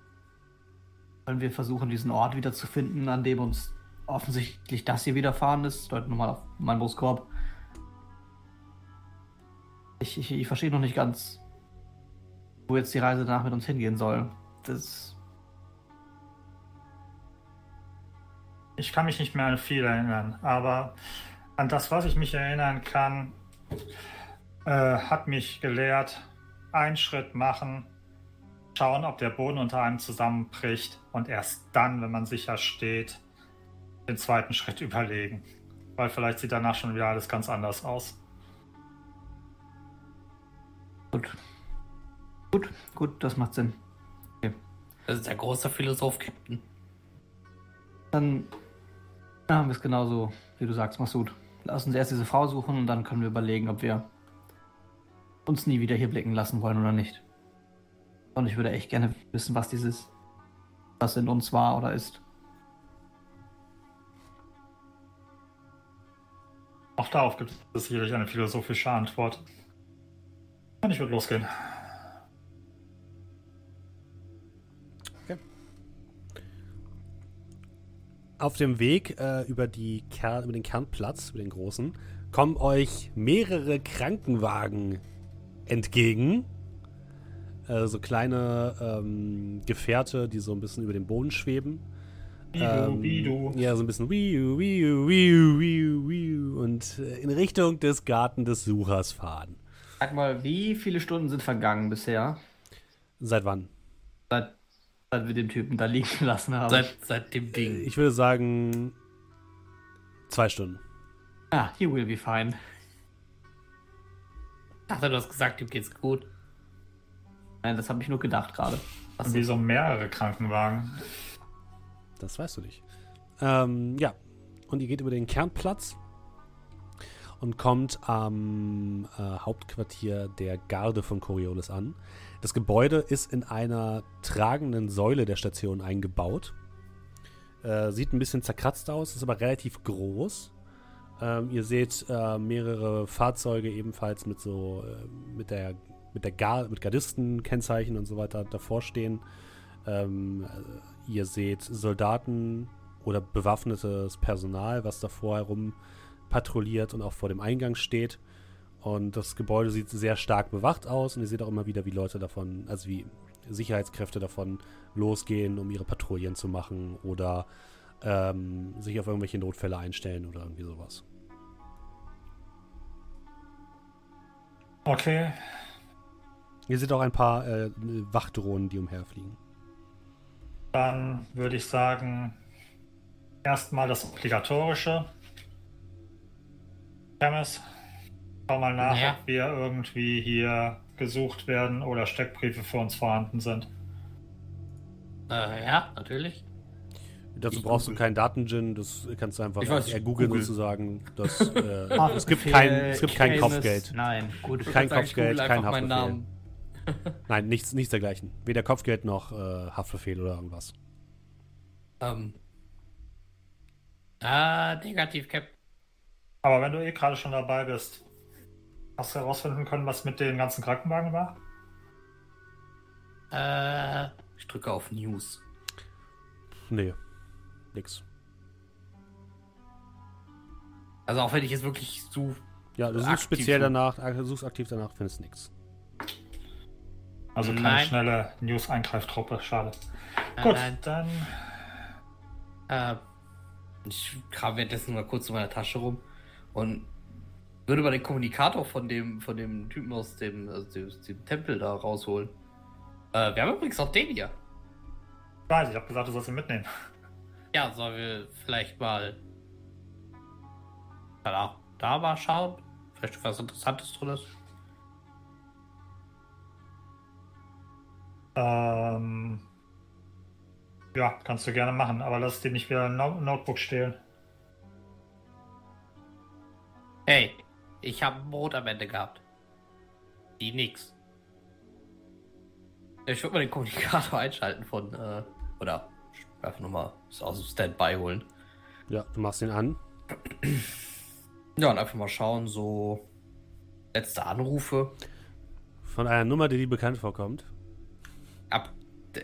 wollen wir versuchen, diesen Ort wiederzufinden, an dem uns offensichtlich das hier widerfahren ist? Deut nochmal auf meinen Brustkorb. Ich, ich, ich verstehe noch nicht ganz, wo jetzt die Reise danach mit uns hingehen soll. Das Ich kann mich nicht mehr an viel erinnern, aber an das, was ich mich erinnern kann, äh, hat mich gelehrt, einen Schritt machen, schauen, ob der Boden unter einem zusammenbricht und erst dann, wenn man sicher steht, den zweiten Schritt überlegen. Weil vielleicht sieht danach schon wieder alles ganz anders aus. Gut. Gut, gut, das macht Sinn. Das ist der große Philosoph, Captain. Dann machen wir es genauso, wie du sagst, Masud. Lass uns erst diese Frau suchen und dann können wir überlegen, ob wir uns nie wieder hier blicken lassen wollen oder nicht. Und ich würde echt gerne wissen, was dieses, was in uns war oder ist. Auch darauf gibt es sicherlich eine philosophische Antwort. Und ich würde losgehen. Auf dem Weg äh, über, die Ker über den Kernplatz, über den großen, kommen euch mehrere Krankenwagen entgegen. Äh, so kleine ähm, Gefährte, die so ein bisschen über dem Boden schweben. Wie du, Ähm. Ja, so ein bisschen wiu, wiu, wiu, wiu, wiu, und äh, in Richtung des Garten des Suchers fahren. Sag mal, wie viele Stunden sind vergangen bisher, Seit wann? Seit, wir den Typen da liegen gelassen haben? Seit, seit dem Ding. Ich würde sagen, zwei Stunden. ah, he will be fine. Ich dachte, du hast gesagt, ihm geht's gut. Nein, das habe ich nur gedacht gerade. Und wie so mehrere Krankenwagen. Das weißt du nicht. Ähm, ja. Und ihr geht über den Kernplatz und kommt am äh, Hauptquartier der Garde von Coriolis an. Das Gebäude ist in einer tragenden Säule der Station eingebaut. Äh, sieht ein bisschen zerkratzt aus, ist aber relativ groß. Ähm, ihr seht äh, mehrere Fahrzeuge ebenfalls mit so äh, mit der mit der Gar mit Gardisten-Kennzeichen und so weiter davor stehen. Ähm, äh, ihr seht Soldaten oder bewaffnetes Personal, was davor herum patrouilliert und auch vor dem Eingang steht. Und das Gebäude sieht sehr stark bewacht aus und ihr seht auch immer wieder, wie Leute davon, also wie Sicherheitskräfte davon losgehen, um ihre Patrouillen zu machen oder ähm, sich auf irgendwelche Notfälle einstellen oder irgendwie sowas. Okay. Ihr seht auch ein paar äh, Wachdrohnen, die umherfliegen. Dann würde ich sagen, erstmal das Obligatorische. Chemis, schau mal nach, Ja. ob wir irgendwie hier gesucht werden oder Steckbriefe für uns vorhanden sind. Äh, ja, natürlich. Dazu Ich brauchst du google. keinen Datengin, das kannst du einfach weiß, eher googeln google. sozusagen. Das, äh, es gibt kein, es gibt kein. Kopfgeld. Nein, gut. Kein sagen, Kopfgeld, kein Haftbefehl. Namen. Nein, nichts, nichts dergleichen. Weder Kopfgeld noch äh, Haftbefehl oder irgendwas. Ähm. Ah, negativ, Cap. Aber wenn du eh gerade schon dabei bist, hast du herausfinden können, was mit den ganzen Krankenwagen war? Äh, ich drücke auf News. Nee, nix. Also auch wenn ich jetzt wirklich so. Ja, du suchst speziell danach, äh, du suchst aktiv danach, findest nix. Also keine Nein. schnelle News-Eingreiftruppe, schade. Nein, Gut, nein. dann Äh, ich kram währenddessen mal kurz in meiner Tasche rum und würde mal den Kommunikator von dem, von dem Typen aus dem, aus dem, dem Tempel da rausholen. Äh, wir haben übrigens noch den hier. weiß ich, habe gesagt, du sollst ihn mitnehmen. Ja, sollen wir vielleicht mal da, da mal schauen? Vielleicht was Interessantes drin ist. Ähm, ja, kannst du gerne machen, aber lass dir nicht wieder ein no Notebook stehlen. Hey, ich habe ein Brot am Ende gehabt. Die nix. Ich würde mal den Kommunikator einschalten von, äh, oder einfach nochmal aus dem Standby holen. Ja, du machst ihn an. Ja, und einfach mal schauen, so letzte Anrufe. Von einer Nummer, die dir bekannt vorkommt. Ab,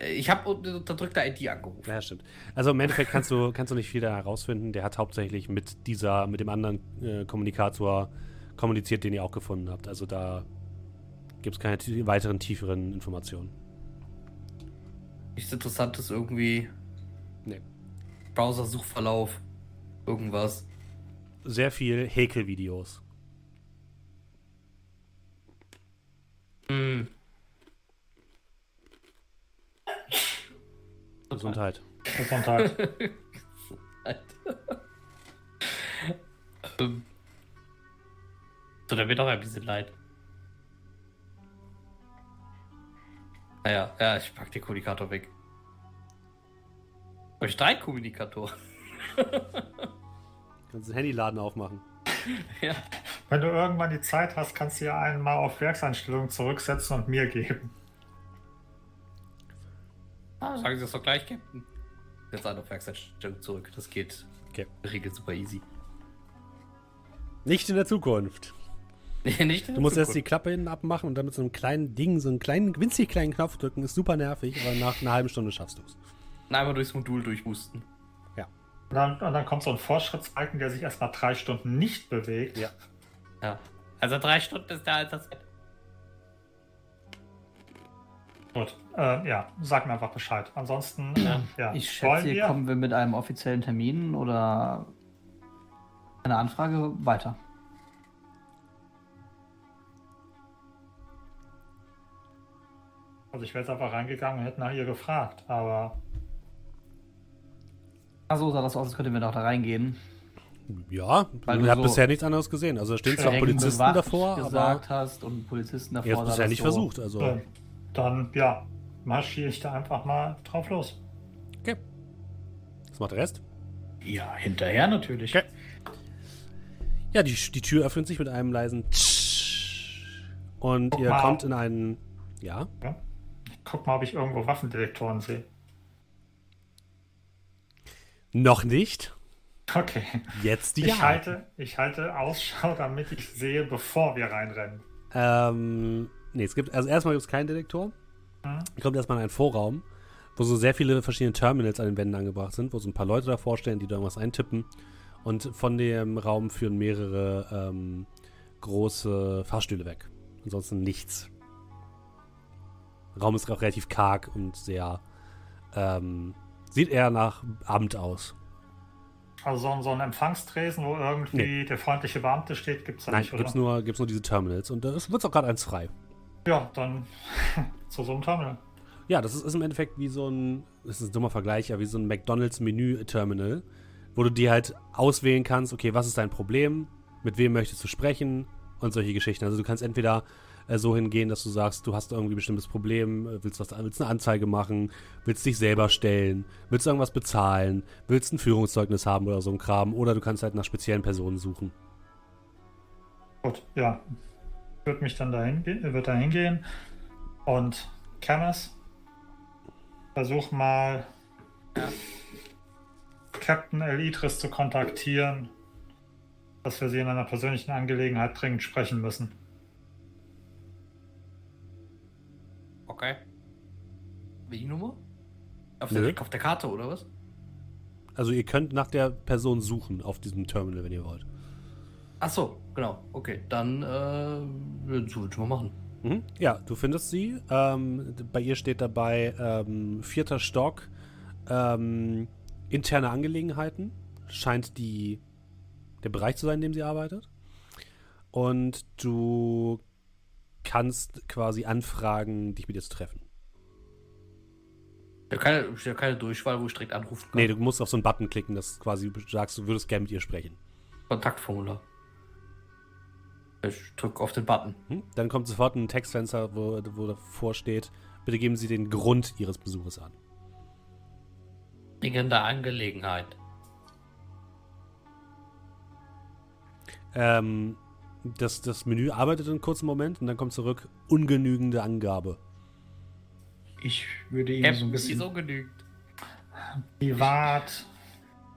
ich habe unterdrückte ID angerufen. Ja, stimmt. Also im Endeffekt kannst du, kannst du nicht viel da herausfinden. Der hat hauptsächlich mit dieser, mit dem anderen äh, Kommunikator kommuniziert, den ihr auch gefunden habt. Also da gibt es keine weiteren, tieferen Informationen. Nichts Interessantes irgendwie. Nee. Browser-Suchverlauf. Irgendwas. Sehr viel Häkelvideos. Hm. Gesundheit. Gesundheit. ähm. So, da wird auch ein bisschen leid. Naja, ja, ich pack den Kommunikator weg. Hab ich drei Kommunikatoren? Kannst den Handyladen aufmachen. ja. Wenn du irgendwann die Zeit hast, kannst du ja einen mal auf Werkseinstellungen zurücksetzen und mir geben. Ah, sagen Sie das doch gleich, Captain. Jetzt eine auf Werkseinstellung zurück. Das geht. Okay. Regelt super easy. Nicht in der Zukunft. Nee, nicht Du musst erst die. Klappe hinten abmachen und dann mit so einem kleinen Ding, so einen kleinen, winzig kleinen Knopf drücken. Ist super nervig, aber nach einer halben Stunde schaffst du es. Einmal durchs Modul durchhusten. Und dann, und dann kommt so ein Fortschrittsbalken, der sich erstmal drei Stunden nicht bewegt. Ja. Ja. Also drei Stunden ist der Einsatzzeit. Gut, äh, ja, sag mir einfach Bescheid. Ansonsten, ja, ja. Ich schätze, hier wir? kommen wir mit einem offiziellen Termin oder einer Anfrage weiter. Also ich wäre jetzt einfach reingegangen und hätte nach ihr gefragt, aber Ach so sah das aus, als könnten wir doch da reingehen. Ja, Weil ihr du habt so bisher nichts anderes gesehen. Also da stehen zwar Polizisten davor, aber gesagt hast und Polizisten davor. ihr habt bisher nicht so- versucht. Also, äh, dann, ja, marschiere ich da einfach mal drauf los. okay. Was macht der Rest? Ja, hinterher natürlich. Okay. Ja, die, die Tür öffnet sich mit einem leisen Tsch. Und Guck ihr mal. kommt in einen. Ja, Ich guck mal, ob ich irgendwo Waffendetektoren sehe. noch nicht. Okay. Jetzt Ich, ja. halte, ich halte Ausschau, damit ich sehe, bevor wir reinrennen. Ähm, nee, es gibt, also erstmal gibt es keinen Detektor. Ihr kommt erstmal in einen Vorraum, wo so sehr viele verschiedene Terminals an den Wänden angebracht sind, wo so ein paar Leute davor stehen, die da irgendwas eintippen. Und von dem Raum führen mehrere ähm, große Fahrstühle weg. Ansonsten nichts. Raum ist auch relativ karg und sehr. Ähm, sieht eher nach Amt aus. Also so, so ein Empfangstresen, wo irgendwie Nee. der freundliche Beamte steht, gibt es da Nein, nicht, oder? gibt's nur, gibt's nur diese Terminals. Und da ist- wird's auch gerade eins frei. Ja, dann zu so einem Terminal. Ja, das ist, ist im Endeffekt wie so ein, das ist ein dummer Vergleich, ja, wie so ein McDonalds-Menü-Terminal, wo du dir halt auswählen kannst, okay, was ist dein Problem, mit wem möchtest du sprechen und solche Geschichten. Also du kannst entweder äh, so hingehen, dass du sagst, du hast irgendwie ein bestimmtes Problem, äh, willst, was, willst eine Anzeige machen, willst dich selber stellen, willst irgendwas bezahlen, willst ein Führungszeugnis haben oder so ein Kram, oder du kannst halt nach speziellen Personen suchen. Gut, ja. Wird mich dann dahin gehen, wird dahin gehen und Camus, versuch mal Captain El Idris zu kontaktieren, dass wir sie in einer persönlichen Angelegenheit dringend sprechen müssen. Okay. Wie die Nummer? Auf der, auf der Karte, oder was? Also ihr könnt nach der Person suchen auf diesem Terminal, wenn ihr wollt. Ach so, genau. Okay, dann äh, so würde ich mal machen. Mhm. Ja, du findest sie. Ähm, bei ihr steht dabei ähm, vierter Stock, ähm, interne Angelegenheiten. Scheint die, der Bereich zu sein, in dem sie arbeitet. Und du kannst quasi anfragen, dich mit ihr zu treffen. Ja, keine, ja keine Durchwahl, wo ich direkt anrufen kann. Nee, du musst auf so einen Button klicken, dass quasi du sagst, du würdest gerne mit ihr sprechen. Kontaktformular. Ich drücke auf den Button. Mhm. Dann kommt sofort ein Textfenster, wo, wo davor steht, bitte geben Sie den Grund Ihres Besuches an. Dringende Angelegenheit. Ähm, das, das Menü arbeitet einen kurzen Moment und dann kommt zurück ungenügende Angabe. Ich würde ihm so ein bisschen. wieso genügt? Privat.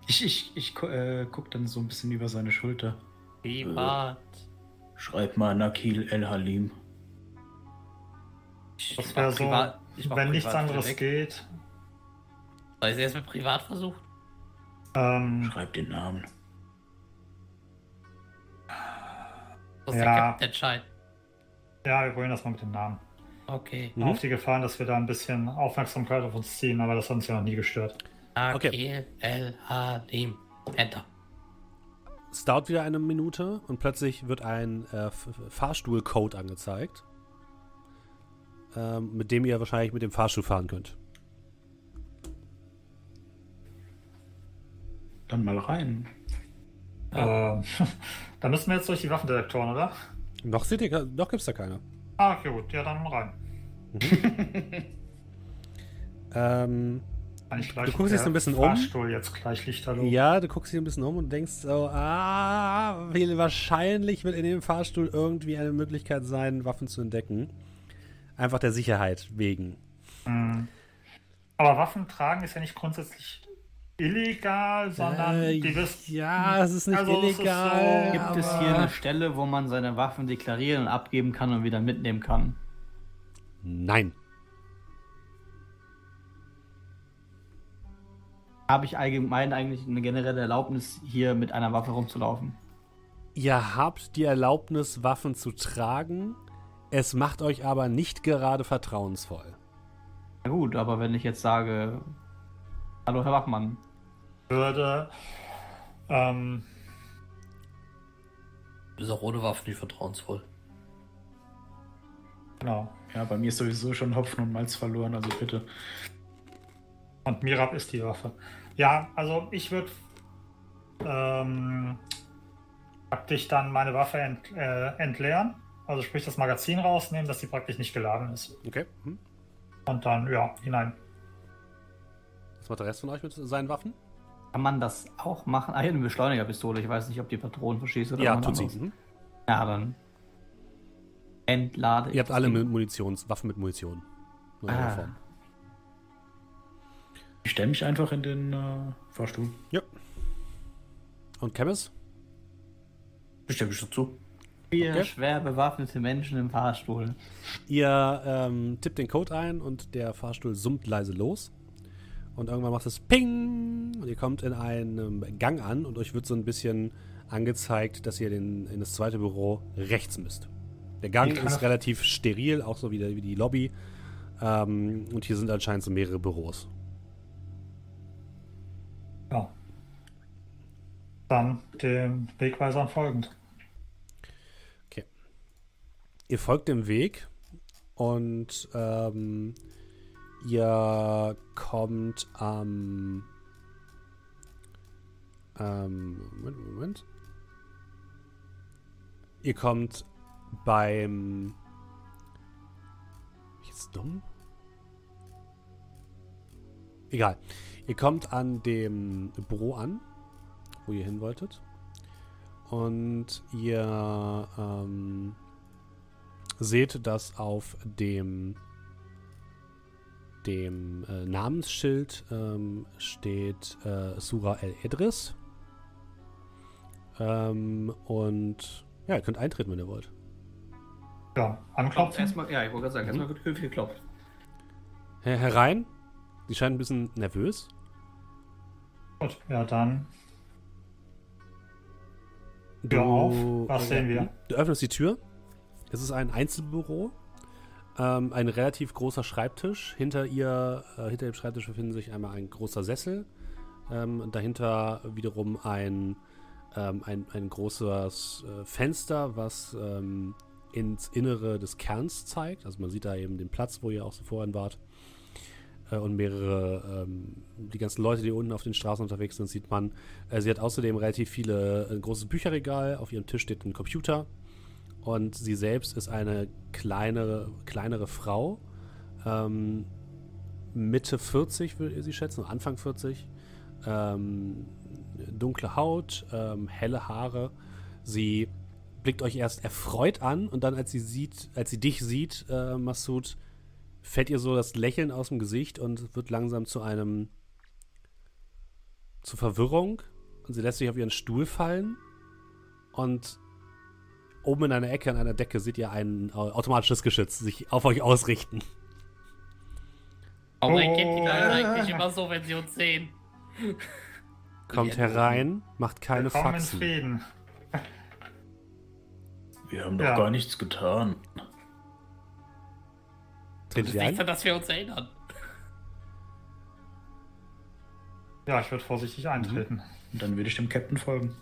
Ich, ich, ich gu- äh, guck dann so ein bisschen über seine Schulter. Privat. Schreib mal Nakil El Halim. Ich Das wäre so, privat- ich wenn nichts anderes weg. geht. Soll ich es erst mit privat versuchen? Ähm, Schreib den Namen. Das Ja. der Captain entscheiden. ja, wir probieren das mal mit dem Namen. Okay. Mhm. Auf die Gefahren, dass wir da ein bisschen Aufmerksamkeit auf uns ziehen, aber das hat uns ja noch nie gestört. Okay. L H D. Enter. Es dauert wieder eine Minute und plötzlich wird ein äh, Fahrstuhlcode angezeigt, ähm, mit dem ihr wahrscheinlich mit dem Fahrstuhl fahren könnt. Dann mal rein. Ähm, da müssen wir jetzt durch die Waffendetektoren, oder? Noch seht ihr, noch gibt's da keine. Ah, okay, gut. Ja, dann rein. Ähm, Eigentlich gleich Du guckst dich so ein bisschen um. Fahrstuhl jetzt gleich Lichterloh. ja, du guckst dich ein bisschen um und denkst so, ah, wahrscheinlich wird in dem Fahrstuhl irgendwie eine Möglichkeit sein, Waffen zu entdecken. Einfach der Sicherheit wegen. Mhm. Aber Waffen tragen ist ja nicht grundsätzlich illegal, sondern Äh, die wissen. ja, es ist nicht Also, es ist illegal. so- Gibt es hier eine Stelle, wo man seine Waffen deklarieren und abgeben kann und wieder mitnehmen kann? Nein. Habe ich allgemein eigentlich eine generelle Erlaubnis, hier mit einer Waffe rumzulaufen? Ihr habt die Erlaubnis, Waffen zu tragen. Es macht euch aber nicht gerade vertrauensvoll. Na gut, aber wenn ich jetzt sage, hallo Herr Wachmann, würde. Ähm, Ist auch ohne Waffe nicht vertrauensvoll. genau. Ja, bei mir ist sowieso schon Hopfen und Malz verloren, also bitte. Und Mirab ist die Waffe. Ja, also ich würde ähm, praktisch dann meine Waffe ent, äh, entleeren. Also sprich das Magazin rausnehmen, dass sie praktisch nicht geladen ist. Okay. Hm. Und dann, ja, hinein. Was macht der Rest von euch mit seinen Waffen? Kann man das auch machen? Ah, hier eine Beschleunigerpistole. Ich weiß nicht, ob die Patronen verschießt oder ja, was tut sie. anderes. Mhm. Ja, dann entlade ich Ihr habt alle mit Munitions, Waffen mit Munition. Nur Ah. Form. Ich stelle mich einfach in den äh, Fahrstuhl. Ja. Und Chemis? Ich stimme mich dazu. Vier Okay. schwer bewaffnete Menschen im Fahrstuhl. Ihr ähm, tippt den Code ein und der Fahrstuhl summt leise los. Und irgendwann macht es Ping und ihr kommt in einem Gang an und euch wird so ein bisschen angezeigt, dass ihr den, in das zweite Büro rechts müsst. Der Gang ist das- relativ steril, auch so wie, der, wie die Lobby. Ähm, und hier sind anscheinend so mehrere Büros. Ja. Dann dem Wegweisern folgend. Ihr folgt dem Weg und ähm, ihr kommt am. Ähm, Moment, Moment. Ihr kommt beim. Bin ich jetzt dumm? Egal. Ihr kommt an dem Büro an, wo ihr hin wolltet. Und ihr ähm, seht, dass auf dem dem äh, Namensschild ähm, steht äh, Sura El Edris. Ähm, und ja, ihr könnt eintreten, wenn ihr wollt. Ja, anklopfen. Erstmal, ja, ich wollte gerade sagen, erstmal wird höflich geklopft. Her herein. Sie scheint ein bisschen nervös. Gut, ja, dann. Du, Tür auf. Was sehen wir? Du öffnest die Tür. Es ist ein Einzelbüro. Ähm, ein relativ großer Schreibtisch. Hinter ihr, äh, hinter dem Schreibtisch befinden sich einmal ein großer Sessel. Ähm, dahinter wiederum ein, ähm, ein, ein großes äh, Fenster, was ähm, ins Innere des Kerns zeigt. Also man sieht da eben den Platz, wo ihr auch so vorhin wart. Äh, und mehrere, ähm, die ganzen Leute, die unten auf den Straßen unterwegs sind, sieht man. Äh, sie hat außerdem relativ viele, ein großes Bücherregal. Auf ihrem Tisch steht ein Computer. Und sie selbst ist eine kleinere, kleinere Frau. Ähm, Mitte 40 würde sie schätzen, Anfang 40. Ähm, dunkle Haut, ähm, helle Haare. Sie blickt euch erst erfreut an und dann, als sie sieht, als sie dich sieht, äh, Massoud, fällt ihr so das Lächeln aus dem Gesicht und wird langsam zu einem zu Verwirrung und sie lässt sich auf ihren Stuhl fallen und oben in einer Ecke an einer Decke seht ihr ein au- automatisches Geschütz sich auf euch ausrichten. Warum Oh. erkennt die Leute eigentlich immer so, wenn sie uns sehen? Kommt herein, macht keine Faxen. Frieden. Wir haben doch Ja. gar nichts getan. Das ihr ist nicht so, ein? dass wir uns erinnern. Ja, ich würde vorsichtig eintreten. Und dann würde ich dem Captain folgen.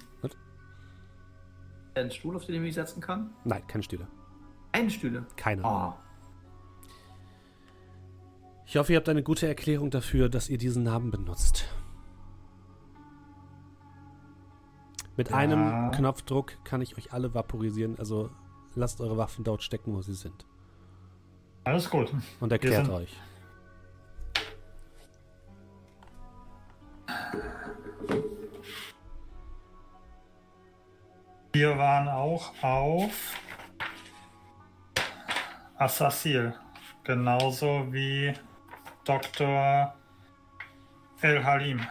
Ein Stuhl, auf den ich mich setzen kann? Nein, keine Stühle. Eine Stühle. Keine. Oh. Ich hoffe, ihr habt eine gute Erklärung dafür, dass ihr diesen Namen benutzt. Mit Ja. einem Knopfdruck kann ich euch alle vaporisieren, also lasst eure Waffen dort stecken, wo sie sind. Alles gut. Und erklärt sind- euch. Wir waren auch auf Assassil. Genauso wie Dr. El Halim.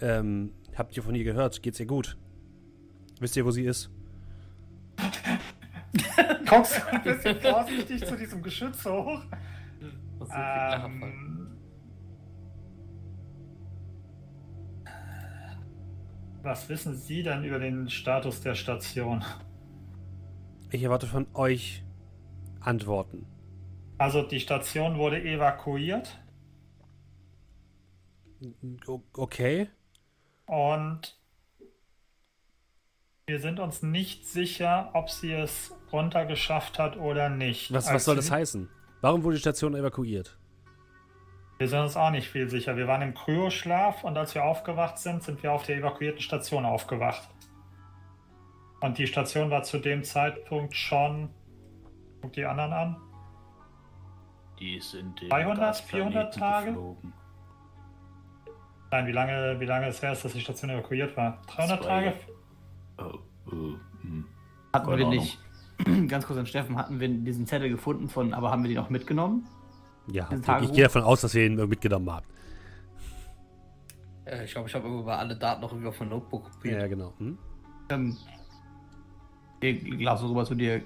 Ähm, habt ihr von ihr gehört? Geht's ihr gut? Wisst ihr, wo sie ist? Kommst du ein bisschen vorsichtig zu diesem Geschütz hoch? Das ist. Ähm, was wissen Sie denn über den Status der Station? Ich erwarte von euch Antworten. Also die Station wurde evakuiert okay. und wir sind uns nicht sicher, ob sie es runtergeschafft hat oder nicht. Was, was soll das sie- heißen? Warum wurde die Station evakuiert? Wir sind uns auch nicht viel sicher. Wir waren im Kryoschlaf und als wir aufgewacht sind, sind wir auf der evakuierten Station aufgewacht. Und die Station war zu dem Zeitpunkt schon. Guck die anderen an. Die sind den 300, Gasplaneten 400 Tage? geflogen. Nein, wie lange, wie lange es her ist, dass die Station evakuiert war? 300 Zwei. Tage? Oh, oh, hm. Hatten Keine wir Ahnung. nicht, ganz kurz an Steffen, hatten wir diesen Zettel gefunden von, aber haben wir den auch mitgenommen? Ja, ich Tagebuch? gehe davon aus, dass ihr ihn mitgenommen habt. Äh, ich glaube, ich habe irgendwann alle Daten noch irgendwie auf mein Notebook Ja, kopiert. genau. Hm? Ähm, ich glaube so rüber zu dir,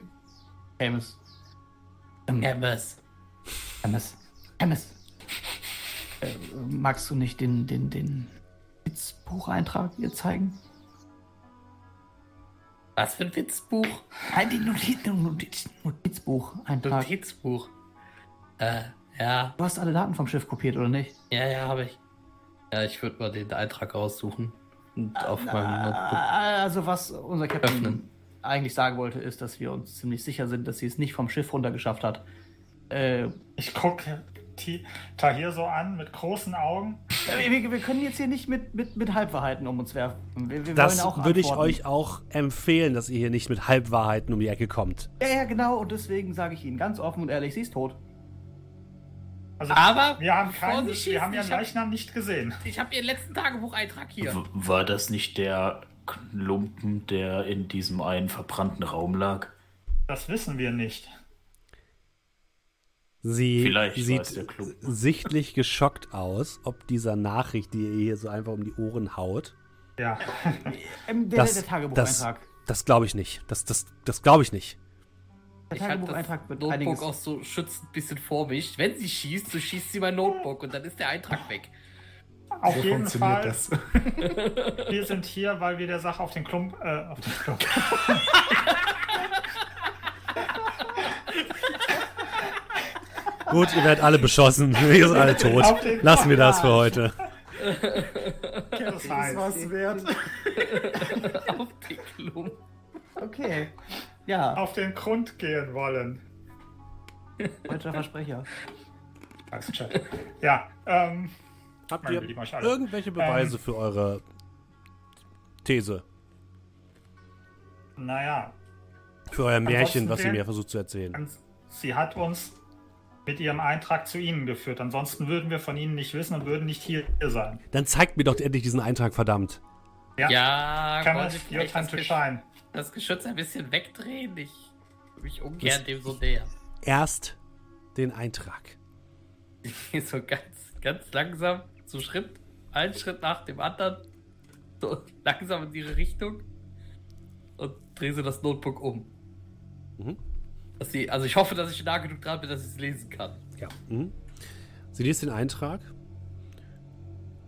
Hermes. Emmes, Emmes. Äh, magst du nicht den, den, den Witzbucheintrag ihr zeigen? Was für ein Witzbuch? Nein, den Notiz, Notiz, Notizbucheintrag. Notizbuch. Äh, ja. Du hast alle Daten vom Schiff kopiert, oder nicht? Ja, ja, habe ich. Ja, ich würde mal den Eintrag raussuchen und auf meinem Notebook. Also was unser Captain Öffnen. eigentlich sagen wollte, ist, dass wir uns ziemlich sicher sind, dass sie es nicht vom Schiff runtergeschafft hat. Äh, Ich gucke Tahir so an mit großen Augen. wir, wir können jetzt hier nicht mit, mit, mit Halbwahrheiten um uns werfen. Wir, wir Das würde ich euch auch empfehlen, dass ihr hier nicht mit Halbwahrheiten um die Ecke kommt. Ja, ja, genau. Und deswegen sage ich Ihnen ganz offen und ehrlich, sie ist tot. Also, Aber wir haben, keinen, wir schießen, haben hab- Leichnam nicht gesehen. Ich habe Ihren letzten Tagebucheintrag hier. W- War das nicht der Klumpen, der in diesem einen verbrannten Raum lag? Das wissen wir nicht. Sie Vielleicht sieht der Klumpen. sichtlich geschockt aus, ob dieser Nachricht, die ihr hier so einfach um die Ohren haut. Ja. Der, Das, der das, Tagebucheintrag. das glaube ich nicht. Das, das, das glaube ich nicht. Der Ich Tagebucheintrag wird Notebook einiges. auch so schützend ein bisschen vor mich. Wenn sie schießt, so schießt sie mein Notebook und dann ist der Eintrag weg. Auf So jeden funktioniert Fall, das. wir sind hier, weil wir der Sache auf den Klump, äh, auf den Klump. Gut, ihr werdet alle beschossen. ihr seid alle tot. Lassen wir das für heute. Das heißt, wert. Auf den Klump. Okay. Ja, auf den Grund gehen wollen. deutscher Versprecher. Ja, ähm, Habt ihr irgendwelche Beweise Ähm. für eure These? naja, Für euer Märchen, was ihr wär- mir versucht zu erzählen? sie hat uns mit ihrem Eintrag zu Ihnen geführt. Ansonsten würden wir von Ihnen nicht wissen und würden nicht hier sein. Dann zeigt mir doch endlich diesen Eintrag, verdammt. Ja, Kann wollen man Sie your time to shine? Das Geschütz ein bisschen wegdrehen? Ich mich ungern dem so nähern. Erst den Eintrag. Ich gehe so ganz, ganz langsam, so Schritt, einen Schritt nach dem anderen, so langsam in ihre Richtung und drehe so das Notebook um. Mhm. Dass sie, also ich hoffe, dass ich nah genug dran bin, dass ich es lesen kann. Ja. Mhm. Sie liest den Eintrag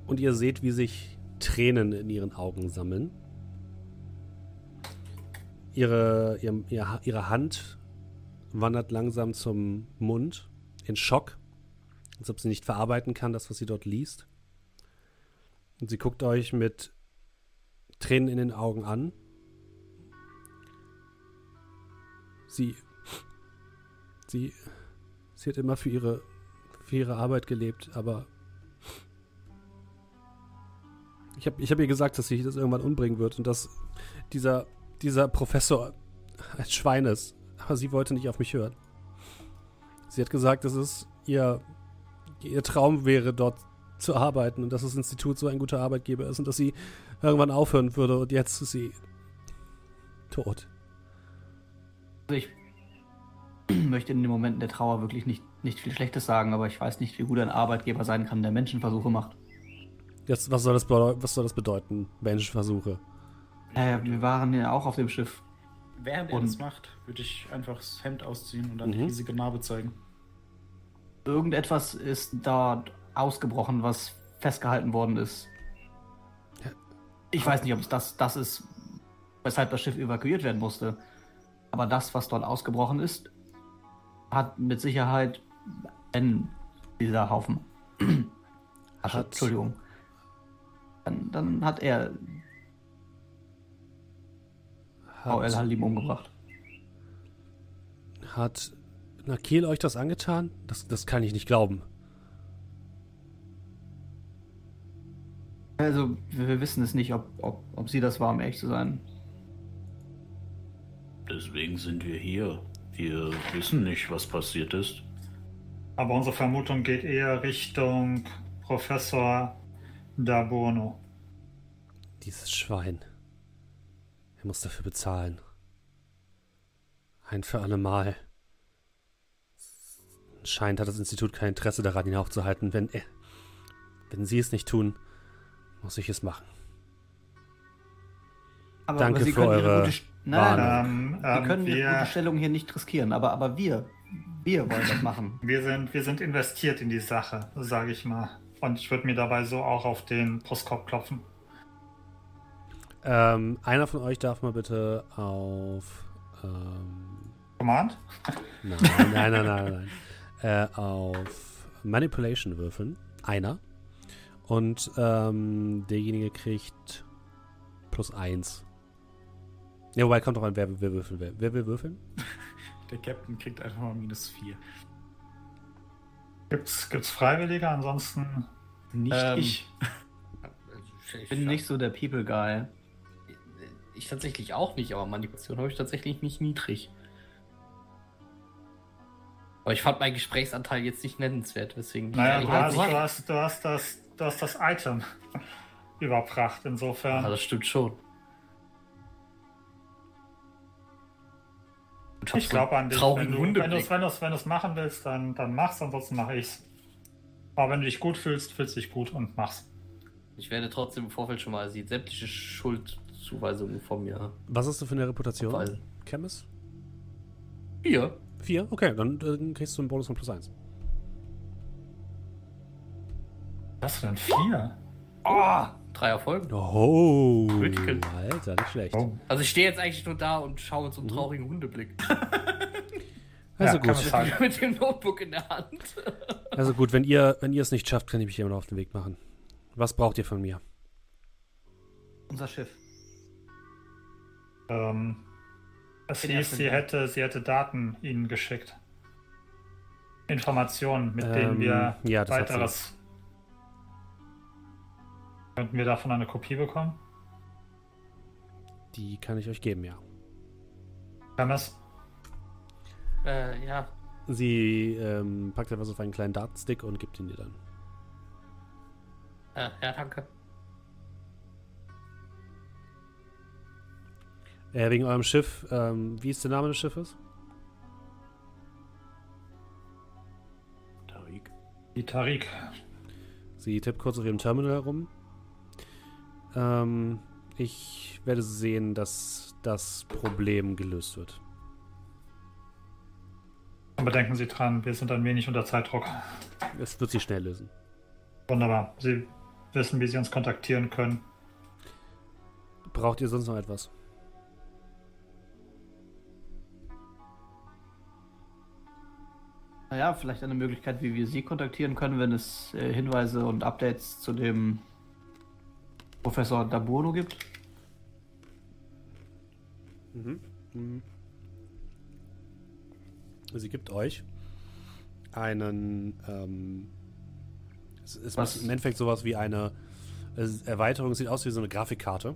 und ihr seht, wie sich Tränen in ihren Augen sammeln. Ihre, ihr, ihr, ihre Hand wandert langsam zum Mund in Schock, als ob sie nicht verarbeiten kann, das, was sie dort liest. Und sie guckt euch mit Tränen in den Augen an. Sie, sie, sie hat immer für ihre, für ihre Arbeit gelebt, aber ich habe ich hab ihr gesagt, dass sie das irgendwann umbringen wird und dass dieser, dieser Professor ein Schwein ist. Aber sie wollte nicht auf mich hören. Sie hat gesagt, dass es ihr, ihr Traum wäre, dort zu arbeiten und dass das Institut so ein guter Arbeitgeber ist und dass sie irgendwann aufhören würde und jetzt ist sie tot. Also ich möchte in den Momenten der Trauer wirklich nicht, nicht viel Schlechtes sagen, aber ich weiß nicht, wie gut ein Arbeitgeber sein kann, der Menschenversuche macht. Jetzt, was, soll das was soll das bedeuten? Menschenversuche. Naja, wir waren ja auch auf dem Schiff. Während er Und- das macht, würde ich einfach das Hemd ausziehen und dann die Mhm. riesige Narbe zeigen. Irgendetwas ist dort ausgebrochen, was festgehalten worden ist. Ich weiß nicht, ob es das, das ist, weshalb das Schiff evakuiert werden musste. Aber das, was dort ausgebrochen ist, hat mit Sicherheit, wenn dieser Haufen Asche, Hat- Entschuldigung, dann, dann hat er El Hat, Halim umgebracht. hat Nakil euch das angetan? Das, das kann ich nicht glauben. Also, wir, wir wissen es nicht, ob, ob, ob sie das war, um ehrlich zu sein. Deswegen sind wir hier. Wir wissen nicht, was passiert ist. Aber unsere Vermutung geht eher Richtung Professor Dabono. Dieses Schwein. Er muss dafür bezahlen. Ein für alle Mal. Scheint hat das Institut kein Interesse daran, ihn aufzuhalten. Wenn er, wenn sie es nicht tun, muss ich es machen. Aber, Danke aber sie für können ihre eure gute, nein, nein, nein. Ähm, können ihre gute wir, Stellung hier nicht riskieren, aber, aber wir, Wir wollen das machen. Wir sind, wir sind investiert in die Sache, sage ich mal. Und ich würde mir dabei so auch auf den Brustkorb klopfen. Ähm, einer von euch darf mal bitte auf. Ähm, Command? nein, nein, nein, nein, nein. Äh, auf Manipulation würfeln. Einer. Und ähm, derjenige kriegt plus eins. Ja, wobei kommt doch an, wer, wer würfeln will. Wer will würfeln? Der Captain kriegt einfach mal minus 4. Gibt's, gibt's Freiwillige? Ansonsten Nicht Ähm, ich. Ich bin nicht so der People Guy. Ich tatsächlich auch nicht, aber Manipulation habe ich tatsächlich nicht niedrig. Aber ich fand meinen Gesprächsanteil jetzt nicht nennenswert, deswegen. Naja, du hast, du, hast, du, hast das, du hast das Item überbracht, ja, insofern. das stimmt schon. Ich glaube an dich. Wenn du wenn du's, wenn du's, wenn du's machen willst, dann, dann mach's, ansonsten mache ich's. Aber wenn du dich gut fühlst, fühlst du dich gut und mach's. Ich werde trotzdem im Vorfeld schon mal die sämtliche Schuldzuweisungen von mir Was hast du für eine Reputation? abweisen. Chemis? Vier. Vier? Okay, dann äh, kriegst du einen Bonus von plus eins. Was denn? Vier? Oh, drei Erfolge. Oh, Critical. Alter, nicht schlecht. Oh. Also ich stehe jetzt eigentlich nur da und schaue mit so einem traurigen Hundeblick. Also Ja, gut. mit dem Notebook in der Hand. Also gut, wenn ihr, wenn ihr es nicht schafft, kann ich mich immer noch auf den Weg machen. Was braucht ihr von mir? Unser Schiff. Ähm, es Den hieß, sie hätte, sie hätte Daten ihnen geschickt. Informationen, mit denen Ähm, wir ja, das weiteres. Könnten wir davon eine Kopie bekommen? Die kann ich euch geben, ja. Hermes? Äh, ja. Sie ähm, packt etwas auf einen kleinen Datenstick und gibt ihn dir dann. Äh, ja, danke. Äh, wegen eurem Schiff, ähm, wie ist der Name des Schiffes? Tariq. Die Tarik. Sie tippt kurz auf ihrem Terminal herum. Ähm, ich werde sehen, dass das Problem gelöst wird. Aber denken Sie dran, wir sind ein wenig unter Zeitdruck. Es wird sich schnell lösen. Wunderbar. Sie wissen, wie Sie uns kontaktieren können. Braucht ihr sonst noch etwas? Naja, vielleicht eine Möglichkeit, wie wir Sie kontaktieren können, wenn es äh, Hinweise und Updates zu dem Professor Daburno gibt. Mhm. Mhm. Sie gibt euch einen. Ähm, es ist Was? im Endeffekt sowas wie eine Erweiterung. Sieht aus wie so eine Grafikkarte.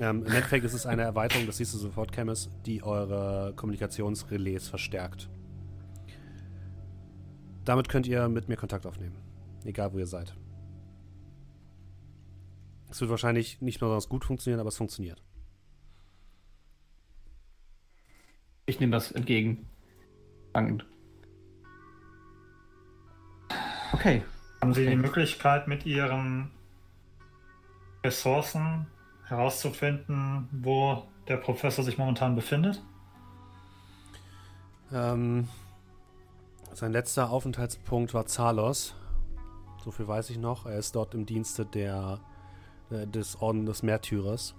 Ähm, Im Endeffekt ist es eine Erweiterung, das siehst du sofort, Chemis, die eure Kommunikationsrelais verstärkt. Damit könnt ihr mit mir Kontakt aufnehmen. Egal, wo ihr seid. Es wird wahrscheinlich nicht besonders gut funktionieren, aber es funktioniert. Ich nehme das entgegen. Dankend. Okay. Haben Sie Okay. die Möglichkeit, mit Ihren Ressourcen herauszufinden, wo der Professor sich momentan befindet? Ähm, sein letzter Aufenthaltspunkt war Zalos. So viel weiß ich noch. Er ist dort im Dienste der, äh, des Orden des Märtyrers.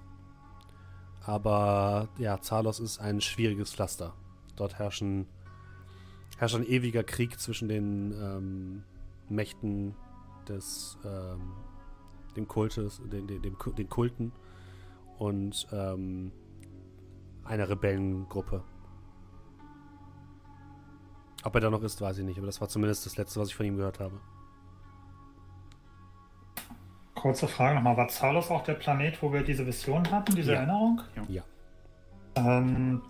Aber ja, Zalos ist ein schwieriges Pflaster. Dort herrschen, herrscht ein ewiger Krieg zwischen den ähm, Mächten des ähm, dem Kultes, den, den, den Kulten und ähm, einer Rebellengruppe. Ob er da noch ist, weiß ich nicht, aber das war zumindest das Letzte, was ich von ihm gehört habe. Kurze Frage nochmal. War Zalos auch der Planet, wo wir diese Vision hatten, diese Ja. Erinnerung? Ja. Ähm,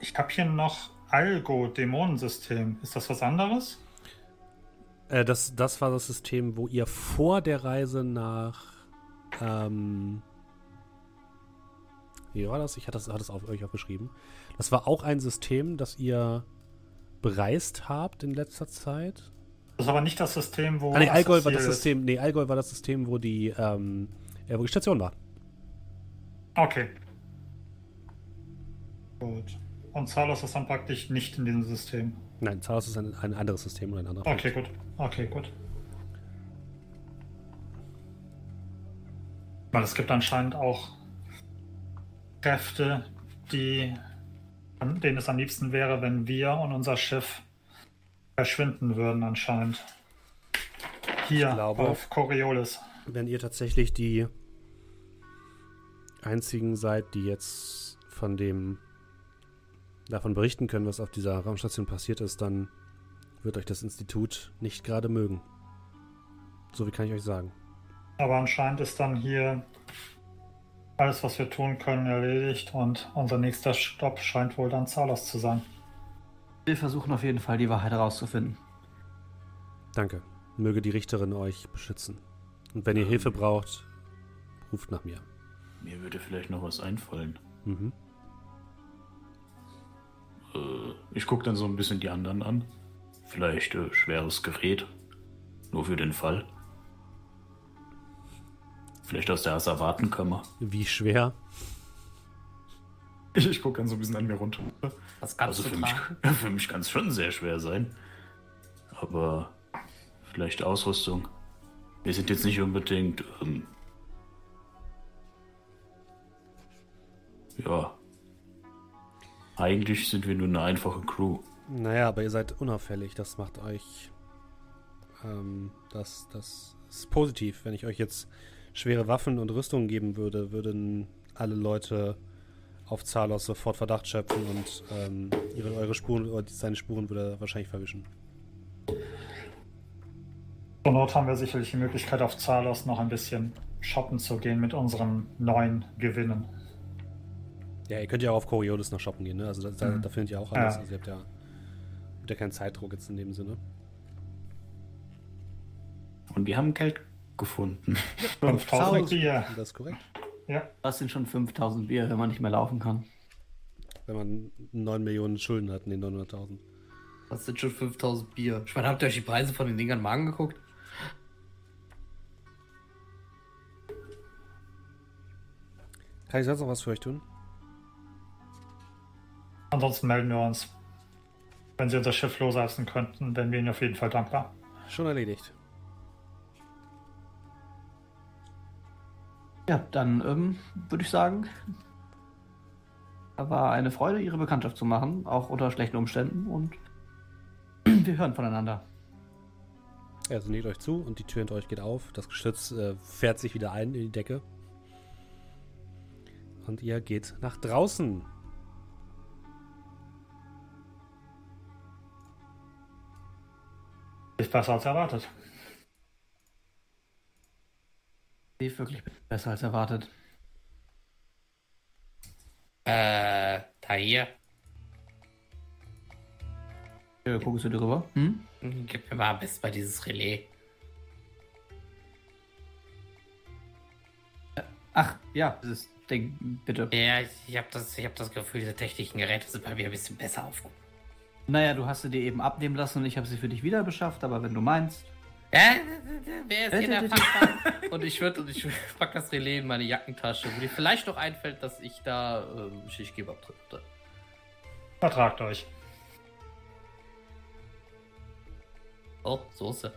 ich habe hier noch Algo-Dämonensystem. Ist das was anderes? Äh, das, das war das System, wo ihr vor der Reise nach. Ähm, wie war das? Ich hatte das, hatte das auf euch aufgeschrieben. Das war auch ein System, das ihr bereist habt in letzter Zeit. Das ist aber nicht das System, wo. Ah, nee, Allgäu war das ist. System. Nee, Allgäu war das System, wo die, ähm, ja, wo die Station war. Okay. Gut. Und Zalos ist dann praktisch nicht in diesem System. Nein, Zalos ist ein, ein anderes System oder ein anderer. Okay, gut. Okay, gut. Weil es gibt anscheinend auch Kräfte, die, denen es am liebsten wäre, wenn wir und unser Schiff verschwinden würden, anscheinend. Hier glaube- auf Coriolis. Wenn ihr tatsächlich die einzigen seid, die jetzt von dem davon berichten können, was auf dieser Raumstation passiert ist, dann wird euch das Institut nicht gerade mögen. So wie kann ich euch sagen. Aber anscheinend ist dann hier alles, was wir tun können, erledigt und unser nächster Stopp scheint wohl dann Zalos zu sein. Wir versuchen auf jeden Fall die Wahrheit herauszufinden. Danke. Möge die Richterin euch beschützen. Und wenn ihr Hilfe braucht, ruft nach mir. Mir würde vielleicht noch was einfallen. Mhm. Äh, ich gucke dann so ein bisschen die anderen an. Vielleicht äh, schweres Gerät. Nur für den Fall. Vielleicht aus der Asservatenkammer. Wie schwer? Ich, ich gucke dann so ein bisschen an mir runter. Was kannst Also du für mich, für mich kann es schon sehr schwer sein. Aber vielleicht Ausrüstung. Wir sind jetzt nicht unbedingt. Ähm, ja. Eigentlich sind wir nur eine einfache Crew. Naja, aber ihr seid unauffällig. Das macht euch. Ähm, das, das ist positiv. Wenn ich euch jetzt schwere Waffen und Rüstungen geben würde, würden alle Leute auf Zalos sofort Verdacht schöpfen und ähm, ihre, eure Spuren oder seine Spuren würde er wahrscheinlich verwischen. Zur Not haben wir sicherlich die Möglichkeit, auf Zalos noch ein bisschen shoppen zu gehen mit unseren neuen Gewinnen. Ja, ihr könnt ja auch auf Coriolis noch shoppen gehen, ne? Also da, da, Mhm. da findet ihr auch alles. Ja. Also ihr habt ja, habt ja keinen Zeitdruck jetzt in dem Sinne. Und wir haben Geld gefunden. 5000 Bier. Das ist korrekt. Ja, Das sind schon 5000 Bier, wenn man nicht mehr laufen kann. Wenn man 9 Millionen Schulden hat, nee, 900.000. Das sind schon 5000 Bier. Ich meine, habt ihr euch die Preise von den Dingern mal angeguckt? Kann ich sonst noch was für euch tun? ansonsten melden wir uns. Wenn Sie unser Schiff loslassen könnten, wären wir Ihnen auf jeden Fall dankbar. Schon erledigt. Ja, dann ähm, würde ich sagen, war eine Freude, Ihre Bekanntschaft zu machen, auch unter schlechten Umständen. Und wir hören voneinander. Er sinniert euch zu und die Tür hinter euch geht auf. Das Geschütz äh, fährt sich wieder ein in die Decke. Und ihr geht nach draußen. Ist besser als erwartet. Lief wirklich besser als erwartet. Äh, da hier. Äh, guckst du drüber? Hm? Gib mir mal am besten mal dieses Relais. Ach, ja, dieses Ding, bitte. Ja, ich, ich habe das, ich hab das Gefühl, diese technischen Geräte sind bei mir ein bisschen besser aufgehoben. Naja, du hast sie dir eben abnehmen lassen und ich habe sie für dich wieder beschafft, aber wenn du meinst. Äh, wer ist hier der Fachmann? Und ich würde, und ich pack das Relais in meine Jackentasche, wo dir vielleicht noch einfällt, dass ich da ähm, Schichtkebab drin hatte. Vertragt euch. Oh, Soße.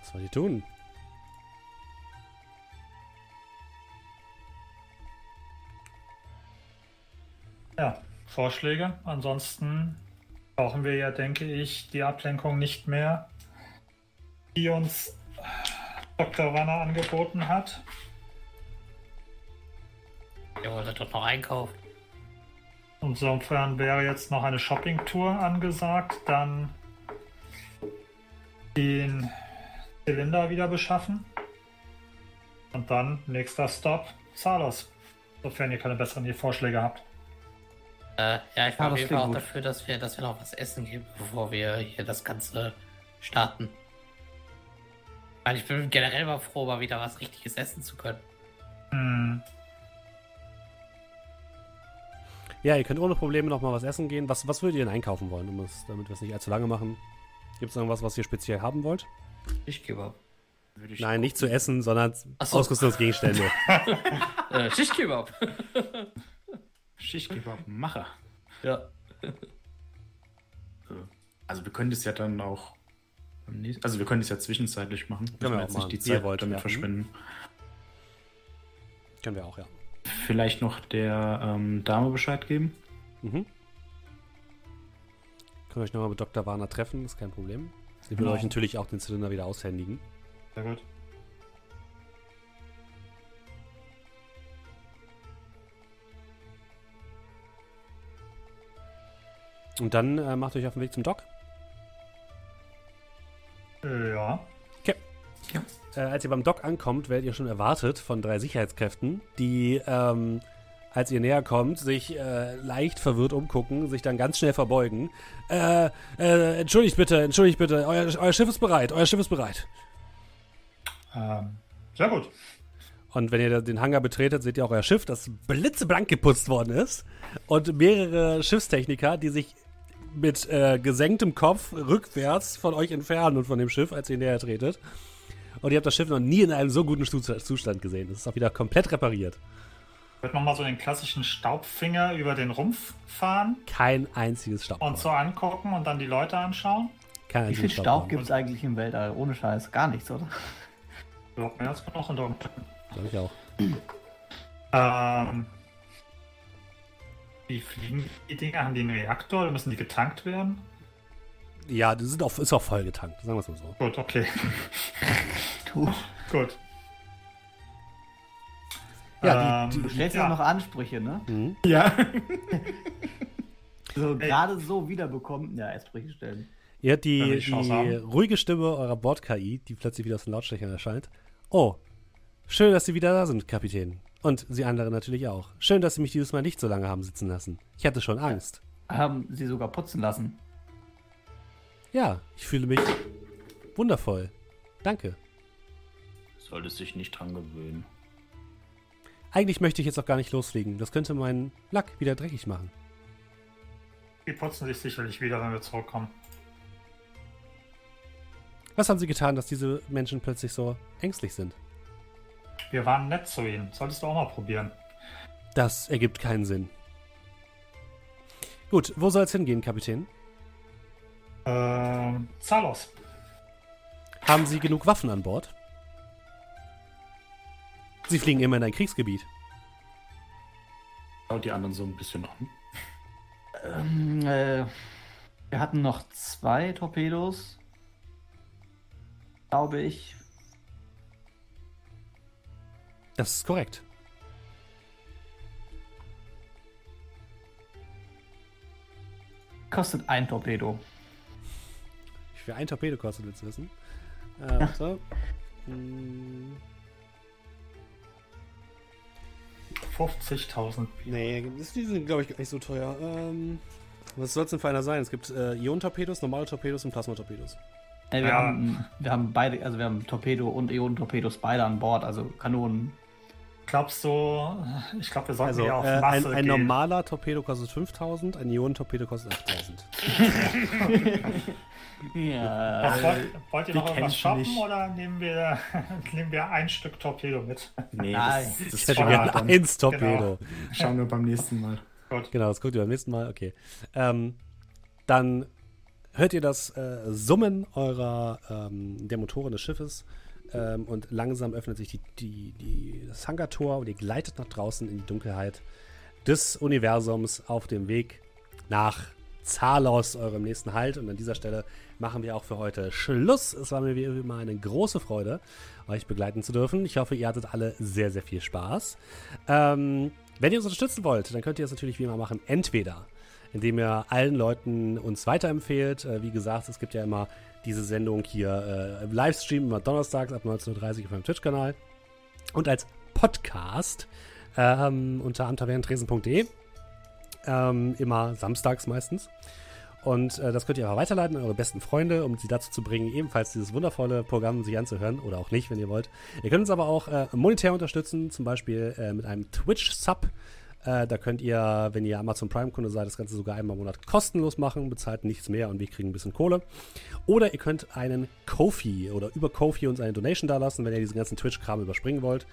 Was wollt ihr tun? Ja, Vorschläge. Ansonsten brauchen wir ja, denke ich, die Ablenkung nicht mehr, die uns Dr. Wanner angeboten hat. Ihr wolltet doch noch einkaufen. Insofern wäre jetzt noch eine Shopping-Tour angesagt, dann den Zylinder wieder beschaffen und dann nächster Stop Salos, sofern ihr keine besseren Vorschläge habt. Äh, ja, ich war auf jeden Fall auch gut. dafür, dass wir, dass wir noch was essen geben, bevor wir hier das Ganze starten. Weil ich bin generell mal froh, mal wieder was Richtiges essen zu können. Hm, Ja, ihr könnt ohne Probleme noch mal was essen gehen. Was, was würdet ihr denn einkaufen wollen, um es, damit wir es nicht allzu lange machen? Gibt es irgendwas, was ihr speziell haben wollt? Schichtkebab. Würde ich Nein, nicht zu essen, sondern so. Ausrüstungsgegenstände. Äh, Schichtkebab. Schichtkebab Macher. ja. Also wir können das ja dann auch. Also wir können das ja zwischenzeitlich machen. Können wir jetzt machen, nicht die Zeit wollt, damit ja. verschwenden. Können wir auch, ja. Vielleicht noch der ähm, Dame Bescheid geben. Mhm. Könnt ihr euch nochmal mit Dr. Warner treffen, ist kein Problem. Sie will Genau. euch natürlich auch den Zylinder wieder aushändigen. Sehr gut. Und dann äh, macht euch auf den Weg zum Dock. Äh, Ja. Äh, als ihr beim Dock ankommt, werdet ihr schon erwartet von drei Sicherheitskräften, die, ähm, als ihr näher kommt, sich äh, leicht verwirrt umgucken, sich dann ganz schnell verbeugen. Äh, äh, entschuldigt bitte, entschuldigt bitte, euer, euer Schiff ist bereit, euer Schiff ist bereit. Ähm, sehr gut. Und wenn ihr den Hangar betretet, seht ihr auch euer Schiff, das blitzeblank geputzt worden ist. Und mehrere Schiffstechniker, die sich mit äh, gesenktem Kopf rückwärts von euch entfernen und von dem Schiff, als ihr näher tretet. Und ihr habt das Schiff noch nie in einem so guten Zustand gesehen. Es ist auch wieder komplett repariert. Ich würde nochmal so den klassischen Staubfinger über den Rumpf fahren Kein einziges Staub. und so angucken und dann die Leute anschauen. Kein Wie viel Staub gibt es eigentlich im Weltall? Ohne Scheiß. Gar nichts, oder? So, mehr als genug unter Umständen. Glaube ich auch. Ähm, wie fliegen die Dinger? Haben die einen Reaktor oder müssen die getankt werden? Ja, das sind auch, ist auch voll getankt, sagen wir es mal so. Gut, okay. Du, Gut. Ja, die- Ähm, du stellst ja. noch Ansprüche, ne? Mhm. Ja. So gerade so wiederbekommen. Ja, Ansprüche stellen. Ihr hört die, die die ruhige Stimme eurer Bord-KI, die plötzlich wieder aus den Lautsprechern erscheint. Oh, schön, dass Sie wieder da sind, Kapitän. Und Sie anderen natürlich auch. Schön, dass Sie mich dieses Mal nicht so lange haben sitzen lassen. Ich hatte schon Angst. Haben sie sogar putzen lassen. Ja, ich fühle mich wundervoll. Danke. Solltest dich nicht dran gewöhnen. Eigentlich möchte ich jetzt auch gar nicht losfliegen. Das könnte meinen Lack wieder dreckig machen. Die putzen sich sicherlich wieder, wenn wir zurückkommen. Was haben Sie getan, dass diese Menschen plötzlich so ängstlich sind? Wir waren nett zu ihnen. Solltest du auch mal probieren. Das ergibt keinen Sinn. Gut, wo soll es hingehen, Kapitän? Ähm, Zalos. Haben Sie genug Waffen an Bord? Sie fliegen immer in ein Kriegsgebiet. Schaut die anderen so ein bisschen an. Ähm, äh, wir hatten noch zwei Torpedos. Glaube ich. Das ist korrekt. Kostet ein Torpedo. Wie viel ein Torpedo kostet, willst du wissen? Äh, warte. Hm, 50.000. nee, die sind, glaube ich, gar nicht so teuer. Ähm, was soll es denn für einer sein? Es gibt äh, Ionentorpedos, normale Torpedos und Plasmatorpedos. Äh, wir, Ja. haben, wir haben beide, also wir haben Torpedo und Ionentorpedos beide an Bord, also Kanonen. Glaubst du, ich glaube, wir sollten Also, hier auf äh, Masse ein, ein gehen. normaler Torpedo kostet 5000, ein Ionentorpedo kostet 8000. Ja. Was, wollt, wollt ihr noch irgendwas shoppen nicht. oder nehmen wir, nehmen wir ein Stück Torpedo mit? Nee, Nein. das, das Ich hätte Ja, gerne eins Torpedo. schauen wir beim nächsten Mal. Genau, das guckt ihr beim nächsten Mal. Okay. Ähm, dann hört ihr das äh, Summen eurer ähm, der Motoren des Schiffes ähm, und langsam öffnet sich die, die, die, das Hangartor und ihr gleitet nach draußen in die Dunkelheit des Universums auf dem Weg nach Zalos, eurem nächsten Halt. Und an dieser Stelle machen wir auch für heute Schluss. Es war mir wie immer eine große Freude, euch begleiten zu dürfen. Ich hoffe, ihr hattet alle sehr, sehr viel Spaß. Ähm, wenn ihr uns unterstützen wollt, dann könnt ihr das natürlich wie immer machen. Entweder indem ihr allen Leuten uns weiterempfehlt. Äh, wie gesagt, es gibt ja immer diese Sendung hier äh, im Livestream, immer donnerstags ab 19.30 Uhr auf meinem Twitch-Kanal. Und als Podcast ähm, unter amtavernentresen.de. Ähm, immer samstags meistens. Und äh, das könnt ihr aber weiterleiten an eure besten Freunde, um sie dazu zu bringen, ebenfalls dieses wundervolle Programm sich anzuhören oder auch nicht, wenn ihr wollt. Ihr könnt uns aber auch äh, monetär unterstützen, zum Beispiel äh, mit einem Twitch-Sub. Äh, da könnt ihr, wenn ihr Amazon Prime-Kunde seid, das Ganze sogar einmal im Monat kostenlos machen, bezahlt nichts mehr und wir kriegen ein bisschen Kohle. Oder ihr könnt einen Kofi oder über Kofi uns eine Donation dalassen, wenn ihr diesen ganzen Twitch-Kram überspringen wollt.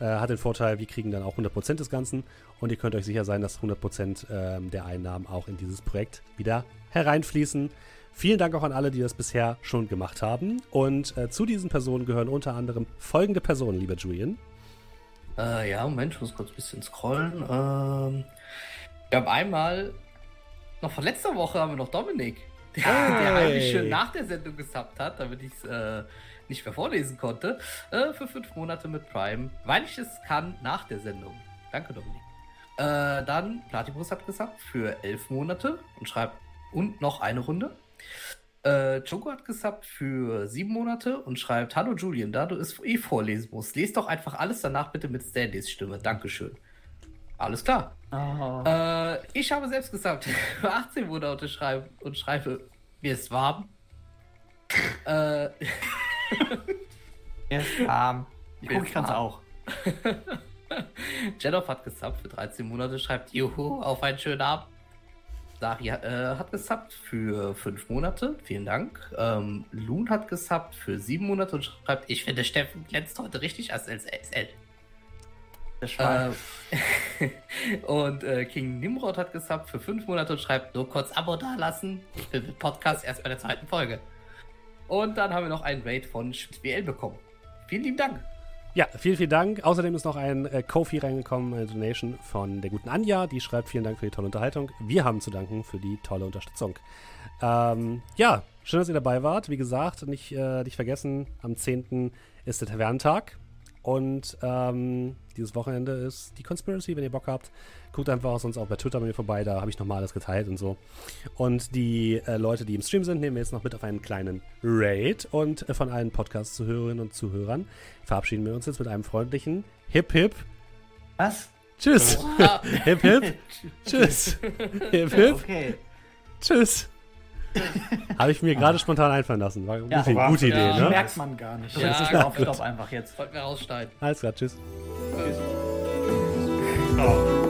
Äh, hat den Vorteil, wir kriegen dann auch 100% des Ganzen und ihr könnt euch sicher sein, dass 100% ähm, der Einnahmen auch in dieses Projekt wieder hereinfließen. Vielen Dank auch an alle, die das bisher schon gemacht haben. Und äh, zu diesen Personen gehören unter anderem folgende Personen, lieber Julian. Äh, ja, Moment, ich muss kurz ein bisschen scrollen. Ähm, wir haben einmal, noch von letzter Woche haben wir noch Dominik, der, der eigentlich schön nach der Sendung gesubbt hat, damit ich es äh, nicht mehr vorlesen konnte, äh, für fünf Monate mit Prime, weil ich es kann nach der Sendung. Danke, Dominik. Äh, dann Platypus hat gesubbt für elf Monate und schreibt und noch eine Runde. Äh, Choco hat gesubbt für sieben Monate und schreibt: Hallo Julian, da du es eh vorlesen musst, lest doch einfach alles danach bitte mit Standys Stimme. Dankeschön. Alles klar. Oh. Äh, ich habe selbst gesubbt für 18 Monate schreibe und schreibe: Mir ist warm. äh, Er ist warm. Ich Mir gucke, ich kann's warm. auch. Jedoff hat gesubbt für 13 Monate, schreibt Juhu, auf einen schönen Abend. Dari äh, hat gesubbt für 5 Monate, vielen Dank. Ähm, Loon hat gesubbt für 7 Monate und schreibt, ich finde Steffen glänzt heute richtig als SL. Äh, und äh, King Nimrod hat gesubbt für 5 Monate und schreibt, nur kurz Abo dalassen. Ich bin mit Podcast erst bei der zweiten Folge. Und dann haben wir noch einen Raid von SchmitzBL bekommen. Vielen lieben Dank. Ja, vielen, vielen Dank. Außerdem ist noch ein äh, Kofi reingekommen, eine Donation von der guten Anja. Die schreibt vielen Dank für die tolle Unterhaltung. Wir haben zu danken für die tolle Unterstützung. Ähm, ja, schön, dass ihr dabei wart. Wie gesagt, nicht, äh, nicht vergessen, am 10. ist der Tavernentag. Und ähm, dieses Wochenende ist die Conspiracy, wenn ihr Bock habt. Guckt einfach sonst auch bei Twitter bei mir vorbei, da habe ich nochmal alles geteilt und so. Und die äh, Leute, die im Stream sind, nehmen wir jetzt noch mit auf einen kleinen Raid. Und äh, von allen Podcast-Zuhörerinnen und Zuhörern verabschieden wir uns jetzt mit einem freundlichen Hip Hip. Was? Tschüss. Ah, Hip Hip. Tschüss. Hip Hip. Okay. Tschüss. Habe ich mir gerade spontan einfallen lassen. War Ja, gute, war- gute Idee, ja. ne? Merkt man gar nicht. Ja, Das ist gut. auf Stopp einfach jetzt. Sollten wir rausschneiden. Alles klar, tschüss. So.